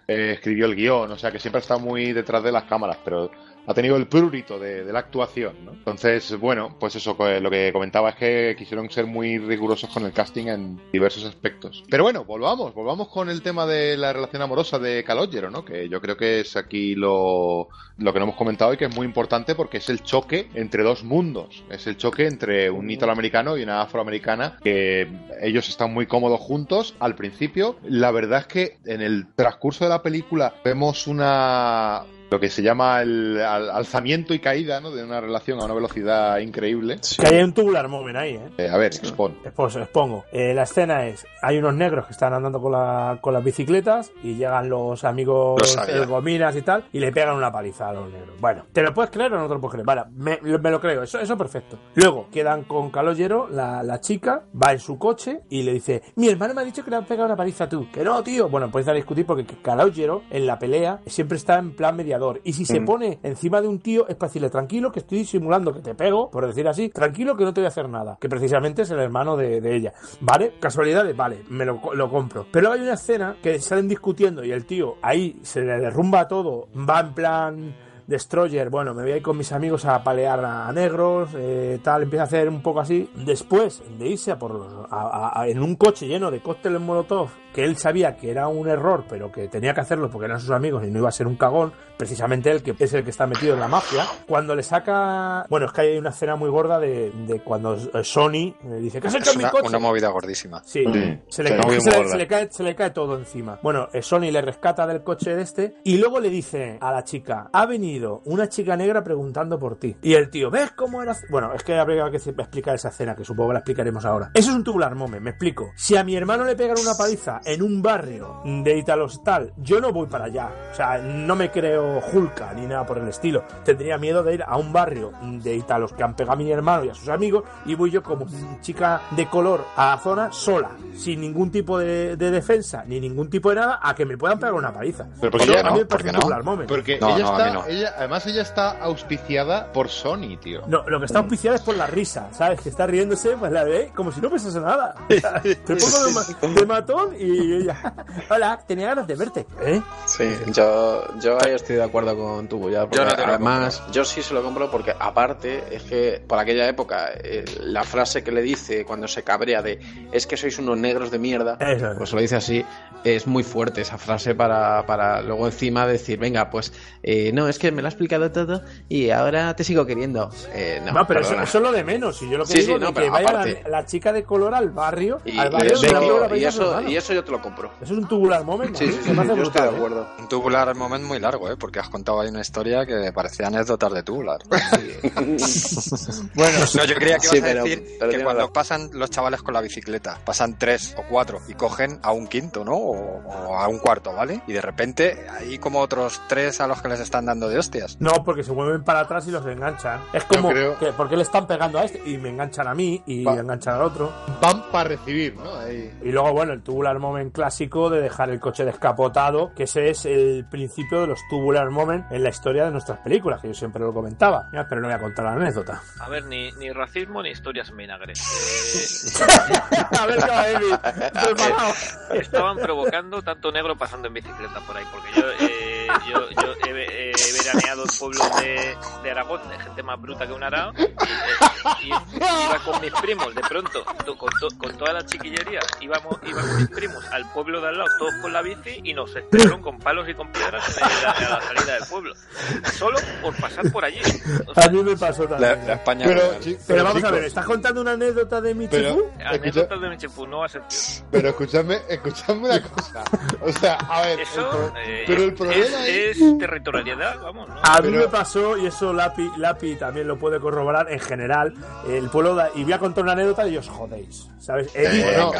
S4: eh, escribió el guion. O sea que siempre está muy detrás de las cámaras, pero ha tenido el prurito de, la actuación, ¿no? Entonces, bueno, pues eso, pues, lo que comentaba es que quisieron ser muy rigurosos con el casting en diversos aspectos. Pero bueno, volvamos, volvamos con el tema de la relación amorosa de Calogero, ¿no? Que yo creo que es aquí lo, lo que no hemos comentado y que es muy importante porque es el choque entre dos mundos. Es el choque entre un italoamericano y una afroamericana que ellos están muy cómodos juntos al principio. La verdad es que en el transcurso de la película vemos una lo que se llama el al- alzamiento y caída ¿no? de una relación a una velocidad increíble.
S8: Que hay un tubular moment ahí, ¿eh?
S4: Eh, a ver, expon.
S8: Pues expongo. Eh, la escena es, hay unos negros que están andando con, la, con las bicicletas y llegan los amigos eh, gominas y tal y le pegan una paliza a los negros. Bueno, ¿te lo puedes creer o no te lo puedes creer? Vale, me, lo- me lo creo, eso, eso perfecto. Luego quedan con Calogero, la, la chica va en su coche y le dice, mi hermano me ha dicho que le han pegado una paliza a tú. Que no, tío. Bueno, puedes a discutir porque Calogero en la pelea siempre está en plan Y si se pone encima de un tío es para decirle, tranquilo que estoy simulando que te pego, por decir así, tranquilo que no te voy a hacer nada. Que precisamente es el hermano de, de ella. ¿Vale? Casualidades, vale, me lo, lo compro. Pero hay una escena que salen discutiendo y el tío ahí se le derrumba todo, va en plan Destroyer, bueno, me voy a ir con mis amigos a palear a negros, eh, tal, empieza a hacer un poco así. Después de irse a por los- a- a- a- en un coche lleno de cócteles Molotov, que él sabía que era un error, pero que tenía que hacerlo porque eran sus amigos y no iba a ser un cagón, precisamente él que es el que está metido en la mafia, cuando le saca... Bueno, es que hay una escena muy gorda de, de cuando eh, Sony le dice, ¿qué has hecho
S6: es
S8: en mi
S6: una,
S8: coche?
S6: una movida gordísima.
S8: Sí,
S4: Sí,
S8: se, le,
S4: sí, muy
S8: se le-
S4: gorda.
S8: se le cae, se le cae todo encima. Bueno, eh, Sony le rescata del coche de este y luego le dice a la chica, ha venido una chica negra preguntando por ti. Y el tío, ¿ves cómo era? Bueno, es que habría que explicar esa escena, que supongo que la explicaremos ahora. Eso es un tubular moment, me explico. Si a mi hermano le pegan una paliza en un barrio de Italos tal, yo no voy para allá. O sea, no me creo Hulka ni nada por el estilo. Tendría miedo de ir a un barrio de Italos que han pegado a mi hermano y a sus amigos y voy yo como chica de color a la zona sola, sin ningún tipo de, de defensa ni ningún tipo de nada, a que me puedan pegar una paliza.
S4: Pero porque ya
S6: no,
S8: me parece
S6: ¿por qué
S8: un
S6: no?
S8: tubular moment.
S4: Porque
S6: No,
S4: ella
S6: no, a
S4: está,
S6: mí no.
S4: ella, además ella está auspiciada por Sony, tío.
S8: No, lo que está auspiciado es por la risa, ¿sabes? Que está riéndose, pues la ve como si no pensase nada. (laughs) Te pongo de, ma- de matón y ella, hola, tenía ganas de verte. ¿Eh?
S5: Sí, yo, yo ahí estoy de acuerdo con tu ya,
S6: Yo no
S5: además yo sí se lo compro porque aparte es que por aquella época eh, la frase que le dice cuando se cabrea de es que sois unos negros de mierda,
S8: Eso es.
S5: pues lo dice así, es muy fuerte esa frase para, para luego encima decir, venga, pues eh, no, es que
S11: me lo ha explicado todo y ahora te sigo queriendo. Eh, no,
S8: No, pero eso, es lo de menos. Y yo lo que
S5: Sí,
S8: digo
S5: sí,
S8: es que vaya la,
S5: aparte-
S8: la chica de color al barrio.
S5: Y,
S8: al
S5: y
S8: barrio
S5: eso,
S8: película
S5: y, eso,
S8: hermano.
S5: y eso yo te lo compro.
S8: Eso es un tubular moment.
S5: Sí,
S8: mí
S5: sí,
S8: se me
S5: sí,
S8: hace
S5: yo estoy de
S8: ¿eh?
S5: acuerdo.
S6: Un tubular moment muy largo, ¿eh? Porque has contado ahí una historia que parecía anécdotas de tubular. (laughs)
S4: Bueno,
S6: No, yo creía que ibas
S5: Sí,
S6: a decir
S5: pero
S6: que cuando pasan los chavales con la bicicleta, pasan tres o cuatro y cogen a un quinto, ¿no? O, o a un cuarto, ¿vale? Y de repente hay como otros tres a los que les están dando de hostias.
S8: No, porque se mueven para atrás y los enganchan. Es como,
S4: creo-
S8: que, ¿por qué le están pegando a este? Y me enganchan a mí y
S4: Va.
S8: enganchan al otro.
S4: van para recibir, ¿no? Ahí.
S8: Y luego, bueno, el tubular moment clásico de dejar el coche descapotado, que ese es el principio de los tubular moment en la historia de nuestras películas, que yo siempre lo comentaba. Ya, pero no voy a contar la anécdota.
S7: A ver, ni, ni racismo ni historias vinagres. (laughs)
S8: a ver qué va a. Preparado. (laughs)
S7: Eh, estaban provocando tanto negro pasando en bicicleta por ahí, porque yo, eh, yo, yo he, he veraneado en pueblos de, de Aragón, de gente más bruta que un arao, y, eh, y- y iba con mis primos, de pronto, to- con, to- con toda la chiquillería, íbamos, iba con mis primos al pueblo de al lado, todos con la bici, y nos esperaron con palos y con piedras en la, a la salida del pueblo, solo por pasar por allí. O sea,
S8: A mí me pasó
S6: La,
S8: también.
S6: la España
S4: Pero,
S8: vamos a ver, ¿estás contando una anécdota de Michifu?
S4: Pero-
S7: anécdotas de Michipú, no excepción.
S4: Pero escuchadme, escuchadme una cosa. O sea, a ver, el
S7: Eso
S4: pro-
S7: eh,
S4: pero el problema
S7: es,
S4: es...
S7: territorialidad, vamos, ¿no?
S8: A mí
S4: Pero-
S8: me pasó, y eso Lapi, Lapi también lo puede corroborar, en general, el pueblo, de- y voy a contar una anécdota y os jodéis, ¿sabes? Evita,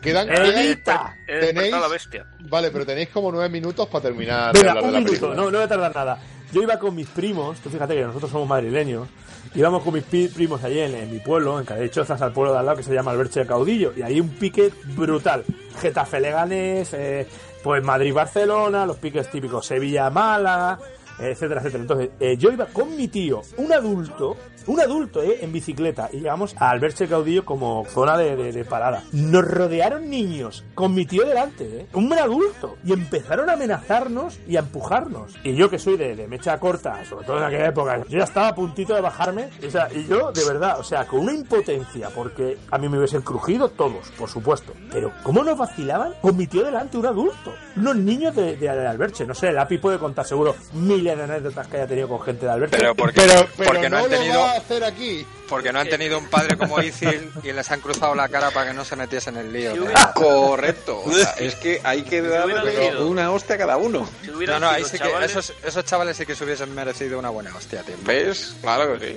S4: quedan,
S8: Evita.
S4: Tenéis,
S7: la bestia.
S4: vale, pero tenéis como nueve minutos para terminar
S8: Venga,
S4: de
S8: un
S4: la
S8: minuto, no, no voy a tardar nada. Yo iba con mis primos, tú fíjate que nosotros somos madrileños, íbamos con mis primos allí en, en mi pueblo, en Cadechozas, al pueblo de al lado que se llama Alberche de Caudillo, y hay un pique brutal. Getafe Leganés, eh, pues Madrid-Barcelona, los piques típicos Sevilla-Málaga, etcétera, etcétera. Entonces, eh, yo iba con mi tío, un adulto, un adulto, eh, en bicicleta, y llegamos a Alberche Caudillo como zona de, de- de parada. Nos rodearon niños, con mi tío delante, eh, un adulto, y empezaron a amenazarnos y a empujarnos. Y yo que soy de, de mecha corta, sobre todo en aquella época, yo ya estaba a puntito de bajarme, o sea, y yo, de verdad, o sea, con una impotencia, porque a mí me hubiesen crujido todos, por supuesto, pero ¿cómo nos vacilaban con mi tío delante, un adulto? Unos niños de, de, de Alberche, no sé, el API puede contar seguro miles de anécdotas que haya tenido con gente de Alberche.
S6: Pero porque,
S4: Pero, pero
S6: porque no,
S4: no,
S6: han tenido
S4: hacer aquí.
S6: Porque no han tenido un padre como Izil y les han cruzado la cara para que no se metiesen en el lío.
S7: Si
S6: tío.
S7: hubiera-
S5: Correcto. O sea, (laughs) es que hay que dar
S7: hubieran
S5: pero
S7: sido-
S5: una hostia a cada uno.
S7: Si
S6: No, no, ahí
S7: sido
S6: sí que
S7: chavales-
S6: esos, esos chavales sí que se hubiesen merecido una buena hostia, tío.
S5: ¿Ves? Claro que sí.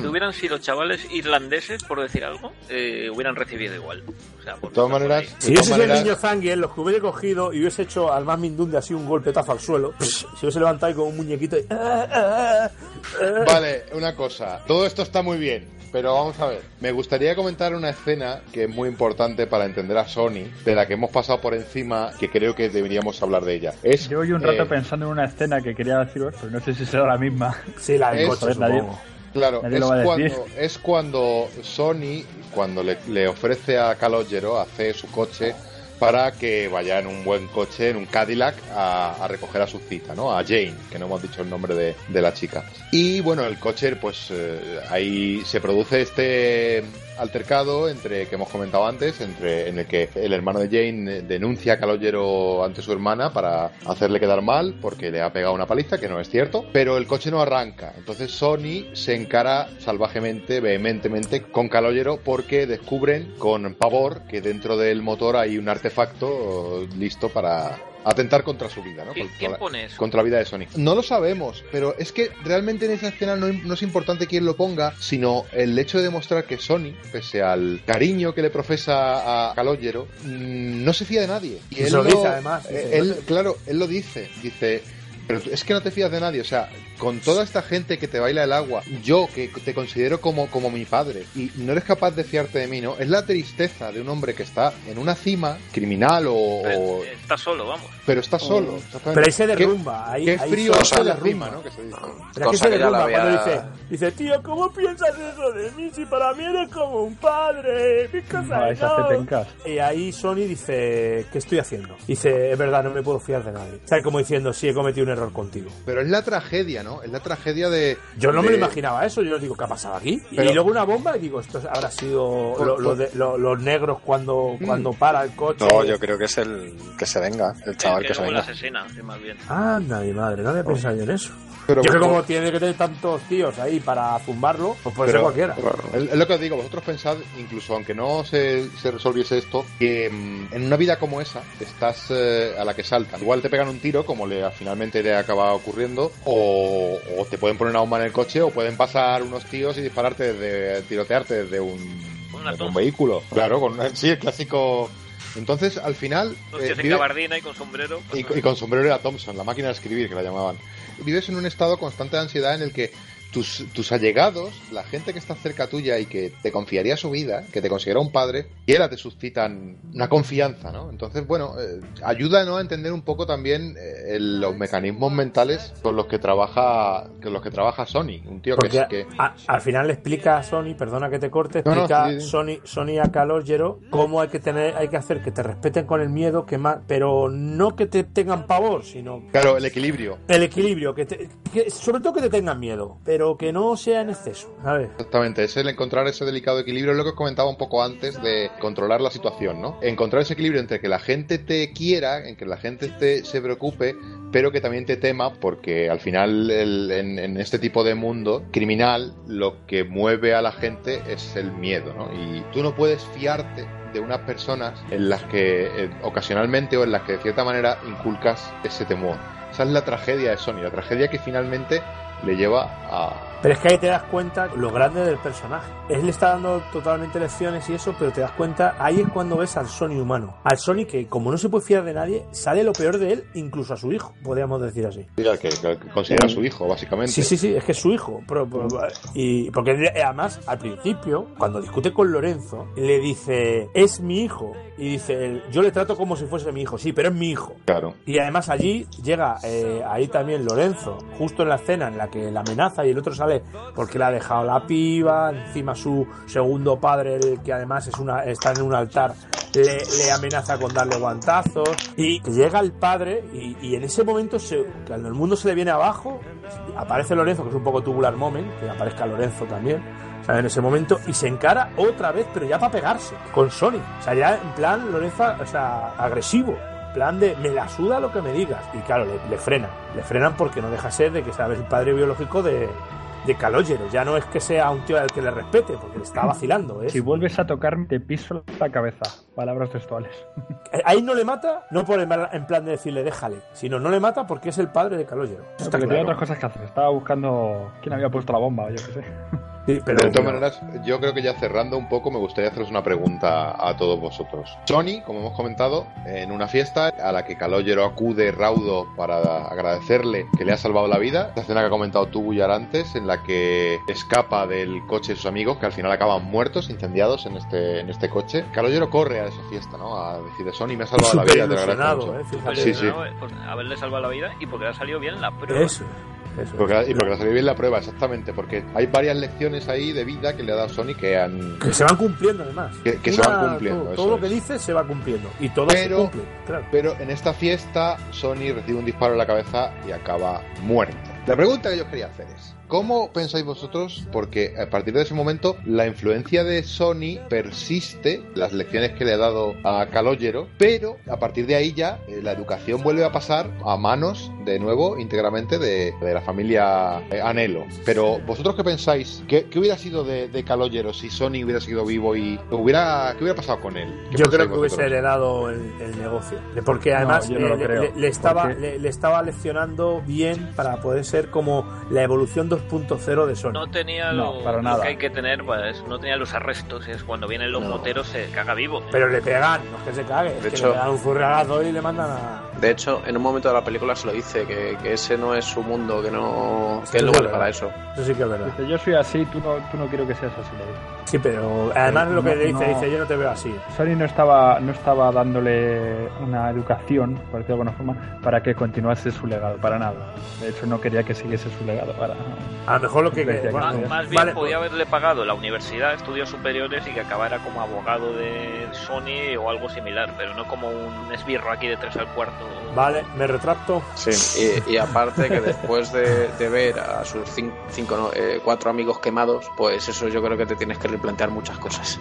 S7: Si hubieran sido chavales irlandeses, por decir algo, eh, hubieran recibido igual. O sea, por
S4: De todas maneras.
S8: Si
S4: de
S8: ese
S4: todas
S8: es el
S4: maneras,
S8: niño Zangiel, los que hubiera cogido y hubiese hecho al más mindunde así un golpetazo al suelo, si hubiese levantado ahí con un muñequito y... "Ah, ah, ah".
S4: Vale, una cosa. Todo esto está muy bien, pero vamos a ver. Me gustaría comentar una escena que es muy importante para entender a Sony, de la que hemos pasado por encima, que creo que deberíamos hablar de ella. Es,
S9: Llevo yo un rato
S4: eh,
S9: pensando en una escena que quería deciros, pero no sé si será la misma.
S8: Sí, la del coche.
S4: Claro,
S9: Nadie
S4: es
S9: lo va a decir.
S4: cuando, es cuando Sony, cuando le, le ofrece a Calogero hacer su coche para que vaya en un buen coche, en un Cadillac, a, a recoger a su cita, ¿no? A Jane, que no hemos dicho el nombre de, la chica. Y bueno, el coche, pues eh, ahí se produce este altercado entre que hemos comentado antes, entre en el que el hermano de Jane eh, denuncia a Calogero ante su hermana para hacerle quedar mal porque le ha pegado una paliza, que no es cierto, pero el coche no arranca. Entonces Sony se encara salvajemente, vehementemente con Calogero porque descubren con pavor que dentro del motor hay un artefacto eh, listo para atentar contra su vida, ¿no?
S7: ¿Qui-
S4: Contra
S7: quién
S4: la-
S7: pone eso?
S4: Contra la vida de Sony. No lo sabemos, pero es que realmente en esa escena no, no es importante quién lo ponga, sino el hecho de demostrar que Sony, pese al cariño que le profesa a Calogero, mm, no se fía de nadie. Y él
S8: se lo
S4: lo-
S8: dice, además,
S4: eh,
S8: dice,
S4: él,
S8: "No te-
S4: claro, él lo dice. Dice, pero es que no te fías de nadie. O sea, con toda esta gente que te baila el agua, yo que te considero como, como mi padre, y no eres capaz de fiarte de mí, ¿no? Es la tristeza de un hombre que está en una cima criminal o...
S7: Pero, Está solo, vamos.
S4: pero está solo. exactamente.
S8: Pero ahí se
S4: Qué-
S8: derrumba. Ahí,
S4: Qué
S8: ahí
S4: frío
S8: Sony
S4: se
S8: derrumba.
S4: ¿no? Que se dice.
S8: Pero aquí
S5: Cosa
S8: se
S5: que ya la
S8: derrumba cuando
S5: había-
S8: dice, dice, tío, ¿cómo piensas eso de mí? Si para mí eres como un padre,
S9: No, esas
S8: know".
S9: petencas.
S8: Y ahí Sony dice, ¿qué estoy haciendo? Dice, es verdad, no me puedo fiar de nadie. O sea, como diciendo, sí, he cometido un error contigo.
S4: Pero es la tragedia, ¿no? Es la tragedia de.
S8: Yo no me lo imaginaba eso, yo digo, ¿qué ha pasado aquí?
S4: Pero-
S8: y luego una bomba y digo, esto habrá sido
S4: Por-
S8: lo- lo
S4: por-
S8: de- lo- los negros cuando,
S4: Mm.
S8: cuando para el coche.
S6: No, yo creo que es el que se venga, el chaval
S7: que
S6: que se venga.
S7: asesina, sí, más bien.
S8: Anda, mi madre, no había pensado yo en eso.
S4: Pero-
S8: yo que como tiene que tener tantos tíos ahí para zumbarlo, pues puede ser cualquiera.
S4: Es lo que os digo, vosotros pensad, incluso aunque no se, se resolviese esto, que mm, en una vida como esa estás eh, a la que saltan. Igual te pegan un tiro, como le finalmente le acaba ocurriendo, o, o te pueden poner una bomba en el coche, o pueden pasar unos tíos y dispararte desde, tirotearte desde un,
S7: Una
S4: desde un
S7: tos.
S4: vehículo. Claro, con sí, el clásico. Entonces, al final. Eh, vive-
S7: gabardina y con sombrero.
S4: y, y con sombrero era Thompson, la máquina de escribir que la llamaban. Vives en un estado constante de ansiedad en el que tus, tus allegados, la gente que está cerca tuya y que te confiaría su vida, que te considera un padre, quiera te suscitan una confianza, ¿no? Entonces, bueno, eh, ayuda ¿no? a entender un poco también eh, el- los mecanismos mentales con los que trabaja con los que trabaja Sony, un tío que,
S8: Porque
S4: que
S8: a- al final le explica a Sony, perdona que te corte,
S4: No, no,
S8: explica
S4: sí, sí.
S8: Sony, Sony a Calogero cómo hay que tener, hay que hacer que te respeten con el miedo, que más, pero no que te tengan pavor, sino
S4: claro, el equilibrio.
S8: el equilibrio, que, te- que- sobre todo que te tengan miedo, pero que no sea en exceso, ¿sabes?
S4: Exactamente, es el encontrar ese delicado equilibrio, lo que os comentaba un poco antes de controlar la situación, ¿no? Encontrar ese equilibrio entre que la gente te quiera, en que la gente te, se preocupe, pero que también te tema, porque al final el- en, en este tipo de mundo criminal lo que mueve a la gente es el miedo, ¿no? Y tú no puedes fiarte de unas personas en las que eh, ocasionalmente o en las que de cierta manera inculcas ese temor. Esa es la tragedia de Sony, la tragedia que finalmente le lleva a,
S8: Pero es que ahí te das cuenta lo grande del personaje. Él le está dando totalmente lecciones y eso, pero te das cuenta, ahí es cuando ves al Sony humano. Al Sony que, como no se puede fiar de nadie, sale lo peor de él, incluso a su hijo, podríamos decir así.
S4: Sí, al que, que considera a su hijo, básicamente.
S8: Sí, sí, sí, es que es su hijo. Pero- pero- y porque además, al principio, cuando discute con Lorenzo, le dice, es mi hijo. Y dice, él, yo le trato como si fuese mi hijo. Sí, pero es mi hijo.
S4: Claro.
S8: Y además allí llega eh, ahí también Lorenzo, justo en la escena en la que la amenaza y el otro porque le ha dejado la piba, encima su segundo padre, el que además es una, está en un altar, le, amenaza con darle guantazos. Y llega el padre y, en ese momento, se, cuando el mundo se le viene abajo, aparece Lorenzo, que es un poco tubular moment, que aparezca Lorenzo también. o en ese momento y se encara otra vez, pero ya para pegarse con Sony. O sea, ya en plan Lorenzo, o sea, agresivo. Plan de me la suda lo que me digas. Y claro, le, le frenan. Le frenan porque no deja ser de que sabes el padre biológico de, de Calogero. Ya no es que sea un tío al que le respete, porque le está vacilando. ¿eh?
S9: Si vuelves a tocarme, te piso la cabeza. Palabras textuales. (laughs)
S8: Eh, Ahí no le mata, no por en plan de decirle déjale, sino no le mata porque es el padre de Calogero. Está claro.
S9: otras cosas que hacer. Estaba buscando quién había puesto la bomba, yo qué sé.
S8: Sí, pero,
S4: de todas maneras, yo creo que ya cerrando un poco, me gustaría haceros una pregunta a todos vosotros. Sony, como hemos comentado, en una fiesta a la que Calogero acude raudo para agradecerle que le ha salvado la vida, esta escena que ha comentado tú, Guyar, antes, en la que escapa del coche de sus amigos, que al final acaban muertos, incendiados en este, en este coche. Calogero corre a esa fiesta, ¿no? A decir, Sony me ha salvado la
S8: Súper
S4: vida, te lo agradezco mucho.
S8: eh.
S4: Sí, sí.
S7: Por haberle salvado la vida y porque le ha salido bien la prueba.
S8: Eso, eso.
S4: Porque, y porque le salió bien la prueba, exactamente, porque hay varias lecciones ahí de vida que le ha dado Sony que han...
S8: Que se van cumpliendo además.
S4: Que- que se van cumpliendo,
S8: Todo, lo que dice se va cumpliendo. Y todo
S4: Pero-
S8: se cumple, claro.
S4: Pero en esta fiesta, Sony recibe un disparo en la cabeza y acaba muerto. La pregunta que yo quería hacer es, ¿cómo pensáis vosotros? Porque a partir de ese momento, la influencia de Sony persiste, las lecciones que le ha dado a Calogero, pero a partir de ahí ya eh, la educación vuelve a pasar a manos, de nuevo, íntegramente de, de la familia eh, Anelo. Pero vosotros qué pensáis? ¿Qué, qué hubiera sido de, de Calogero si Sony hubiera sido vivo y hubiera, qué hubiera pasado con él? ¿Qué
S8: Yo creo que hubiese
S4: vosotros?
S8: heredado el, el negocio. Porque además
S9: no
S8: eh,
S9: lo
S8: le, le- le estaba,
S9: porque-
S8: le, le estaba leccionando bien para poder ser como la evolución 2.0 de Sony.
S7: No tenía
S9: No,
S7: lo,
S9: para
S7: lo
S9: nada.
S7: que hay que tener, pues no tenía los arrestos. Es cuando vienen los
S5: No.
S7: moteros se caga vivo.
S8: Pero le pegan, no es que se cague, es
S5: De
S8: que
S5: hecho-
S8: le dan un zurriagazo y le mandan a...
S5: De hecho, en un momento de la película se lo dice, que, que ese no es su mundo, que no
S8: Sí,
S5: que él no
S8: es
S5: vale para eso.
S8: Eso sí que es verdad.
S9: Dice, yo soy así, tú no, tú no quiero que seas así.
S8: Sí, pero además
S9: Eh,
S8: lo que
S9: no-
S8: dice,
S9: no-
S8: dice, yo no te veo así.
S9: Sony no estaba, no estaba dándole una educación, por decirlo de alguna forma, para que continuase su legado, para nada. De hecho, no quería que siguiese su legado. Para...
S8: A lo mejor lo que...
S9: Que
S8: bueno,
S7: Más, bien
S8: vale,
S7: podía haberle pagado la universidad, estudios superiores y que acabara como abogado de Sony o algo similar, pero no como un esbirro aquí de tres al cuarto
S8: Vale, me retracto.
S5: Sí, y, y aparte que después de, de ver a sus cin- cinco, no, eh, cuatro amigos quemados, pues eso yo creo que te tienes que replantear muchas cosas.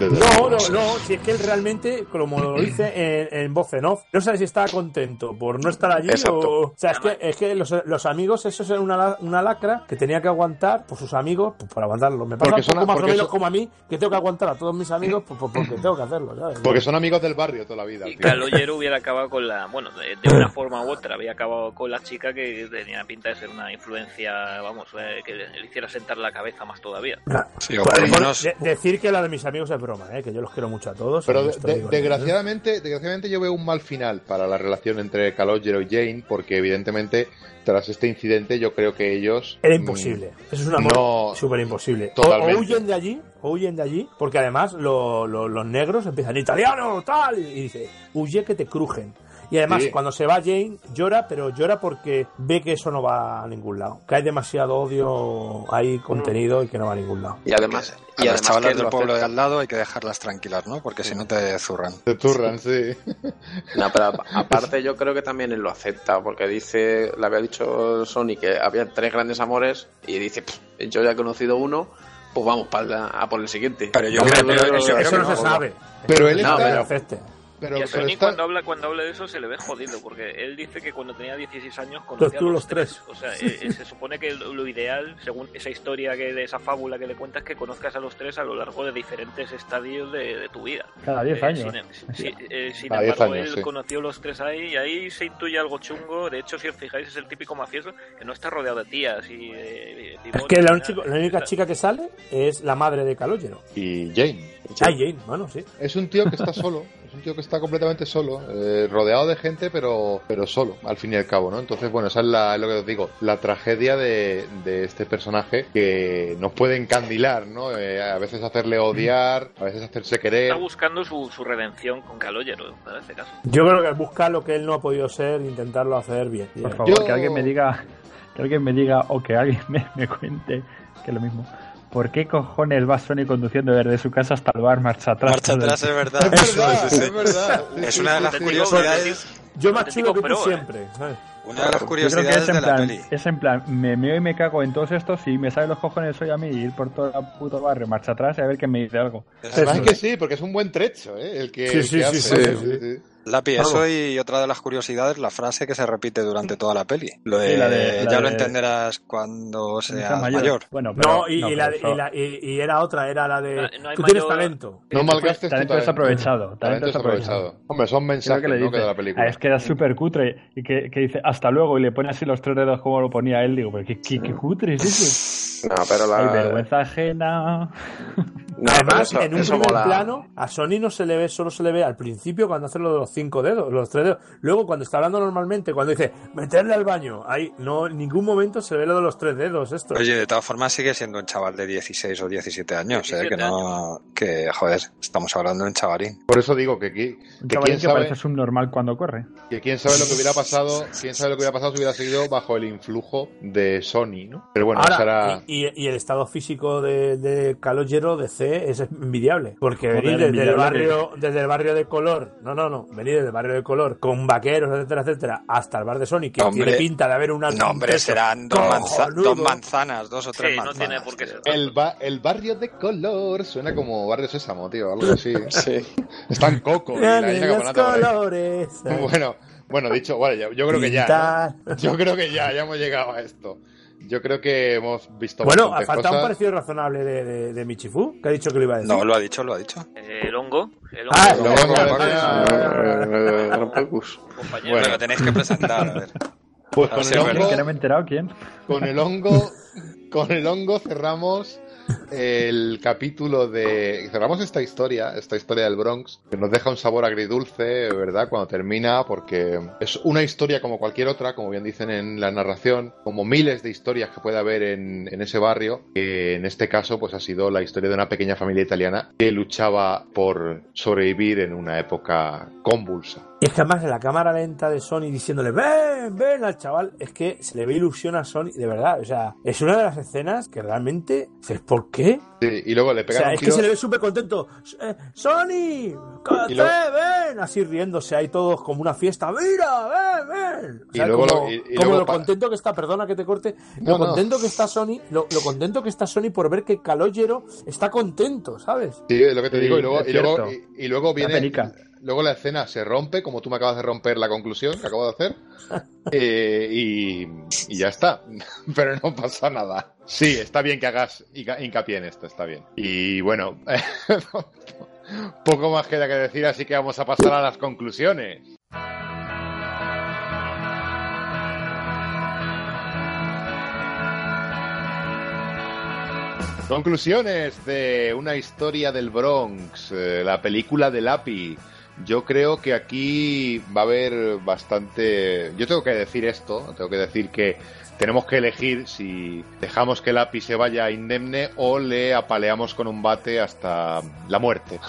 S8: No, no, no, si es que él realmente, como lo dice en, en voz en off, no sabe si está contento por no estar allí
S5: Exacto.
S8: o... O sea, es que, es que los, los amigos, eso es una, la- una lacra que tenía que aguantar por sus amigos, pues por aguantarlo. Me pasa
S4: Porque
S8: un poco
S4: son-
S8: más o menos
S4: son-
S8: como a mí, que tengo que aguantar a todos mis amigos pues, pues, porque tengo que hacerlo, ¿sabes?
S4: Porque son amigos del barrio toda la vida.
S7: Y
S4: tío.
S7: Calogero hubiera acabado con la. Bueno, de, de una forma u otra, había acabado con la chica que tenía pinta de ser una influencia, vamos, eh, que le hiciera sentar la cabeza más todavía.
S6: Sí, o por lo
S8: Bueno,
S6: menos
S8: de- decir que la de mis amigos es broma, ¿eh? que yo los quiero mucho a todos.
S4: Pero de-
S8: ¿eh?
S4: desgraciadamente, desgraciadamente yo veo un mal final para la relación entre Calogero y Jane, porque evidentemente tras este incidente yo creo que ellos...
S8: Era
S4: mm,
S8: imposible. Eso es un amor
S4: No,
S8: súper imposible. O, huyen de allí, o huyen de allí, porque además lo- lo- los negros empiezan italiano, tal, y dice, huye que te crujen. Y además,
S4: Sí.
S8: cuando se va Jane, llora, pero llora porque ve que eso no va a ningún lado. Que hay demasiado odio ahí contenido y que no va a ningún lado.
S5: Y además,
S6: a
S5: y
S6: las
S5: además
S6: chavalas
S5: que
S6: del
S5: lo
S6: pueblo de al lado hay que dejarlas tranquilas, ¿no? Porque si no te zurran.
S4: Se turran, sí. (laughs)
S5: No, pero a- aparte yo creo que también él lo acepta, porque dice, le había dicho Sony que había tres grandes amores y dice, "Pff, yo ya he conocido uno, pues vamos para a por el siguiente.
S6: Pero yo
S8: Hombre,
S6: creo-
S8: pero
S6: pero
S8: eso, eso no
S6: que
S8: se
S6: no.
S8: sabe.
S4: Pero él
S5: No,
S4: está...
S8: Que
S5: pero-.
S4: Pero-
S7: y a
S4: pero
S7: Sony
S4: está-
S7: cuando habla cuando habla de eso se le ve jodido, porque él dice que cuando tenía 16 años
S8: Pues
S7: conocía
S8: tú
S7: a
S8: los tres.
S7: O sea, eh, eh, se supone que lo ideal, según esa historia, que de esa fábula que le cuentas, es que conozcas a los tres a lo largo de diferentes estadios de, de tu vida.
S9: Cada 10
S7: Eh,
S9: años.
S7: Sin, sí, eh, sin
S4: Cada 10
S7: embargo,
S4: años,
S7: él
S4: sí.
S7: conoció los tres ahí y ahí se intuye algo chungo. De hecho, si os fijáis, es el típico mafioso que no está rodeado de tías y de, de
S8: Es que la, única- la única chica que sale es la madre de Calogero.
S4: Y Jane.
S8: Ah, Jane, bueno, sí.
S4: Es un tío que está solo, (laughs) un tío que está completamente solo, eh, rodeado de gente, pero, pero solo, al fin y al cabo, ¿no? Entonces, bueno, esa es, la- es lo que os digo, la tragedia de, de este personaje que nos puede encandilar, ¿no? Eh, a veces hacerle odiar, a veces hacerse querer.
S7: Está buscando su, su redención con Calogero, en este caso.
S8: Yo creo que busca lo que él no ha podido ser e intentarlo hacer bien.
S9: Por favor,
S4: Yo-
S9: que alguien me diga, que alguien me diga o que alguien me, me cuente, que es lo mismo. ¿Por qué cojones va Sony conduciendo desde su casa hasta el bar marcha atrás?
S6: Marcha atrás, es (laughs) verdad.
S4: Es verdad,
S6: Sí, sí, sí.
S4: es verdad.
S6: Es una de las curiosidades,
S8: Yo más chulo que tú siempre.
S6: una de las curiosidades
S9: es en,
S6: de la
S9: plan,
S6: peli.
S9: es en plan, me meo y me cago en todos estos y me sale los cojones hoy a mí y ir por todo el puto barrio, marcha atrás y a ver que me dice algo.
S4: Además es que sí, porque es un buen trecho, ¿eh? El que,
S8: Sí,
S4: el
S8: sí,
S4: que
S8: sí,
S4: hace,
S8: sí,
S5: sí.
S6: Lápiz,
S8: Vamos.
S6: eso y otra de las curiosidades, la frase que se repite durante toda la peli. Lo de,
S9: la de- la
S6: ya lo
S9: de-
S6: entenderás cuando
S9: Sea
S6: seas mayor.
S9: Bueno, pero,
S8: No, y, y
S9: pero
S8: la y, la- y- y era otra, era la de.
S7: No- no
S8: tú tienes
S7: mayor-
S8: talento.
S4: No malgastes
S9: talento
S4: talento.
S9: desaprovechado.
S4: Talento desaprovechado. Hombre, son mensajes
S9: que le
S4: ¿no?
S9: dice,
S4: que de la película.
S9: "Ah, es que era súper cutre y que, que dice hasta luego y le pone así los tres dedos como lo ponía él. Digo, pero qué, qué, qué cutre es eso.
S5: No, pero la...
S9: Hay vergüenza ajena. (laughs)
S5: No,
S8: Además,
S5: eso-
S8: en un primer
S5: mola.
S8: plano, a Sony no se le ve, solo se le ve al principio cuando hace lo de los cinco dedos, los tres dedos. Luego, cuando está hablando normalmente, cuando dice meterle al baño, ahí no en ningún momento se ve lo de los tres dedos. Esto.
S6: Oye, de todas formas sigue siendo un chaval de 16 o 17 años, ¿eh?
S7: 17
S6: Que no... Que, joder, estamos hablando de un chavalín.
S4: Por eso digo que, aquí,
S9: Un
S4: que
S9: chavalín
S4: quién
S9: que
S4: sabe,
S9: parece subnormal cuando corre.
S4: que quién sabe lo que hubiera pasado, (laughs) quién sabe lo que hubiera pasado si hubiera seguido bajo el influjo de Sony, ¿no? Pero bueno,
S8: Ahora,
S4: era...
S8: y, y- y el estado físico de, de Calogero de C es envidiable. Porque
S9: Joder,
S8: venir desde el barrio, desde el barrio de color, no, no, no, venir desde el barrio de color, con vaqueros, etcétera, etcétera, hasta el bar de Sony, que
S6: Hombre.
S8: tiene pinta de haber una
S6: No, hombre, serán dos, manza- dos manzanas, dos o tres
S7: Sí, no
S6: manzanas.
S7: tiene por qué ser.
S4: El, ba- el barrio de color suena como barrio sésamo, tío, algo así. (laughs)
S5: Sí.
S4: Está en Coco y la Isla
S8: los colores. (laughs)
S4: Bueno, bueno, dicho, bueno, yo, yo creo que ya. ¿no? Yo creo que ya, ya hemos llegado a esto. Yo creo que hemos visto
S8: Bueno, ha faltado un parecido razonable de, de, de Michifu, que ha dicho que lo iba a decir.
S6: No, lo ha dicho, lo ha dicho.
S7: Eh, el hongo. El hongo.
S8: Ah, el hongo.
S5: Eh,
S7: compañero.
S6: Bueno, lo tenéis que presentar, a ver.
S4: Pues con el, hongo,
S9: Que no me he enterado quién.
S4: con el hongo, con el hongo cerramos el capítulo de cerramos esta historia, esta historia del Bronx, que nos deja un sabor agridulce, ¿verdad? Cuando termina, porque es una historia como cualquier otra, como bien dicen en la narración, como miles de historias que puede haber en, en ese barrio, que en este caso, pues ha sido la historia de una pequeña familia italiana que luchaba por sobrevivir en una época convulsa.
S8: Y es que además en la cámara lenta de Sony diciéndole ven, ven al chaval, es que se le ve ilusión a Sony, de verdad, o sea, es una de las escenas que realmente se ¿por qué?
S4: Sí, y luego le
S8: O
S4: pegan
S8: sea,
S4: un
S8: es que
S4: tiro.
S8: se le ve súper contento. Eh, ¡Sony! ¡Cate,
S4: Y luego-
S8: ven! Así riéndose ahí todos como una fiesta. ¡Mira, ven, ven! O
S4: Y
S8: sea,
S4: luego
S8: como,
S4: lo- y- y
S8: como
S4: luego
S8: lo contento que está, perdona que te corte,
S4: No,
S8: lo
S4: no.
S8: contento que está Sony, lo, lo contento que está Sony por ver que Calogero está contento, ¿sabes?
S4: Sí, es lo que te
S9: Sí,
S4: digo. Y luego, y luego, y, y luego viene. Luego la escena se rompe, como tú me acabas de romper la conclusión que acabo de hacer. (laughs) eh, y, y ya está. (laughs) Pero no pasa nada. Sí, está bien que hagas hinca- hincapié en esto, está bien. Y bueno, (laughs) poco más queda que decir, así que vamos a pasar a las conclusiones. Conclusiones de una historia del Bronx, eh, la película de Lapi. Yo creo que aquí va a haber bastante. Yo tengo que decir esto, tengo que decir que tenemos que elegir si dejamos que Lapi se vaya indemne o le apaleamos con un bate hasta la muerte.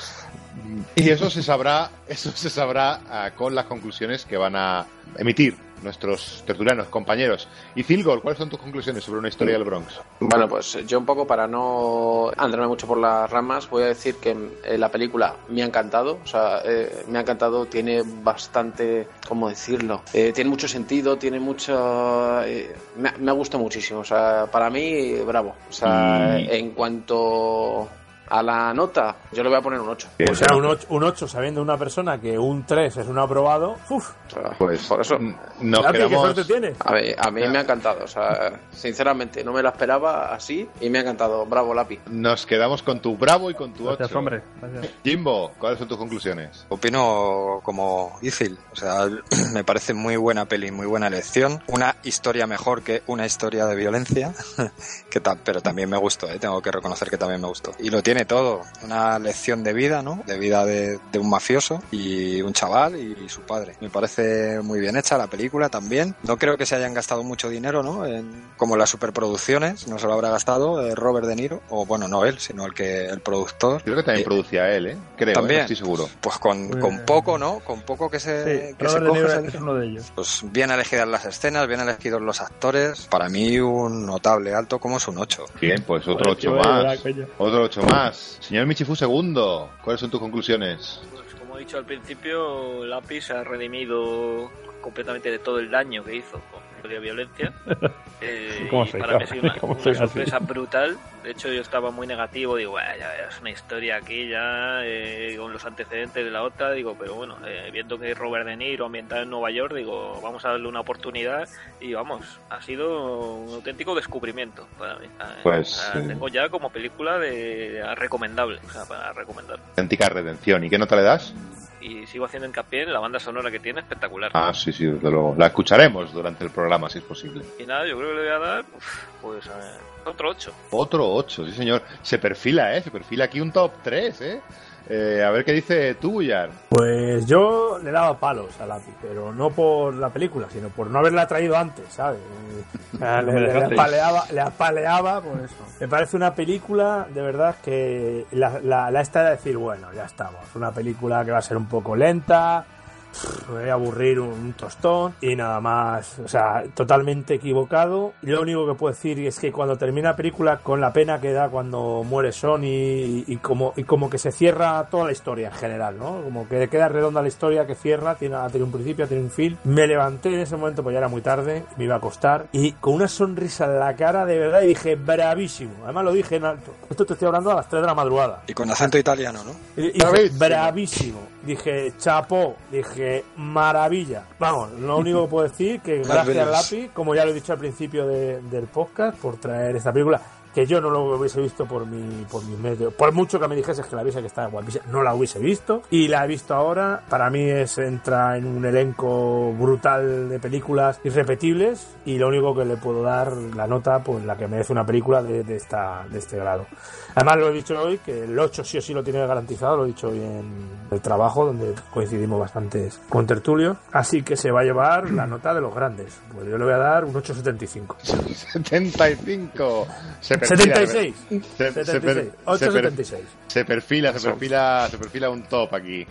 S4: Y eso se sabrá, eso se sabrá ah, con las conclusiones que van a emitir nuestros tertulianos compañeros. Y Cilgol, ¿cuáles son tus conclusiones sobre una historia del Bronx?
S5: Bueno, pues yo un poco para no andarme mucho por las ramas, voy a decir que eh, la película me ha encantado, o sea, eh, me ha encantado, tiene bastante, ¿cómo decirlo? Eh, tiene mucho sentido, tiene mucho... eh, me, ha- me ha gustado muchísimo, o sea, para mí, bravo. O sea,
S4: Y-
S5: en cuanto a la nota, yo le voy a poner un 8.
S8: O sea, un 8, un 8 sabiendo una persona que un 3 es un aprobado. ¡Uf!
S4: Pues
S5: por eso
S8: ¿qué
S4: quedamos.
S8: suerte tienes?
S5: A ver, a mí me ha encantado, o sea, sinceramente, no me la esperaba así y me ha encantado. Bravo, Lapi.
S4: Nos quedamos con tu bravo y con tu
S9: Gracias,
S4: 8.
S9: hombre. Gracias.
S4: Jimbo, ¿cuáles son tus conclusiones?
S6: Opino como Ithil, o sea, (clears throat) me parece muy buena peli, muy buena elección, una historia mejor que una historia de violencia, (laughs) que ta- pero también me gustó, ¿eh? tengo que reconocer que también me gustó. Y lo tiene todo, una lección de vida, ¿no? De vida de, de un mafioso y un chaval y, su padre. Me parece muy bien hecha la película también. No creo que se hayan gastado mucho dinero, ¿no? En, como las superproducciones, no se lo habrá gastado eh, Robert De Niro, o bueno, no él, sino el que el productor.
S4: Creo que también
S6: Eh,
S4: producía él, ¿eh? Creo, ¿eh?
S6: También.
S4: No estoy seguro.
S6: Pues con,
S9: Pues-
S6: con poco, ¿no? Con poco que se,
S9: Sí,
S6: que se coge,
S9: es uno de ellos.
S6: Pues bien elegidas las escenas, bien elegidos los actores. Para mí un notable alto como es un 8.
S4: Bien, pues otro
S9: Joder,
S4: 8
S9: tío,
S4: más. Otro 8 más. Señor Michifu segundo, ¿cuáles son tus conclusiones?
S7: Pues como he dicho al principio, Lápiz ha redimido completamente de todo el daño que hizo la violencia. (laughs) Eh,
S9: ¿Cómo
S7: y
S9: soy,
S7: para mí sido una,
S9: ¿Cómo
S7: una
S9: soy así?
S7: sorpresa brutal. De hecho, yo estaba muy negativo. Digo, "Buah, ya es una historia aquí ya eh, con los antecedentes de la otra. Digo, pero bueno, eh, viendo que Robert De Niro ambientado en Nueva York, digo, vamos a darle una oportunidad. Y vamos, ha sido un auténtico descubrimiento para mí. Eh,
S4: Pues, sí.
S7: tengo ya como película de recomendable, o sea, para recomendar.
S4: Auténtica redención. ¿Y qué nota le das?
S7: Y sigo haciendo hincapié en la banda sonora que tiene, espectacular.
S4: Ah, sí, sí, desde luego. La escucharemos durante el programa, si es posible.
S7: Y nada, yo creo que le voy a dar, pues, eh, otro 8.
S4: Otro 8, sí, señor. Se perfila, ¿eh? Se perfila aquí un top 3, ¿eh? Eh, a ver qué dice tú, Bullar.
S8: Pues yo le daba palos a Lapi, pero no por la película, sino por no haberla traído antes, ¿sabes? (laughs) Le, le apaleaba, le apaleaba por eso. Me parece una película, de verdad, que la, la, la esta de decir, bueno, ya estamos. Una película que va a ser un poco lenta, voy a aburrir un, un tostón y nada más. O sea, totalmente equivocado. Lo único que puedo decir es que cuando termina la película, con la pena que da cuando muere Sony y, y como, y como que se cierra toda la historia en general, ¿no? Como que queda redonda la historia que cierra, tiene, ha tenido un principio, tiene un fin. Me levanté en ese momento, pues ya era muy tarde, me iba a acostar y con una sonrisa en la cara de verdad y dije, bravísimo. Además lo dije en alto. Esto te estoy hablando a las 3 de la madrugada.
S6: Y con acento italiano, ¿no?
S8: Y- y dije,
S4: Bravísimo.
S8: Dije, chapó. Dije, maravilla. Vamos, lo único que puedo decir que (laughs) gracias
S6: Marvelous.
S8: Lapi, como ya lo he dicho al principio de- del podcast, por traer esta película, que yo no lo hubiese visto por mi, por mis medios. Por mucho que me dijeses que la viese que estaba guapísima, no la hubiese visto. Y la he visto ahora. Para mí es entra en un elenco brutal de películas irrepetibles. Y lo único que le puedo dar la nota, pues la que merece una película de, de esta, de este grado. Además lo he dicho hoy, que el 8 sí o sí lo tiene garantizado, lo he dicho hoy en el trabajo, donde coincidimos bastantes con tertulios. Así que se va a llevar la nota de los grandes. Pues yo le voy a dar un 8,75.
S4: 75. (laughs) Se perfila,
S8: 76.
S4: Se, se per-
S8: 76.
S4: se per-
S8: 8,76.
S4: se perfila, se perfila, se perfila un top aquí.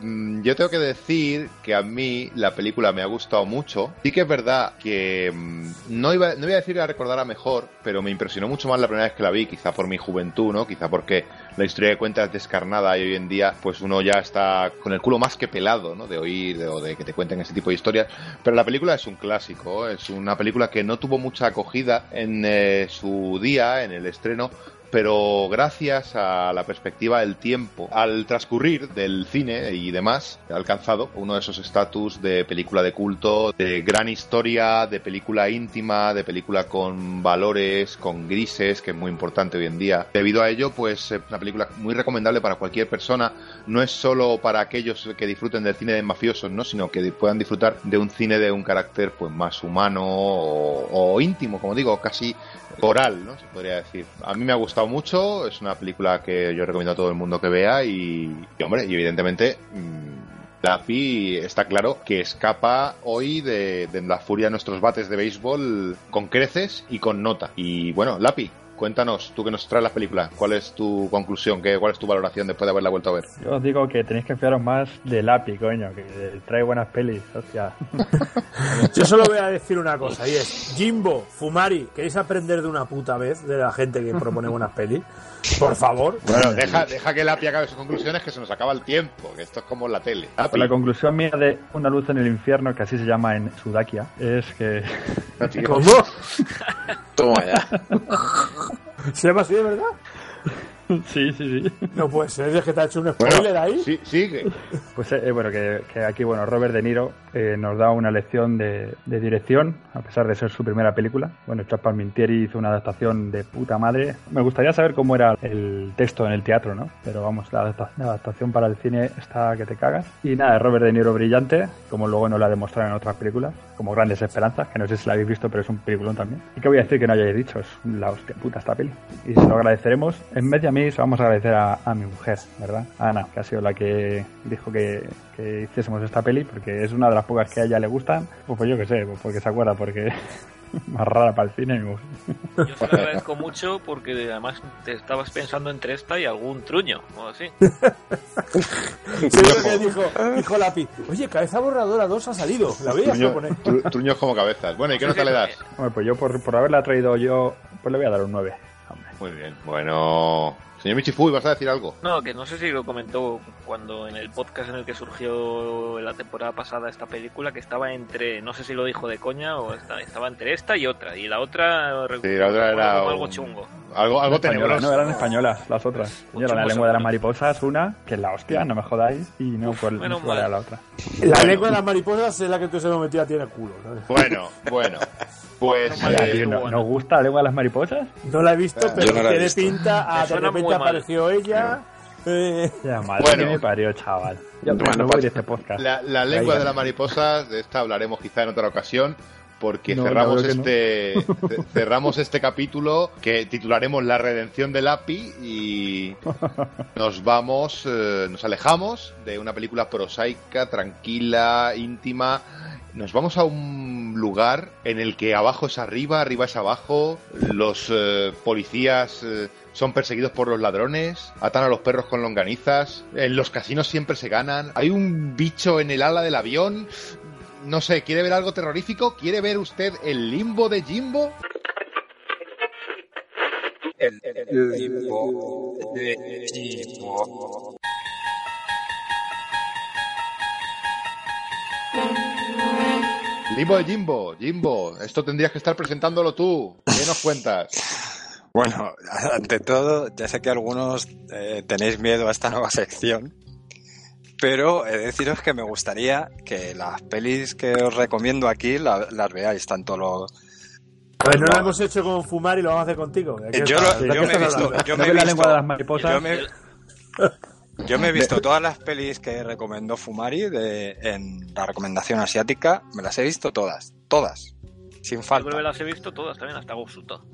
S4: Mm, yo tengo que decir que a mí la película me ha gustado mucho. Sí que es verdad que mm, no iba, no iba a decir que la recordara mejor, pero me impresionó mucho más la primera vez que la vi, quizá por mi juventud, ¿no? Quizá porque la historia de cuenta es descarnada y hoy en día pues uno ya está con el culo más que pelado, ¿no? De oír de- o de que te cuenten ese tipo de historias. Pero la película es un clásico, es una película que no tuvo mucha acogida en eh, su día, en el estreno, pero gracias a la perspectiva del tiempo, al transcurrir del cine y demás, ha alcanzado uno de esos estatus de película de culto, de gran historia, de película íntima, de película con valores, con grises, que es muy importante hoy en día. Debido a ello, pues es una película muy recomendable para cualquier persona, no es solo para aquellos que disfruten del cine de mafiosos, ¿no? sino que puedan disfrutar de un cine de un carácter pues más humano o, o íntimo, como digo, casi coral, ¿no? Se podría decir. A mí me ha gustado mucho, es una película que yo recomiendo a todo el mundo que vea y, hombre, y evidentemente mm, Lapi está claro que escapa hoy de la furia de nuestros bates de béisbol con creces y con nota. Y bueno, Lapi, cuéntanos, tú que nos traes las películas, ¿cuál es tu conclusión? ¿Qué, ¿Cuál es tu valoración después de haberla vuelto a ver?
S9: Yo os digo que tenéis que fiaros más de Lapi, coño, que trae buenas pelis, hostia. (laughs)
S8: Yo solo voy a decir una cosa y es Jimbo, Fumari, ¿queréis aprender de una puta vez de la gente que propone buenas pelis? Por favor.
S4: Bueno, deja, deja que Lapi acabe sus conclusiones, que se nos acaba el tiempo, que esto es como la tele.
S9: Pues la conclusión mía de Una luz en el infierno, que así se llama en Sudakia, es que...
S8: ¿Cómo?
S5: Toma ya. (laughs)
S8: ¿Se llama así de verdad? (laughs)
S9: sí, sí, sí.
S8: No puede ser, es que te ha hecho un spoiler ahí.
S4: Sí, sigue.
S9: Pues eh, bueno, que, que aquí, bueno, Robert De Niro eh, nos da una lección de, de dirección, a pesar de ser su primera película. Bueno, Charles Palmintieri hizo una adaptación de puta madre. Me gustaría saber cómo era el texto en el teatro, ¿no? Pero vamos, la, adapta- la adaptación para el cine está que te cagas. Y nada, Robert De Niro brillante, como luego nos la demostraron en otras películas, como Grandes Esperanzas, que no sé si la habéis visto, pero es un peliculón también. ¿Y qué voy a decir que no hayáis dicho? Es la hostia puta esta peli. Y se lo agradeceremos. En vez de a mí, se lo vamos a agradecer a, a mi mujer, ¿verdad? A Ana, que ha sido la que dijo que, que hiciésemos esta peli, porque es una de las pocas que a ella le gustan. Pues, pues yo qué sé, pues porque se acuerda, porque (laughs) más rara para el cine. mi mujer.
S7: Yo se lo agradezco mucho porque además te estabas pensando entre esta y algún truño o así. (laughs)
S8: Seguro que dijo, dijo Lapi, oye, cabeza borradora 2 ha salido, la voy a
S4: tru- truños como cabezas. Bueno, ¿y qué nota le das?
S9: Hombre, pues yo por, por haberla traído yo, pues le voy a dar un 9.
S4: Muy bien. Bueno, señor Michifuy, ¿vas a decir algo?
S7: No, que no sé si lo comentó cuando en el podcast en el que surgió la temporada pasada esta película, que estaba entre, no sé si lo dijo de coña o esta- estaba entre esta y otra. Y la otra,
S4: Sí, la otra era
S7: como algo
S4: un-
S7: chungo.
S4: Algo, algo tenebroso.
S9: No, eran españolas las otras. Era la lengua de las mariposas, una, que es la hostia, no me jodáis, y no, pues no
S8: menos
S9: sé cuál era la otra.
S8: La lengua de las mariposas es la que tú se me metía tiene culo. ¿sabes?
S4: Bueno, bueno. Pues. Eh,
S9: tío, ¿no- ¿Nos gusta la lengua de las mariposas?
S8: No la he visto, pero
S9: no
S8: tiene
S9: visto.
S8: pinta a
S9: Me
S8: de repente
S9: muy mal.
S8: apareció ella. eh,
S9: Ya, madre
S4: Bueno.
S9: que me parió, chaval. Yo
S4: Bueno,
S9: me voy
S4: pues,
S9: de este podcast.
S4: La, lengua de la mariposa, de esta hablaremos quizá en otra ocasión, porque
S9: No,
S4: cerramos este ce- cerramos este capítulo que titularemos La redención del API y nos vamos, eh, nos alejamos de una película prosaica, tranquila, íntima. Nos vamos a un lugar en el que abajo es arriba, arriba es abajo, los eh, policías eh, son perseguidos por los ladrones, atan a los perros con longanizas, en los casinos siempre se ganan, hay un bicho en el ala del avión, no sé, ¿quiere ver algo terrorífico? ¿Quiere ver usted el limbo de Jimbo?
S6: El, limbo de Jimbo.
S4: Limbo de Jimbo, Jimbo, esto tendrías que estar presentándolo tú. ¿Qué nos cuentas? (laughs)
S6: Bueno, ante todo, ya sé que algunos eh, tenéis miedo a esta nueva (laughs) sección, pero he de deciros que me gustaría que las pelis que os recomiendo aquí la- las veáis, tanto lo...
S8: A ver, no lo hemos hecho con fumar y lo vamos a hacer contigo. ¿De qué
S6: Yo, lo-
S8: de
S6: yo me he visto, yo
S9: ¿No
S6: me he visto-
S9: lengua de las (laughs) mariposas?
S6: Yo me, yo me he visto todas las pelis que recomendó Fumari de, en la recomendación asiática, me las he visto todas, todas, sin
S7: Yo
S6: falta.
S7: creo que las he visto todas también, hasta Gosuto.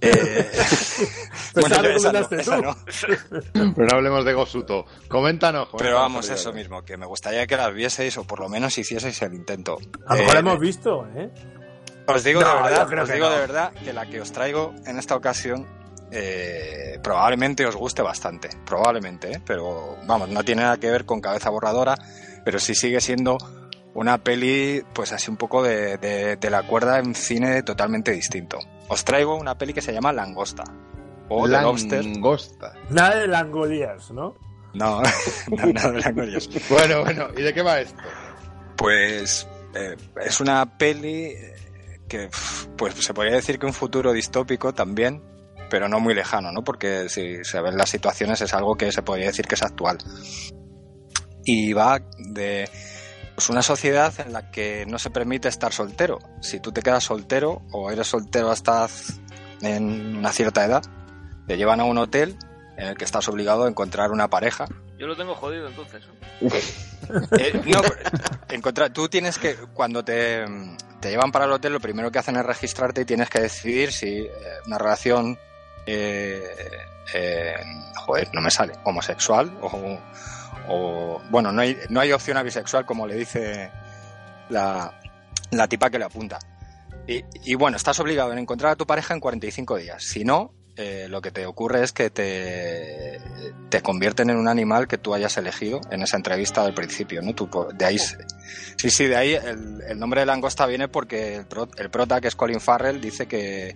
S8: Pues (laughs)
S6: Bueno,
S8: la
S6: esa no,
S8: recomendaste
S6: esa
S8: tú.
S6: no.
S4: Pero no hablemos de Gosuto. Coméntanos.
S6: Pero vamos, eso mismo, que me gustaría que las vieseis o por lo menos hicieseis el intento.
S8: A lo mejor
S6: Eh,
S8: hemos visto, ¿eh?
S6: Os digo
S8: No,
S6: de
S8: yo
S6: verdad, os digo
S8: no.
S6: de verdad que la que os traigo en esta ocasión eh, probablemente os guste bastante, probablemente, ¿eh? pero vamos, no tiene nada que ver con cabeza borradora, pero sí sigue siendo una peli, pues así un poco de, de- de la cuerda en cine totalmente distinto. Os traigo una peli que se llama Langosta. O The Lobster.
S4: Langosta.
S8: Nada de langolías, ¿no?
S6: No, (laughs) no, nada de Langolías. (laughs)
S4: Bueno, bueno, ¿y de qué va esto?
S6: Pues eh, es una peli que pues se podría decir que un futuro distópico también, pero no muy lejano, ¿no? Porque si se ven las situaciones es algo que se podría decir que es actual. Y va de pues, una sociedad en la que no se permite estar soltero. Si tú te quedas soltero o eres soltero hasta en una cierta edad, te llevan a un hotel en el que estás obligado a encontrar una pareja
S7: Yo lo tengo jodido entonces. (laughs)
S6: eh, no, encontrar, tú tienes que, cuando te, te llevan para el hotel, lo primero que hacen es registrarte y tienes que decidir si eh, una relación, eh, eh, joder, no me sale, homosexual o, bueno, no hay, no hay opción a bisexual como le dice la, la tipa que le apunta. Y, bueno, estás obligado a encontrar a tu pareja en 45 días. Si no, eh, lo que te ocurre es que te, te convierten en un animal que tú hayas elegido en esa entrevista del principio, ¿no? De ahí, sí, sí, de ahí el, nombre de langosta viene porque el, pro- el prota, que es Colin Farrell, dice que,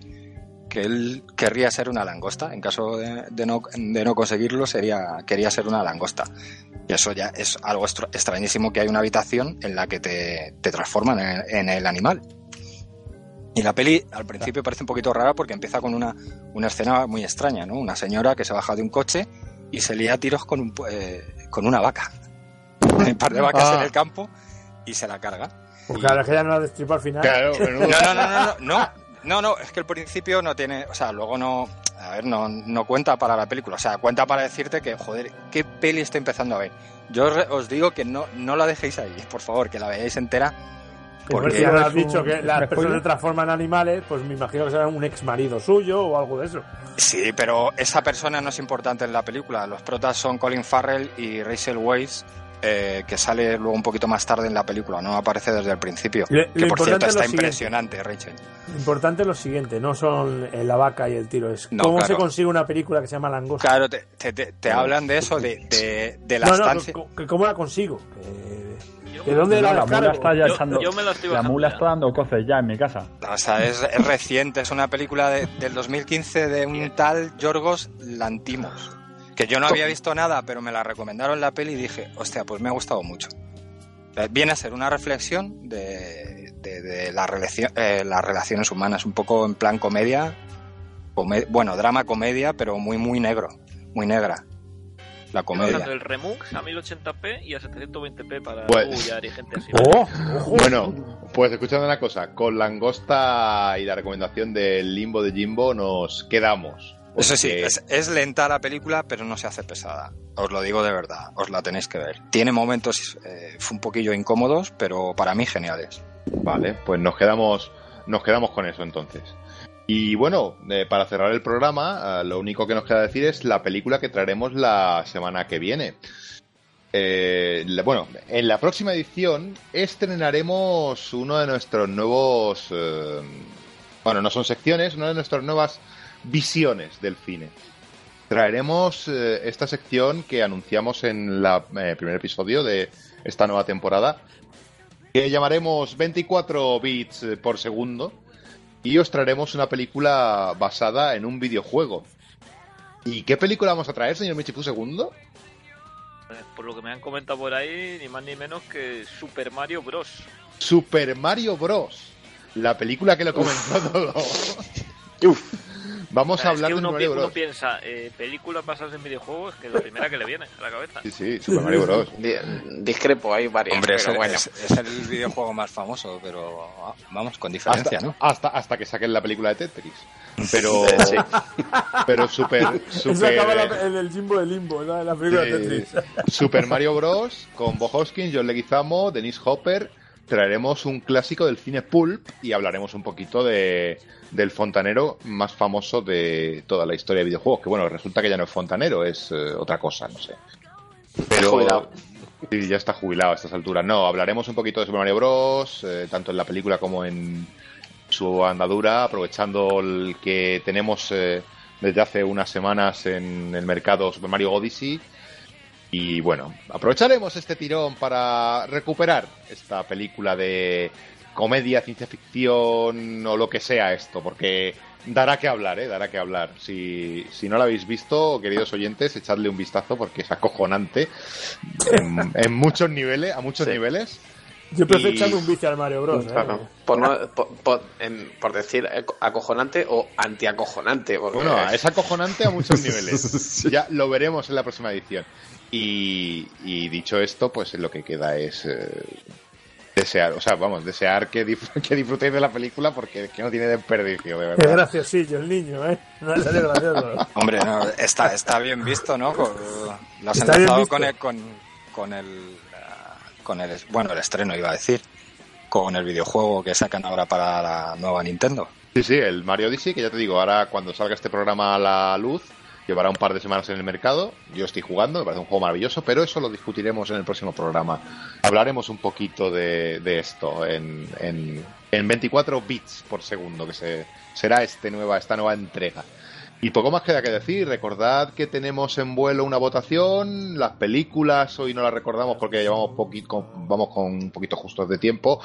S6: que él querría ser una langosta. En caso de, de no, de no conseguirlo, sería, quería ser una langosta. Y eso ya es algo extra- extrañísimo que hay una habitación en la que te, te transforman en, en el animal. Y la peli al principio parece un poquito rara porque empieza con una, una escena muy extraña, ¿no? Una señora que se baja de un coche y se lía a tiros con, un, eh, con una vaca. (laughs) Un par de vacas
S8: Ah.
S6: en el campo y se la carga.
S8: Porque ahora es que ya no la destripa al final.
S6: no, no, no, no, no, no, no, no, es que el principio no tiene, o sea, luego no, a ver, no, no cuenta para la película, o sea, cuenta para decirte que, joder, qué peli estoy empezando a ver. Yo os, re- os digo que no, no la dejéis ahí, por favor, que la veáis entera.
S8: Porque si ahora has dicho que las personas se transforman en animales, pues me imagino que será un ex marido suyo o algo de eso.
S6: Sí, pero esa persona no es importante en la película. Los protas son Colin Farrell y Rachel Weisz, eh, que sale luego un poquito más tarde en la película, no aparece desde el principio.
S8: Le-
S6: que por cierto está impresionante, Rachel.
S8: Lo importante es lo siguiente, no son la vaca y el tiro, es
S6: No,
S8: cómo
S6: claro.
S8: se consigue una película que se llama Langosta.
S6: Claro, te, te- te- te hablan de eso, de, de, de la
S8: no, no,
S6: estancia.
S8: que- que ¿cómo la consigo? Que- ¿De dónde la
S9: la mula está ya
S7: Yo-
S9: echando.
S7: yo me la estoy
S9: la
S7: bajando
S9: mula
S7: ya.
S9: está dando coces ya en mi casa.
S6: O sea, es, es reciente, es una película de- del 2015 de un tal Yorgos Lantimos. Que yo no había visto nada, pero me la recomendaron la peli y dije, hostia, pues me ha gustado mucho. Eh, Viene a ser una reflexión de, de- de la eh, las relaciones humanas, un poco en plan comedia, come- bueno, drama comedia, pero muy, muy negro, muy negra. La comedia.
S7: El Remux a 1080p y a 720p para
S4: Pues-
S7: Uyar y gente así.
S4: Bueno, pues escuchando una cosa, con Langosta y la recomendación del Limbo de Jimbo nos quedamos.
S6: Eso sí, es, es lenta la película, pero no se hace pesada. Os lo digo de verdad, os la tenéis que ver. Tiene momentos eh, un poquillo incómodos, pero para mí geniales.
S4: Vale, pues nos quedamos, nos quedamos con eso entonces. Y bueno, eh, para cerrar el programa, eh, lo único que nos queda decir es la película que traeremos la semana que viene. Eh, la- bueno, en la próxima edición estrenaremos uno de nuestros nuevos, bueno, no son secciones, una de nuestras nuevas visiones del cine. Traeremos eh, esta sección que anunciamos en la- eh, primer episodio de esta nueva temporada, que llamaremos 24 bits eh, por segundo y os traeremos una película basada en un videojuego. ¿Y qué película vamos a traer, señor Michifu segundo?
S7: Por lo que me han comentado por ahí, ni más ni menos que Super Mario Bros.
S4: Super Mario Bros. La película que lo comenzó todo. (laughs) Vamos
S7: O sea,
S4: a
S7: es
S4: hablar de
S7: uno,
S4: Mario
S7: pi- uno
S4: Bros.
S7: piensa, eh, películas basadas en videojuegos, que es la primera que le viene a la cabeza.
S4: Sí, sí, Super Mario Bros.
S5: Di- Discrepo, hay varias.
S6: Hombre, es,
S5: pero bueno.
S6: es- es el videojuego más famoso, pero ah, vamos, con diferencia,
S4: Hasta,
S6: ¿no?
S4: hasta, hasta que saquen la película de Tetris. Pero, (laughs)
S5: Sí.
S4: pero super, (laughs)
S8: Eso
S4: super,
S8: acaba la- en el Jimbo de Limbo, la, la película de
S4: Sí.
S8: Tetris.
S4: Super Mario Bros. con Bo Hoskins, John Leguizamo, Denise Hopper. Traeremos un clásico del cine pulp y hablaremos un poquito de, del fontanero más famoso de toda la historia de videojuegos. Que bueno, resulta que ya no es fontanero, es eh, otra cosa, no sé. Pero. Sí, ya está jubilado a estas alturas. No, hablaremos un poquito de Super Mario Bros. eh, tanto en la película como en su andadura, aprovechando el que tenemos eh, desde hace unas semanas en el mercado Super Mario Odyssey. Y bueno, aprovecharemos este tirón para recuperar esta película de comedia, ciencia ficción o lo que sea esto, porque dará que hablar, ¿eh? Dará que hablar. Si, si no la habéis visto, queridos oyentes, echadle un vistazo porque es acojonante en, en muchos niveles, a muchos niveles.
S7: Yo prefiero
S4: Y-
S7: echarme un bici al Mario Bros. ¿eh?
S5: Claro, por, no- por, por- en- por decir aco- acojonante o antiacojonante. Porque
S4: Bueno, es acojonante a muchos niveles. (laughs) Ya lo veremos en la próxima edición. Y, y dicho esto, pues lo que queda es eh, desear, o sea, vamos, desear que, (laughs) que disfrutéis de la película porque es que no tiene desperdicio, de
S7: Es
S4: verdad.
S7: graciosillo el niño, ¿eh? No es gracioso.
S6: Hombre, no, está, está bien visto, ¿no? Lo has
S7: Está bien
S6: empezado
S7: visto.
S6: con el, con, con el, ah, con el, bueno, el estreno iba a decir, con el videojuego que sacan ahora para la nueva Nintendo.
S4: Sí, sí, el Mario Odyssey, que ya te digo, ahora cuando salga este programa a la luz, llevará un par de semanas en el mercado. Yo estoy jugando, me parece un juego maravilloso, pero eso lo discutiremos en el próximo programa. Hablaremos un poquito de, esto en, en, en 24 bits por segundo, que se, será este nueva, esta nueva entrega. Y poco más queda que decir, recordad que tenemos en vuelo una votación, las películas hoy no las recordamos porque llevamos poquito, vamos con un poquito justos de tiempo,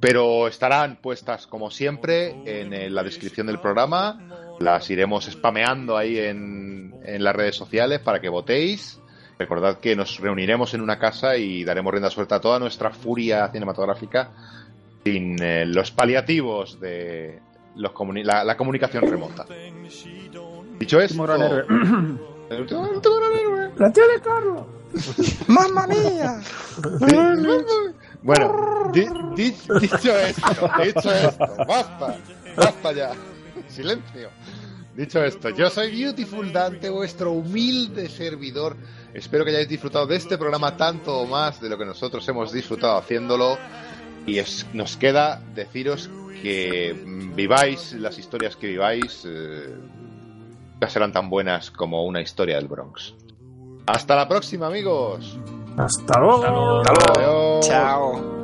S4: pero estarán puestas como siempre en, eh, la descripción del programa, las iremos spameando ahí en, en las redes sociales para que votéis. Recordad que nos reuniremos en una casa y daremos rienda suelta a toda nuestra furia cinematográfica sin eh, los paliativos de los comuni- la, la comunicación remota. Dicho esto,
S9: Último gran héroe. (coughs)
S4: el último- el último gran héroe.
S7: ¡La tía de Carlos! (laughs)
S6: ¡Mamma mía!
S4: Bueno, di- di- dicho esto, dicho esto, basta, basta ya, silencio. Dicho esto, yo soy Beautiful Dante, vuestro humilde servidor. Espero que hayáis disfrutado de este programa tanto o más de lo que nosotros hemos disfrutado haciéndolo. Y es- nos queda deciros que viváis las historias que viváis, eh, ya serán tan buenas como una historia del Bronx. Hasta la próxima, amigos.
S7: Hasta luego.
S4: Adiós.
S6: Chao.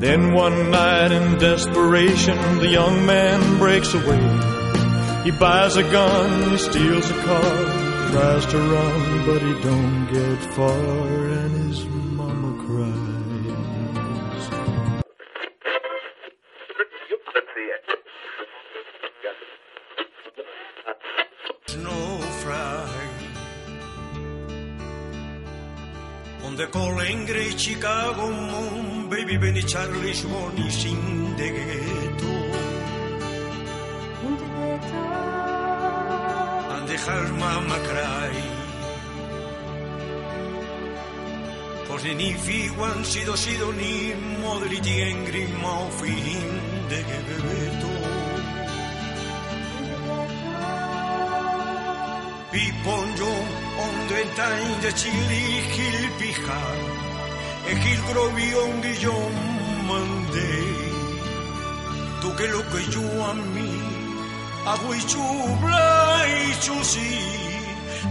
S8: Then one night in desperation, the young man breaks away. He buys a gun, he steals a car, tries to run, but he don't get far, and his mama cries. Snow fry On the calling great Chicago moon, baby Benny Charlie Shmoney in the ghetto. And the her mama cry. For the nifi one sido sido ni modriti angry mouth in the ghetto. Piponjo on the time the chili hill pija e hill grovion guillon mande tu que lo que yo a mí hago y chubla y chusi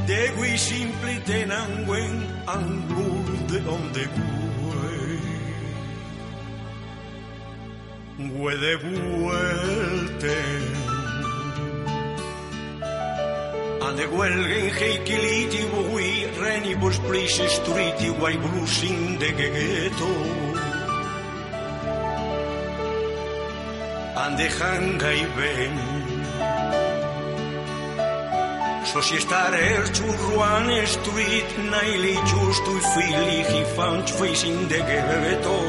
S8: de gui simple tenan buen angur de donde güey güey de vuelta And the Welgen Heikiliti Bui Reni Bush Place Street Wai Bruce in the ghetto And the Hangai Ben. So she started to run street Naili just to feel he found facing the ghetto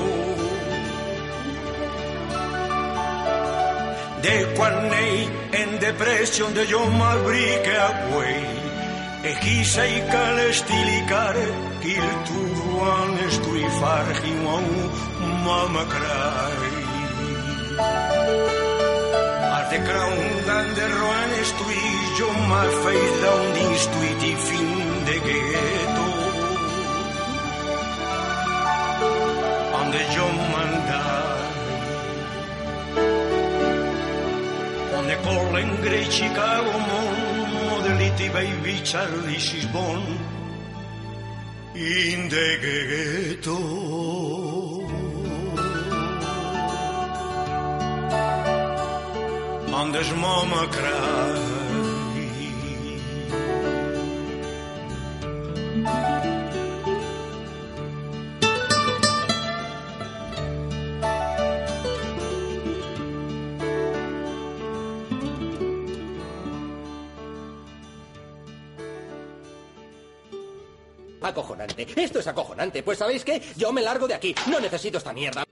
S8: e chi sei cale stilicare il turuan stuifar hiwan mama cry At the ground and the ruan stui John my face down the street fin de gueto. Ande yo mandai Onde collen grei Chicago Mon Modeliti baby Charlie Sisbon In the ghetto Andes mama cry
S2: Esto es acojonante. Pues ¿sabéis qué? Yo me largo de aquí. No necesito esta mierda.